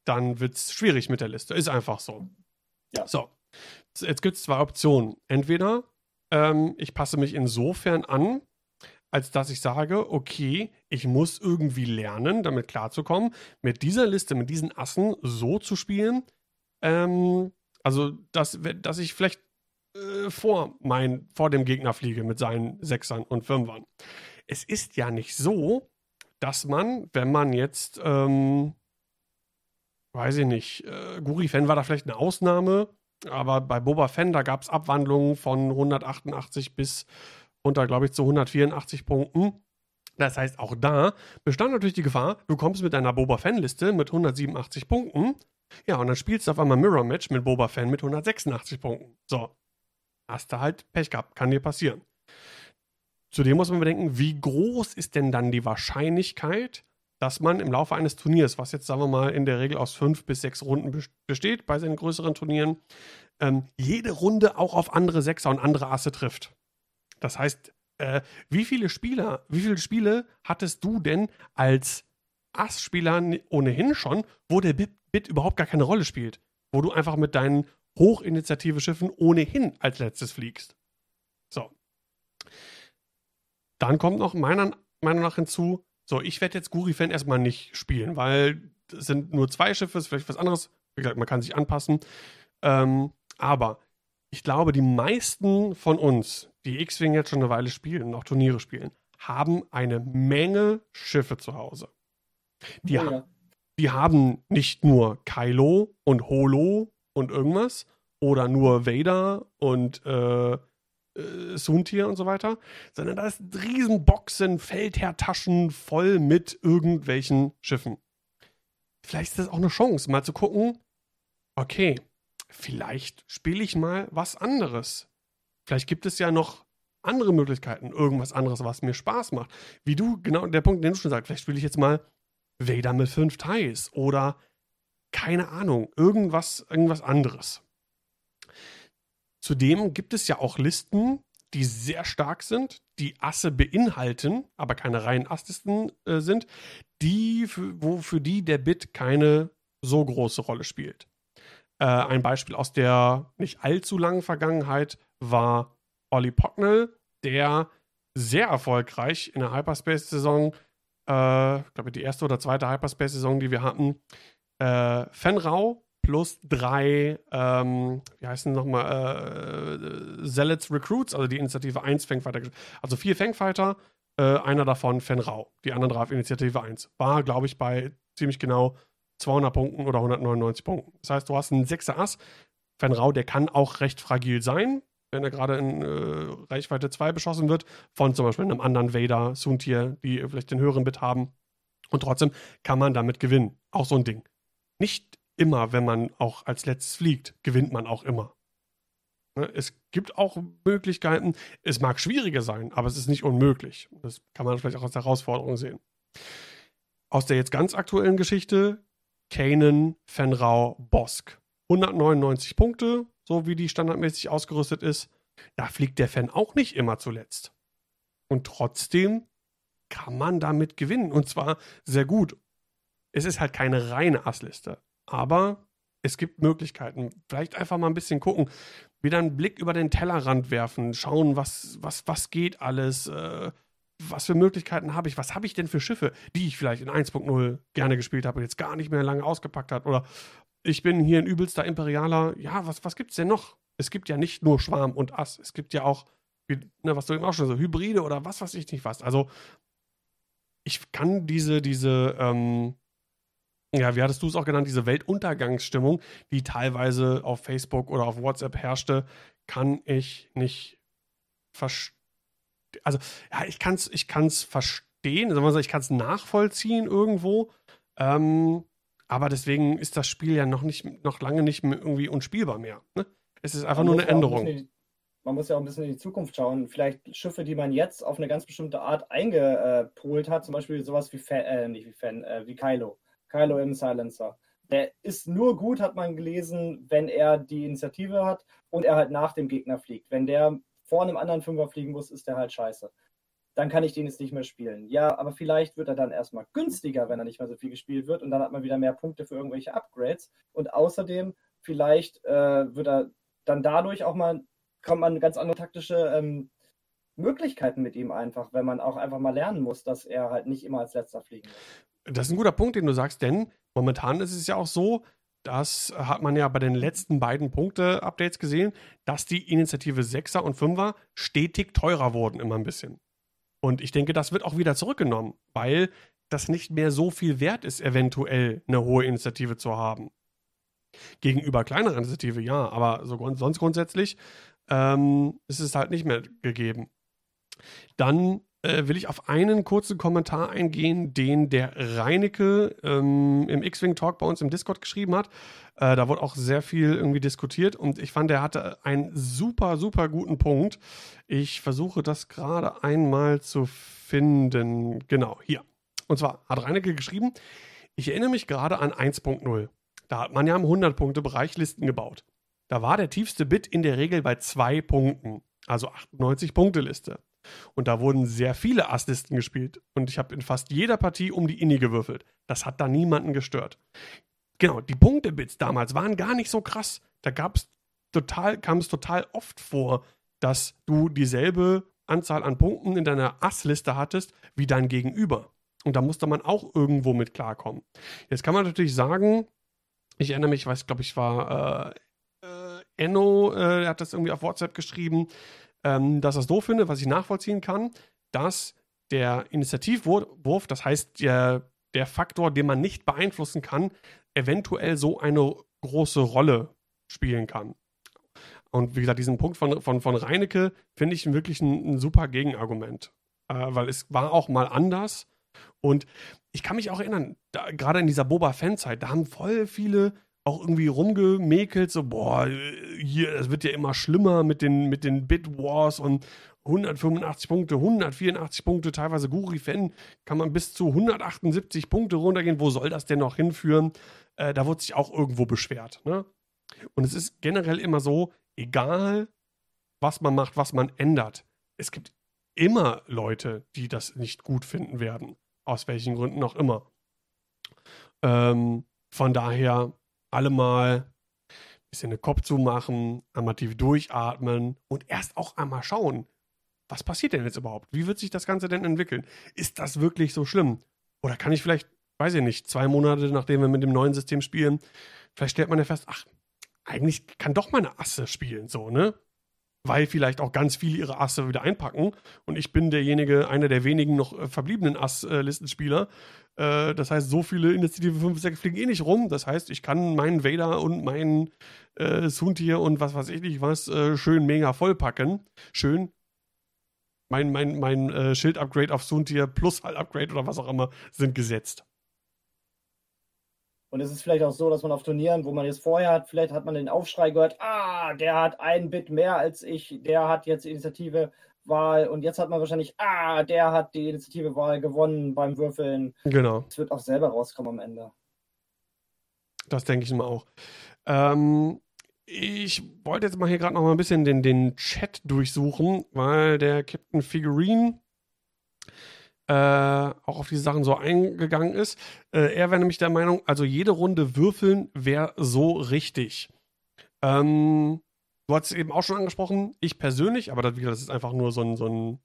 dann wird es schwierig mit der Liste. Ist einfach so. Ja. So. Jetzt gibt es zwei Optionen. Entweder ähm, ich passe mich insofern an, als dass ich sage, okay, ich muss irgendwie lernen, damit klarzukommen, mit dieser Liste, mit diesen Assen so zu spielen. Ähm, also, dass, dass ich vielleicht äh, vor, mein, vor dem Gegner fliege mit seinen Sechsern und Fünfern. Es ist ja nicht so, dass man, wenn man jetzt, ähm, weiß ich nicht, äh, Guri-Fan war da vielleicht eine Ausnahme, aber bei Boba Fett, gab es Abwandlungen von 188 bis runter, glaube ich, zu 184 Punkten. Das heißt, auch da bestand natürlich die Gefahr, du kommst mit deiner Boba Fan-Liste mit 187 Punkten. Ja, und dann spielst du auf einmal Mirror Match mit Boba Fan mit 186 Punkten. So. Hast du halt Pech gehabt. Kann dir passieren. Zudem muss man bedenken, wie groß ist denn dann die Wahrscheinlichkeit, dass man im Laufe eines Turniers, was jetzt sagen wir mal in der Regel aus fünf bis sechs Runden besteht bei seinen größeren Turnieren, ähm, jede Runde auch auf andere Sechser und andere Asse trifft. Das heißt, äh, wie viele Spieler, wie viele Spiele hattest du denn als Ass-Spieler ohnehin schon, wo der Bit, Bit überhaupt gar keine Rolle spielt? Wo du einfach mit deinen Hochinitiative-Schiffen ohnehin als letztes fliegst. So. Dann kommt noch meiner Meinung nach hinzu, so, ich werde jetzt Guri-Fan erstmal nicht spielen, weil es sind nur zwei Schiffe, ist vielleicht was anderes. Wie gesagt, man kann sich anpassen. Ähm, aber ich glaube, die meisten von uns, die X-Wing jetzt schon eine Weile spielen und auch Turniere spielen, haben eine Menge Schiffe zu Hause. Die, oh, ja. die haben nicht nur Kylo und Holo und irgendwas oder nur Vader und äh, äh, Suntier und so weiter, sondern da ist Riesenboxen, Feldherrtaschen voll mit irgendwelchen Schiffen. Vielleicht ist das auch eine Chance, mal zu gucken, okay, vielleicht spiele ich mal was anderes. Vielleicht gibt es ja noch andere Möglichkeiten, irgendwas anderes, was mir Spaß macht. Wie du, genau der Punkt, den du schon sagst, vielleicht spiele ich jetzt mal Vader mit fünf Ties oder keine Ahnung, irgendwas, irgendwas anderes. Zudem gibt es ja auch Listen, die sehr stark sind, die Asse beinhalten, aber keine reinen Asslisten äh, sind, die, für, wo für die der Bit keine so große Rolle spielt. Äh, ein Beispiel aus der nicht allzu langen Vergangenheit war Olli Pocknell, der sehr erfolgreich in der Hyperspace-Saison, äh, ich glaube die erste oder zweite Hyperspace-Saison, die wir hatten, äh, Fenrau plus drei, ähm, wie heißen nochmal, äh, Zealots Recruits, also die Initiative 1 Fangfighter. Also vier Fangfighter, äh, einer davon Fenrau, die anderen drei auf Initiative 1. War, glaube ich, bei ziemlich genau 200 Punkten oder 199 Punkten. Das heißt, du hast einen sechser Ass. Fenrau, der kann auch recht fragil sein, wenn er gerade in äh, Reichweite 2 beschossen wird, von zum Beispiel einem anderen Vader, Suntier, die vielleicht den höheren Bit haben. Und trotzdem kann man damit gewinnen. Auch so ein Ding. Nicht immer, wenn man auch als letztes fliegt, gewinnt man auch immer. Ne, es gibt auch Möglichkeiten, es mag schwieriger sein, aber es ist nicht unmöglich. Das kann man vielleicht auch als Herausforderung sehen. Aus der jetzt ganz aktuellen Geschichte, Kanan, Fenrau, Bosk. 199 Punkte, so wie die standardmäßig ausgerüstet ist. Da fliegt der Fan auch nicht immer zuletzt. Und trotzdem kann man damit gewinnen. Und zwar sehr gut. Es ist halt keine reine Assliste. Aber es gibt Möglichkeiten. Vielleicht einfach mal ein bisschen gucken, wieder einen Blick über den Tellerrand werfen, schauen, was, was, was geht alles, äh, was für Möglichkeiten habe ich, was habe ich denn für Schiffe, die ich vielleicht in 1.0 gerne gespielt habe und jetzt gar nicht mehr lange ausgepackt hat. Oder ich bin hier ein übelster Imperialer. Ja, was, was gibt es denn noch? Es gibt ja nicht nur Schwarm und Ass, es gibt ja auch, wie, ne, was du eben auch schon so, Hybride oder was weiß ich nicht was. Also ich kann diese, diese, ähm, ja, wie hattest du es auch genannt, diese Weltuntergangsstimmung, die teilweise auf Facebook oder auf WhatsApp herrschte, kann ich nicht verstehen. Also, ja, ich kann es ich kann's verstehen, sagen wir so, ich kann es nachvollziehen irgendwo. Ähm, aber deswegen ist das Spiel ja noch nicht, noch lange nicht irgendwie unspielbar mehr. Ne? Es ist einfach man nur eine Änderung. Ein man muss ja auch ein bisschen in die Zukunft schauen. Vielleicht Schiffe, die man jetzt auf eine ganz bestimmte Art eingepolt hat, zum Beispiel sowas wie Fan, äh, nicht wie Fan, äh, wie Kylo. Kylo im Silencer. Der ist nur gut, hat man gelesen, wenn er die Initiative hat und er halt nach dem Gegner fliegt. Wenn der vor einem anderen Fünfer fliegen muss, ist der halt scheiße. Dann kann ich den jetzt nicht mehr spielen. Ja, aber vielleicht wird er dann erstmal günstiger, wenn er nicht mehr so viel gespielt wird und dann hat man wieder mehr Punkte für irgendwelche Upgrades. Und außerdem, vielleicht äh, wird er dann dadurch auch mal, kommt man ganz andere taktische ähm, Möglichkeiten mit ihm einfach, wenn man auch einfach mal lernen muss, dass er halt nicht immer als letzter fliegen muss. Das ist ein guter Punkt, den du sagst, denn momentan ist es ja auch so, das hat man ja bei den letzten beiden Punkte-Updates gesehen, dass die Initiative 6er und 5er stetig teurer wurden, immer ein bisschen. Und ich denke, das wird auch wieder zurückgenommen, weil das nicht mehr so viel wert ist, eventuell eine hohe Initiative zu haben. Gegenüber kleineren Initiative, ja, aber so, sonst grundsätzlich ähm, ist es halt nicht mehr gegeben. Dann äh, will ich auf einen kurzen Kommentar eingehen, den der Reinecke ähm, im X-Wing Talk bei uns im Discord geschrieben hat. Äh, da wurde auch sehr viel irgendwie diskutiert und ich fand, er hatte einen super, super guten Punkt. Ich versuche das gerade einmal zu finden. Genau, hier. Und zwar hat Reinecke geschrieben, ich erinnere mich gerade an 1.0. Da hat man ja im 100-Punkte-Bereich Listen gebaut. Da war der tiefste Bit in der Regel bei zwei Punkten, also 98-Punkte-Liste. Und da wurden sehr viele Asslisten gespielt. Und ich habe in fast jeder Partie um die Inni gewürfelt. Das hat da niemanden gestört. Genau, die Punktebits damals waren gar nicht so krass. Da gab's total, kam es total oft vor, dass du dieselbe Anzahl an Punkten in deiner Assliste hattest wie dein Gegenüber. Und da musste man auch irgendwo mit klarkommen. Jetzt kann man natürlich sagen, ich erinnere mich, ich weiß, glaube ich, war äh, äh, Enno, äh, hat das irgendwie auf WhatsApp geschrieben, ähm, dass er es doof finde, was ich nachvollziehen kann, dass der Initiativwurf, das heißt der, der Faktor, den man nicht beeinflussen kann, eventuell so eine große Rolle spielen kann. Und wie gesagt, diesen Punkt von, von, von Reinecke finde ich wirklich ein, ein, super Gegenargument. Äh, weil es war auch mal anders. Und ich kann mich auch erinnern, gerade in dieser Boba-Fan-Zeit, da haben voll viele auch irgendwie rumgemäkelt, so, boah, hier, es wird ja immer schlimmer mit den, mit den Bit-Wars und 185 Punkte, 184 Punkte, teilweise Guri-Fan kann man bis zu 178 Punkte runtergehen. Wo soll das denn noch hinführen? Äh, da wurde sich auch irgendwo beschwert. Ne? Und es ist generell immer so, egal was man macht, was man ändert, es gibt immer Leute, die das nicht gut finden werden. Aus welchen Gründen auch immer. Ähm, von daher alle mal ein bisschen den Kopf zumachen, einmal tief durchatmen und erst auch einmal schauen, was passiert denn jetzt überhaupt? Wie wird sich das Ganze denn entwickeln? Ist das wirklich so schlimm? Oder kann ich vielleicht, weiß ich nicht, zwei Monate nachdem wir mit dem neuen System spielen, vielleicht stellt man ja fest, ach, eigentlich kann doch meine Asse spielen, so, ne? Weil vielleicht auch ganz viele ihre Asse wieder einpacken. Und ich bin derjenige, einer der wenigen noch äh, verbliebenen Ass-Listenspieler. Äh, das heißt, so viele Initiative 5, 6 fliegen eh nicht rum. Das heißt, ich kann meinen Vader und meinen äh, Suntier und was weiß ich nicht was äh, schön mega vollpacken. Schön. Mein, mein, mein Schild-Upgrade auf Suntier plus Halt-Upgrade oder was auch immer sind gesetzt. Und es ist vielleicht auch so, dass man auf Turnieren, wo man jetzt vorher hat, vielleicht hat man den Aufschrei gehört, ah, der hat ein Bit mehr als ich, der hat jetzt Initiative Wahl und jetzt hat man wahrscheinlich, ah, der hat die Initiative Wahl gewonnen beim Würfeln. Genau. Es wird auch selber rauskommen am Ende. Das denke ich mal auch. Ähm, ich wollte jetzt mal hier gerade noch mal ein bisschen den, den Chat durchsuchen, weil der Captain Figurine äh, auch auf diese Sachen so eingegangen ist. Äh, er wäre nämlich der Meinung, also jede Runde würfeln wäre so richtig. Ähm, du hast es eben auch schon angesprochen, ich persönlich, aber das, das ist einfach nur so ein, so ein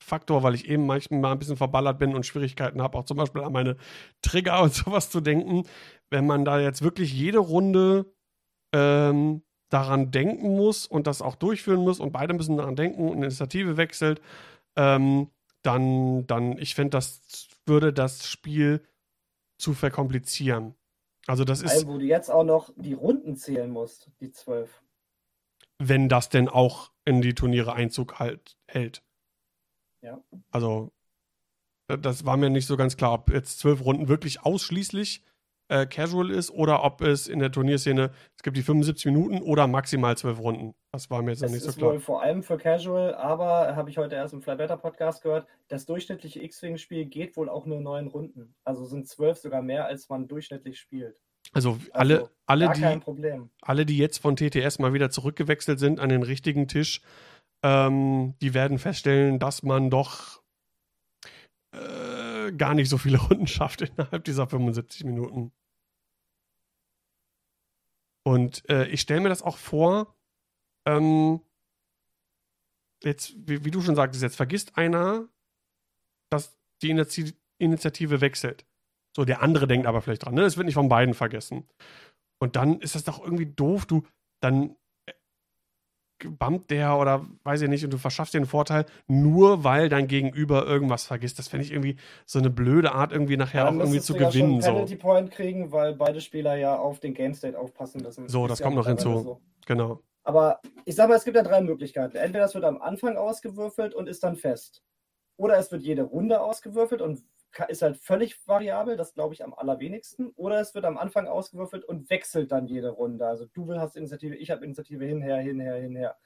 Faktor, weil ich eben manchmal mal ein bisschen verballert bin und Schwierigkeiten habe, auch zum Beispiel an meine Trigger und sowas zu denken. Wenn man da jetzt wirklich jede Runde ähm, daran denken muss und das auch durchführen muss und beide müssen daran denken und Initiative wechselt, ähm, dann, dann, ich finde, das würde das Spiel zu verkomplizieren. Also das ist. Wo du jetzt auch noch die Runden zählen musst, die zwölf. Wenn das denn auch in die Turniere Einzug halt hält. Ja. Also, das war mir nicht so ganz klar, ob jetzt zwölf Runden wirklich ausschließlich äh, casual ist oder ob es in der Turnierszene, es gibt die 75 Minuten oder maximal 12 Runden. Das war mir jetzt noch nicht so klar. Wohl vor allem für casual, aber habe ich heute erst im Fly Better Podcast gehört, das durchschnittliche X-Wing-Spiel geht wohl auch nur neun Runden. Also sind zwölf sogar mehr, als man durchschnittlich spielt. Also, alle, also, alle, die, alle, die jetzt von TTS mal wieder zurückgewechselt sind an den richtigen Tisch, ähm, die werden feststellen, dass man doch äh, gar nicht so viele Runden schafft innerhalb dieser 75 Minuten. Und äh, ich stelle mir das auch vor, ähm, jetzt, wie, wie, du schon sagtest, jetzt vergisst einer, dass die Initiative wechselt. So, der andere denkt aber vielleicht dran, ne? Es wird nicht von beiden vergessen. Und dann ist das doch irgendwie doof, du, dann bumpt der oder weiß ich nicht und du verschaffst dir einen Vorteil, nur weil dein Gegenüber irgendwas vergisst. Das fände ich irgendwie so eine blöde Art, irgendwie nachher auch irgendwie zu gewinnen. Ja schon einen Penalty Point kriegen, weil beide Spieler ja auf den Game State aufpassen müssen. So, das, das kommt noch hinzu. So. Genau. Aber ich sag mal, es gibt ja drei Möglichkeiten. Entweder es wird am Anfang ausgewürfelt und ist dann fest. Oder es wird jede Runde ausgewürfelt und ist halt völlig variabel, das glaube ich am allerwenigsten. Oder es wird am Anfang ausgewürfelt und wechselt dann jede Runde. Also du hast Initiative, ich habe Initiative hinher, hinher, hinher.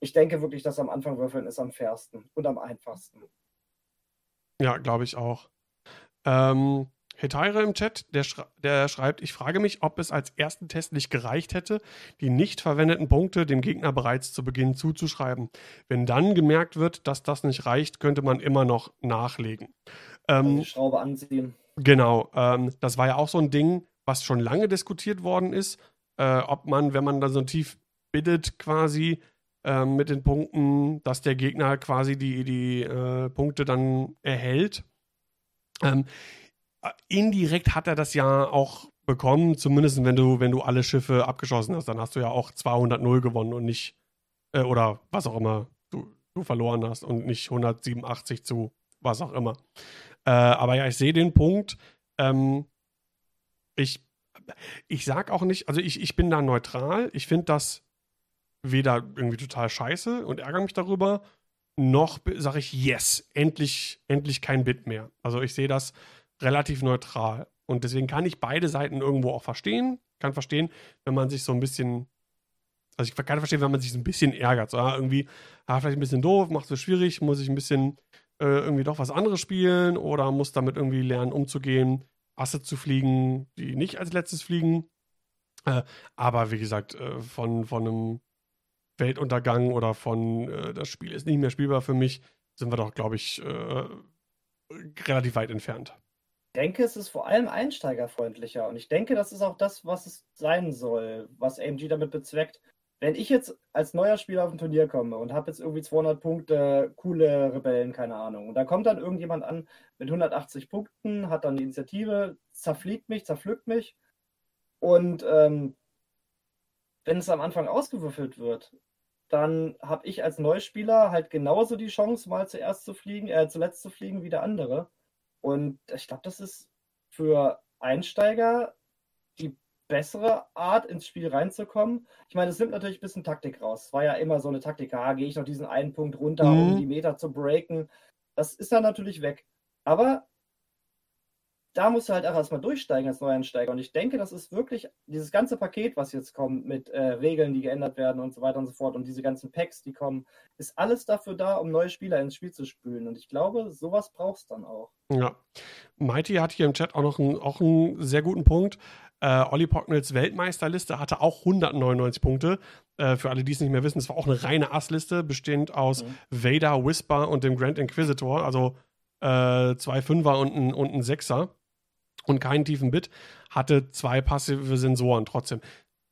Ich denke wirklich, dass am Anfang würfeln ist am fairsten und am einfachsten. Ja, glaube ich auch. Ähm, Hetaire im Chat, der, schre der, schreibt, ich frage mich, ob es als ersten Test nicht gereicht hätte, die nicht verwendeten Punkte dem Gegner bereits zu Beginn zuzuschreiben. Wenn dann gemerkt wird, dass das nicht reicht, könnte man immer noch nachlegen. Ähm, also die Schraube anziehen. Genau, ähm, das war ja auch so ein Ding, was schon lange diskutiert worden ist, äh, ob man, wenn man da so tief bittet quasi äh, mit den Punkten, dass der Gegner quasi die, die äh, Punkte dann erhält. Ähm, indirekt hat er das ja auch bekommen, zumindest wenn du, wenn du alle Schiffe abgeschossen hast, dann hast du ja auch 200-0 gewonnen und nicht, äh, oder was auch immer du, du verloren hast und nicht 187 zu was auch immer. Äh, aber ja, ich sehe den Punkt. Ähm, ich, ich sag auch nicht, also ich, ich bin da neutral. Ich finde das weder irgendwie total scheiße und ärgere mich darüber, noch sage ich, yes, endlich, endlich kein Bit mehr. Also ich sehe das relativ neutral. Und deswegen kann ich beide Seiten irgendwo auch verstehen. Kann verstehen, wenn man sich so ein bisschen, also ich kann verstehen, wenn man sich so ein bisschen ärgert. So, ah, irgendwie, ah, vielleicht ein bisschen doof, macht es schwierig, muss ich ein bisschen äh, irgendwie doch was anderes spielen oder muss damit irgendwie lernen, umzugehen, Asse zu fliegen, die nicht als letztes fliegen. Äh, aber wie gesagt, äh, von, von einem Weltuntergang oder von äh, das Spiel ist nicht mehr spielbar für mich, sind wir doch, glaube ich, äh, relativ weit entfernt denke, es ist vor allem einsteigerfreundlicher und ich denke, das ist auch das, was es sein soll, was AMG damit bezweckt. Wenn ich jetzt als neuer Spieler auf ein Turnier komme und habe jetzt irgendwie 200 Punkte, coole Rebellen, keine Ahnung, und da kommt dann irgendjemand an mit 180 Punkten, hat dann die Initiative, zerfliegt mich, zerpflückt mich und ähm, wenn es am Anfang ausgewürfelt wird, dann habe ich als Neuspieler halt genauso die Chance, mal zuerst zu fliegen, äh, zuletzt zu fliegen wie der andere. Und ich glaube, das ist für Einsteiger die bessere Art, ins Spiel reinzukommen. Ich meine, es nimmt natürlich ein bisschen Taktik raus. Es war ja immer so eine Taktik, ah, gehe ich noch diesen einen Punkt runter, mhm. um die Meter zu breaken. Das ist dann natürlich weg. Aber da musst du halt auch erstmal durchsteigen als Neueinsteiger. Und ich denke, das ist wirklich dieses ganze Paket, was jetzt kommt mit äh, Regeln, die geändert werden und so weiter und so fort und diese ganzen Packs, die kommen, ist alles dafür da, um neue Spieler ins Spiel zu spülen. Und ich glaube, sowas brauchst dann auch. Ja. Mighty hat hier im Chat auch noch einen, auch einen sehr guten Punkt. Äh, Olli Pocknels Weltmeisterliste hatte auch 199 Punkte. Äh, für alle, die es nicht mehr wissen, es war auch eine reine Assliste, bestehend aus mhm. Vader, Whisper und dem Grand Inquisitor. Also äh, zwei Fünfer und ein, und ein Sechser und keinen tiefen Bit, hatte zwei passive Sensoren trotzdem.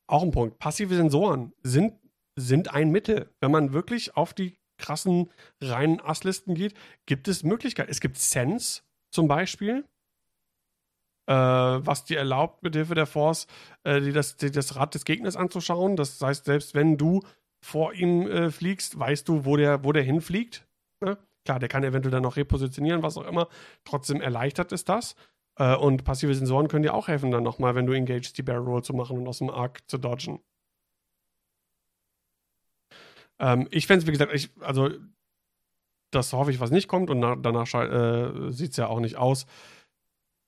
Auch ein Punkt. Passive Sensoren sind, sind ein Mittel. Wenn man wirklich auf die krassen reinen Asslisten geht, gibt es Möglichkeiten. Es gibt Sense zum Beispiel, was dir erlaubt, mit Hilfe der Force äh, die das, das Rad des Gegners anzuschauen. Das heißt, selbst wenn du vor ihm äh, fliegst, weißt du, wo der, wo der hinfliegt. Ne? Klar, der kann eventuell dann noch repositionieren, was auch immer. Trotzdem erleichtert es das. Äh, und passive Sensoren können dir auch helfen, dann nochmal, wenn du engaged, die Barrel Roll zu machen und aus dem Arc zu dodgen. Ähm, ich fände es, wie gesagt, ich, also das hoffe ich, was nicht kommt und na, danach äh, sieht es ja auch nicht aus.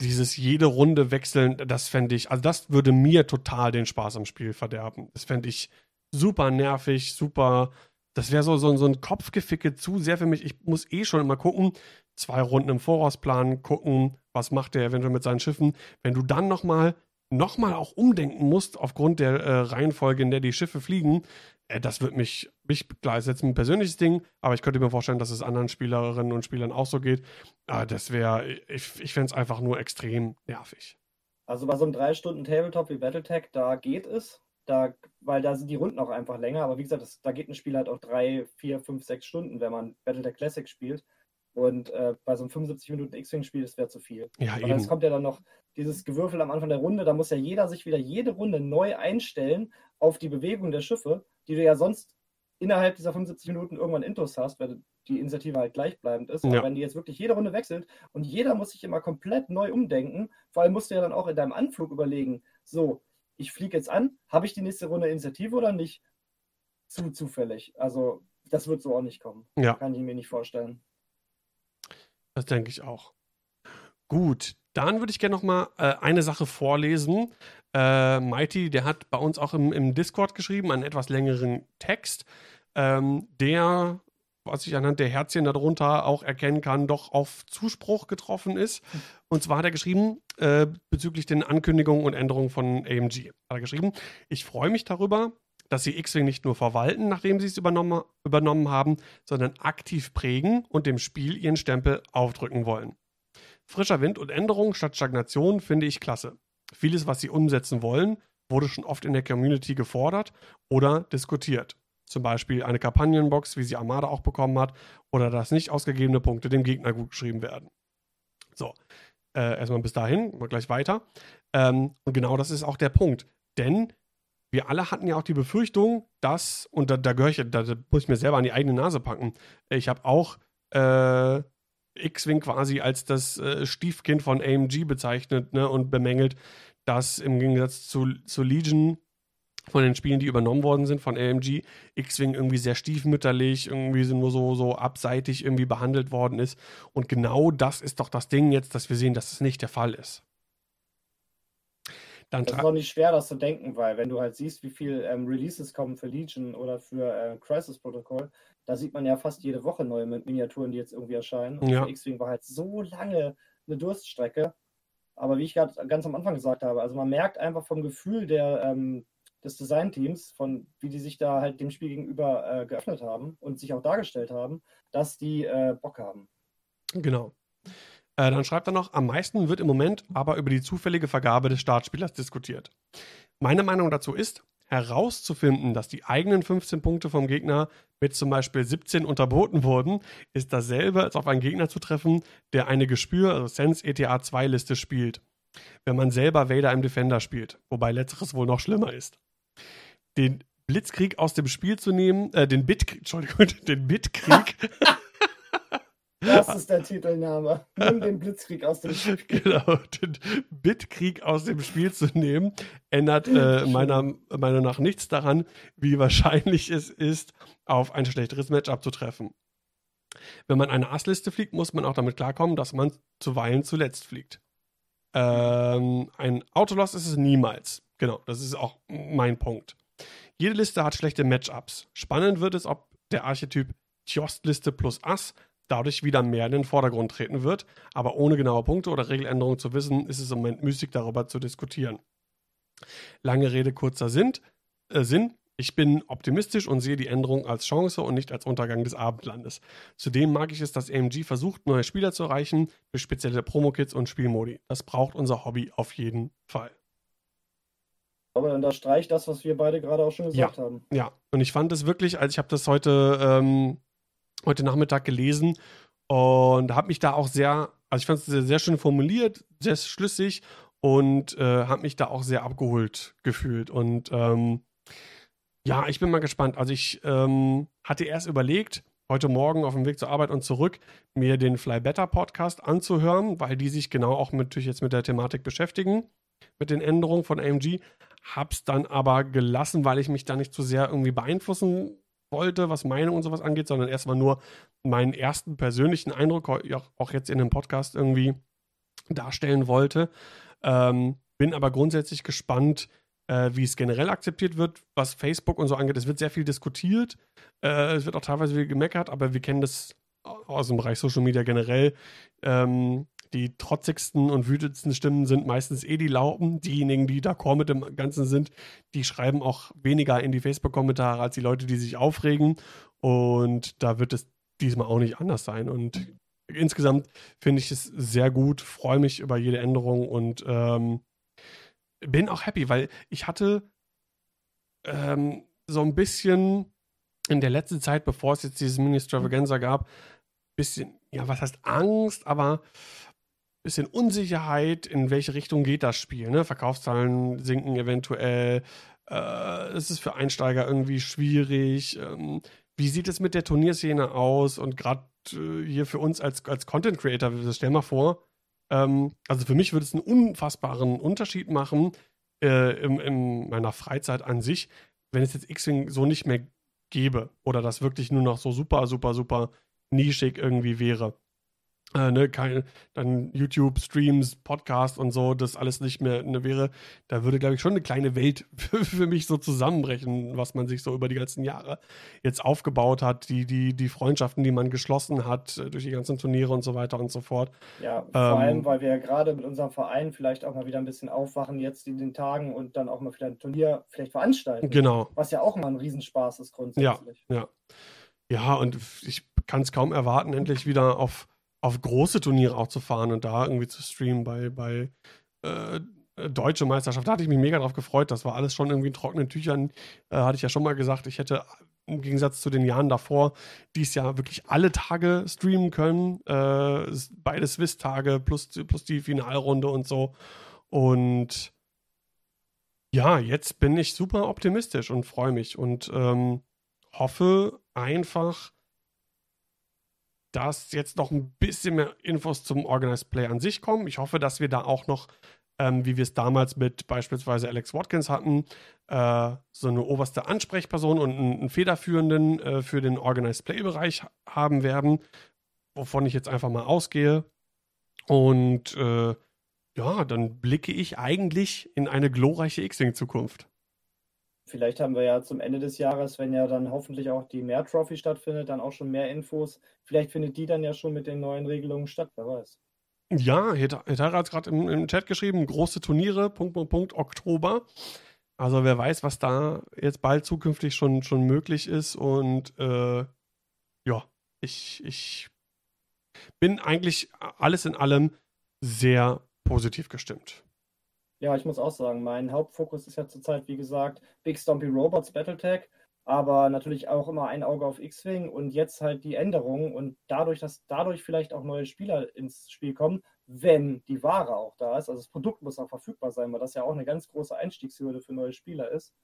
Dieses jede Runde wechseln, das fände ich, also das würde mir total den Spaß am Spiel verderben. Das fände ich super nervig, super. Das wäre so, so, so ein Kopfgeficke zu sehr für mich. Ich muss eh schon immer gucken, zwei Runden im Voraus planen, gucken, was macht der eventuell mit seinen Schiffen. Wenn du dann nochmal noch mal auch umdenken musst aufgrund der äh, Reihenfolge, in der die Schiffe fliegen, äh, das wird mich, mich, klar, ist jetzt ein persönliches Ding, aber ich könnte mir vorstellen, dass es anderen Spielerinnen und Spielern auch so geht. Äh, das wäre, ich, ich fände es einfach nur extrem nervig. Also bei so einem drei Stunden Tabletop wie Battletech, da geht es. da, weil da sind die Runden auch einfach länger. Aber wie gesagt, das, da geht ein Spiel halt auch drei, vier, fünf, sechs Stunden, wenn man Battle der Classic spielt. Und äh, bei so einem 75 Minuten X-Wing-Spiel, das wäre zu viel. Ja, Weil es eben. kommt ja dann noch dieses Gewürfel am Anfang der Runde, da muss ja jeder sich wieder jede Runde neu einstellen auf die Bewegung der Schiffe, die du ja sonst innerhalb dieser 75 Minuten irgendwann Intus hast, weil die Initiative halt gleichbleibend ist. Ja. Aber wenn die jetzt wirklich jede Runde wechselt und jeder muss sich immer komplett neu umdenken, vor allem musst du ja dann auch in deinem Anflug überlegen, so, ich fliege jetzt an, habe ich die nächste Runde Initiative oder nicht? Zu zufällig. Also, das wird so auch nicht kommen. Ja. Kann ich mir nicht vorstellen. Das denke ich auch. Gut, dann würde ich gerne noch mal äh, eine Sache vorlesen. Äh, Mighty, der hat bei uns auch im, im Discord geschrieben, einen etwas längeren Text, ähm, der, was ich anhand der Herzchen darunter auch erkennen kann, doch auf Zuspruch getroffen ist. Und zwar hat er geschrieben, äh, bezüglich den Ankündigungen und Änderungen von AMG, hat er geschrieben, ich freue mich darüber, dass sie X-Wing nicht nur verwalten, nachdem sie es übernommen, übernommen haben, sondern aktiv prägen und dem Spiel ihren Stempel aufdrücken wollen. Frischer Wind und Änderungen statt Stagnation finde ich klasse. Vieles, was sie umsetzen wollen, wurde schon oft in der Community gefordert oder diskutiert. Zum Beispiel eine Kampagnenbox, wie sie Armada auch bekommen hat, oder dass nicht ausgegebene Punkte dem Gegner gut geschrieben werden. So, äh, erstmal bis dahin, mal gleich weiter. Ähm, und genau das ist auch der Punkt. Denn wir alle hatten ja auch die Befürchtung, dass, und da, da gehöre ich, da, da muss ich mir selber an die eigene Nase packen. Ich habe auch äh, X-Wing quasi als das äh, Stiefkind von AMG bezeichnet ne, und bemängelt, dass im Gegensatz zu, zu Legion von den Spielen, die übernommen worden sind von AMG, X-Wing irgendwie sehr stiefmütterlich, irgendwie nur so, so abseitig irgendwie behandelt worden ist. Und genau das ist doch das Ding jetzt, dass wir sehen, dass es nicht der Fall ist. Dann Das ist auch nicht schwer, das zu denken, weil wenn du halt siehst, wie viel ähm, Releases kommen für Legion oder für äh, Crisis Protocol, da sieht man ja fast jede Woche neue Mi- Miniaturen, die jetzt irgendwie erscheinen. Und Ja. X-Wing war halt so lange eine Durststrecke. Aber wie ich gerade ganz am Anfang gesagt habe, also man merkt einfach vom Gefühl der, ähm, des Designteams, von wie die sich da halt dem Spiel gegenüber äh, geöffnet haben und sich auch dargestellt haben, dass die äh, Bock haben. Genau. Äh, dann schreibt er noch, am meisten wird im Moment aber über die zufällige Vergabe des Startspielers diskutiert. Meine Meinung dazu ist, herauszufinden, dass die eigenen 15 Punkte vom Gegner mit zum Beispiel 17 unterboten wurden, ist dasselbe, als auf einen Gegner zu treffen, der eine Gespür, also Sense ETA 2 Liste spielt. Wenn man selber Vader im Defender spielt, wobei letzteres wohl noch schlimmer ist. Den Blitzkrieg aus dem Spiel zu nehmen, äh, den Bitkrieg, Entschuldigung, den Bitkrieg Das ist der Titelname. Nimm den Blitzkrieg aus dem Spiel. genau, den Bitkrieg aus dem Spiel zu nehmen, ändert äh, meiner Meinung nach nichts daran, wie wahrscheinlich es ist, auf ein schlechteres Matchup zu treffen. Wenn man eine Assliste fliegt, muss man auch damit klarkommen, dass man zuweilen zuletzt fliegt. Ähm, ein Autoloss ist es niemals. Genau, das ist auch mein Punkt. Jede Liste hat schlechte Matchups. Spannend wird es, ob der Archetyp Tjost-Liste plus Ass dadurch wieder mehr in den Vordergrund treten wird, aber ohne genaue Punkte oder Regeländerungen zu wissen, ist es im Moment müßig darüber zu diskutieren. Lange Rede, kurzer Sinn. Äh, Sinn. Ich bin optimistisch und sehe die Änderung als Chance und nicht als Untergang des Abendlandes. Zudem mag ich es, dass AMG versucht, neue Spieler zu erreichen durch spezielle Promo-Kits und Spielmodi. Das braucht unser Hobby auf jeden Fall. Aber dann unterstreicht das, was wir beide gerade auch schon gesagt haben. Ja, und ich fand es wirklich, also ich habe das heute, ähm, heute Nachmittag gelesen und habe mich da auch sehr, also ich fand es sehr, sehr schön formuliert, sehr schlüssig und äh, habe mich da auch sehr abgeholt gefühlt. Und ähm, ja, ich bin mal gespannt. Also ich ähm, hatte erst überlegt, heute Morgen auf dem Weg zur Arbeit und zurück, mir den Fly Better Podcast anzuhören, weil die sich genau auch mit, natürlich jetzt mit der Thematik beschäftigen, mit den Änderungen von AMG. Hab's dann aber gelassen, weil ich mich da nicht zu sehr irgendwie beeinflussen wollte, was Meinung und sowas angeht, sondern erstmal nur meinen ersten persönlichen Eindruck auch, jetzt in dem Podcast irgendwie darstellen wollte. Ähm, bin aber grundsätzlich gespannt, äh, wie es generell akzeptiert wird, was Facebook und so angeht. Es wird sehr viel diskutiert, äh, es wird auch teilweise viel gemeckert, aber wir kennen das aus dem Bereich Social Media generell. Ähm, die trotzigsten und wütendsten Stimmen sind meistens eh die Lauten. Diejenigen, die d'accord mit dem Ganzen sind, die schreiben auch weniger in die Facebook-Kommentare als die Leute, die sich aufregen. Und da wird es diesmal auch nicht anders sein. Und insgesamt finde ich es sehr gut, freue mich über jede Änderung und ähm, bin auch happy, weil ich hatte ähm, so ein bisschen in der letzten Zeit, bevor es jetzt dieses Mini-Stravaganza gab, bisschen, ja, was heißt Angst, aber bisschen Unsicherheit, in welche Richtung geht das Spiel. Ne? Verkaufszahlen sinken eventuell. Äh, es ist für Einsteiger irgendwie schwierig. Ähm, wie sieht es mit der Turnierszene aus? Und gerade äh, hier für uns als, als Content Creator, stell mal vor, ähm, also für mich würde es einen unfassbaren Unterschied machen äh, in, in meiner Freizeit an sich, wenn es jetzt X-Wing so nicht mehr gäbe oder das wirklich nur noch so super, super, super nischig irgendwie wäre äh, ne, kein, dann YouTube, Streams, Podcast und so, das alles nicht mehr ne, wäre, da würde, glaube ich, schon eine kleine Welt für, für, mich so zusammenbrechen, was man sich so über die ganzen Jahre jetzt aufgebaut hat, die, die, die Freundschaften, die man geschlossen hat äh, durch die ganzen Turniere und so weiter und so fort. Ja, vor ähm, allem, weil wir ja gerade mit unserem Verein vielleicht auch mal wieder ein bisschen aufwachen jetzt in den Tagen und dann auch mal vielleicht ein Turnier vielleicht veranstalten. Genau. Was ja auch mal ein Riesenspaß ist grundsätzlich. Ja, ja. Ja, und ich kann es kaum erwarten, endlich wieder auf auf große Turniere auch zu fahren und da irgendwie zu streamen bei, bei äh, deutsche Meisterschaft. Da hatte ich mich mega drauf gefreut. Das war alles schon irgendwie in trockenen Tüchern. Äh, hatte ich ja schon mal gesagt, ich hätte im Gegensatz zu den Jahren davor dies Jahr wirklich alle Tage streamen können. Äh, beide Swiss-Tage plus, plus die Finalrunde und so. Und ja, jetzt bin ich super optimistisch und freue mich und ähm, hoffe einfach, dass jetzt noch ein bisschen mehr Infos zum Organized Play an sich kommen. Ich hoffe, dass wir da auch noch, ähm, wie wir es damals mit beispielsweise Alex Watkins hatten, äh, so eine oberste Ansprechperson und einen, einen Federführenden äh, für den Organized Play-Bereich haben werden, wovon ich jetzt einfach mal ausgehe. Und äh, ja, dann blicke ich eigentlich in eine glorreiche X-Wing-Zukunft. Vielleicht haben wir ja zum Ende des Jahres, wenn ja dann hoffentlich auch die Mehr Trophy stattfindet, dann auch schon mehr Infos. Vielleicht findet die dann ja schon mit den neuen Regelungen statt, wer weiß. Ja, Hetara hat es gerade im, im, Chat geschrieben, große Turniere, Punkt, Punkt, Punkt, Oktober. Also wer weiß, was da jetzt bald zukünftig schon, schon möglich ist. Und äh, ja, ich, ich bin eigentlich alles in allem sehr positiv gestimmt. Ja, ich muss auch sagen, mein Hauptfokus ist ja zurzeit, wie gesagt, Big Stompy Robots Battletech, aber natürlich auch immer ein Auge auf X-Wing und jetzt halt die Änderungen und dadurch, dass dadurch vielleicht auch neue Spieler ins Spiel kommen, wenn die Ware auch da ist. Also das Produkt muss auch verfügbar sein, weil das ja auch eine ganz große Einstiegshürde für neue Spieler ist.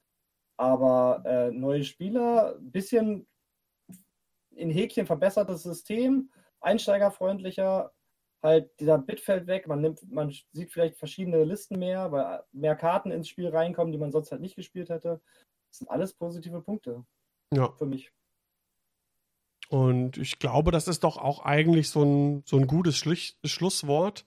Aber äh, neue Spieler, bisschen in Häkchen verbessertes System, einsteigerfreundlicher, halt dieser Bit fällt weg, man nimmt, man sieht vielleicht verschiedene Listen mehr, weil mehr Karten ins Spiel reinkommen, die man sonst halt nicht gespielt hätte. Das sind alles positive Punkte. Ja. Für mich. Und ich glaube, das ist doch auch eigentlich so ein, so ein gutes Schlicht, Schlusswort,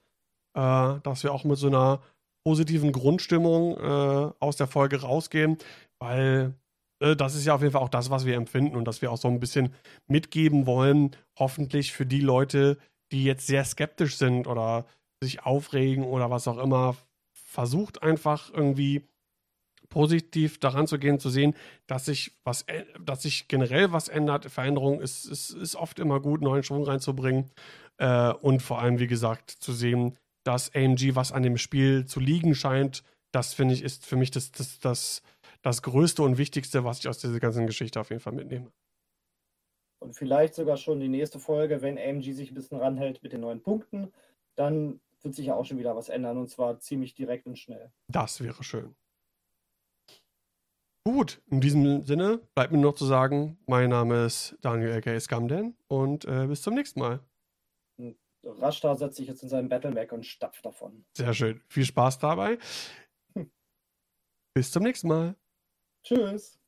äh, dass wir auch mit so einer positiven Grundstimmung äh, aus der Folge rausgehen, weil äh, das ist ja auf jeden Fall auch das, was wir empfinden und dass wir auch so ein bisschen mitgeben wollen, hoffentlich für die Leute, die jetzt sehr skeptisch sind oder sich aufregen oder was auch immer, versucht einfach irgendwie positiv daran zu gehen, zu sehen, dass sich was, dass sich generell was ändert. Veränderung ist, ist, ist oft immer gut, neuen Schwung reinzubringen. Äh, und vor allem, wie gesagt, zu sehen, dass AMG was an dem Spiel zu liegen scheint. Das finde ich, ist für mich das, das, das, das Größte und Wichtigste, was ich aus dieser ganzen Geschichte auf jeden Fall mitnehme. Und vielleicht sogar schon die nächste Folge, wenn AMG sich ein bisschen ranhält mit den neuen Punkten, dann wird sich ja auch schon wieder was ändern und zwar ziemlich direkt und schnell. Das wäre schön. Gut, in diesem Sinne bleibt mir noch zu sagen, mein Name ist Daniel aka Scamden und äh, bis zum nächsten Mal. Rashtar setzt sich jetzt in seinen Battle weg und stapft davon. Sehr schön. Viel Spaß dabei. bis zum nächsten Mal. Tschüss.